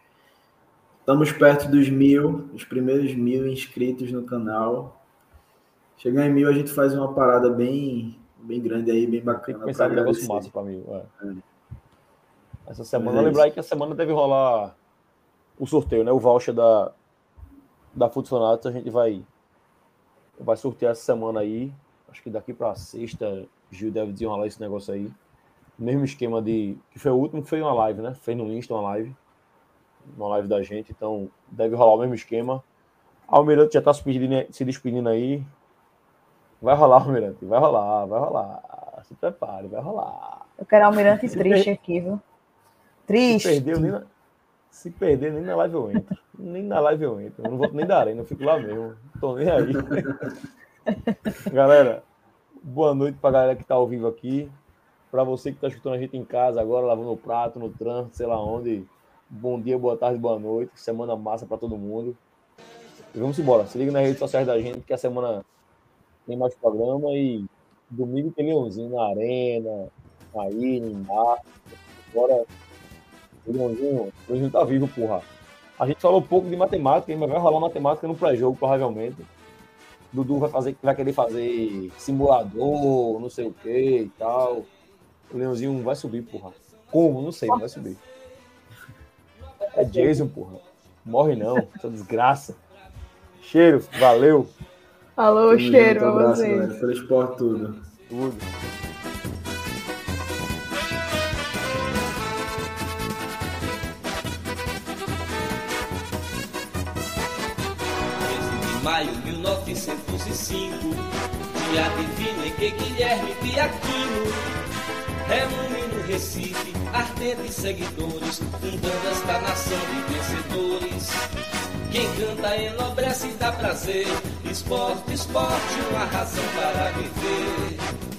Estamos perto dos mil, os primeiros mil inscritos no canal. Chegar em mil, a gente faz uma parada bem, bem grande aí, bem bacana. Tem que pensar um negócio massa para mim. É. É. Essa semana, é lembrar aí que a semana deve rolar o sorteio, né? O voucher da, da Futsonatos a gente vai vai sortear essa semana aí. Acho que daqui para sexta, Gil deve desenrolar esse negócio aí. Mesmo esquema de. Que foi o último que foi uma live, né? Fez no Insta uma live. Uma live da gente. Então deve rolar o mesmo esquema. Almirante já está se, despedindo, se despedindo aí. Vai rolar, Almirante. Vai rolar, vai rolar. Se prepare, vai rolar. Eu quero Almirante triste aqui, viu? Triste. Se perdeu, nem na... se perder, nem na live eu entro nem na live eu entro. Eu não vou nem da arena, eu fico lá mesmo. Tô nem aí. galera, boa noite pra galera que tá ao vivo aqui. Para você que tá escutando a gente em casa agora, lavando o prato, no trânsito, sei lá onde. Bom dia, boa tarde, boa noite. Semana massa para todo mundo. E vamos embora. Se liga nas redes sociais da gente, que a semana tem mais programa e domingo tem Leãozinho na arena, aí, em mar. Agora, Leãozinho, Leãozinho tá vivo, porra. A gente falou pouco de matemática, mas vai rolar matemática no pré-jogo, provavelmente. Dudu vai, fazer, vai querer fazer simulador, não sei o que e tal. O Leãozinho vai subir, porra. Como? Não sei, vai subir. É Jason, porra. Morre não, essa desgraça. Cheiro, valeu. Alô, Tamo cheiro junto, pra abraço, vocês. galera. Pelo esporte tudo. Tudo. de maio 1905, dia divino em que Guilherme de Aquino reúne Recife ardentes seguidores, fundando esta nação de vencedores. Quem canta enobrece e dá prazer, esporte, esporte, uma razão para viver.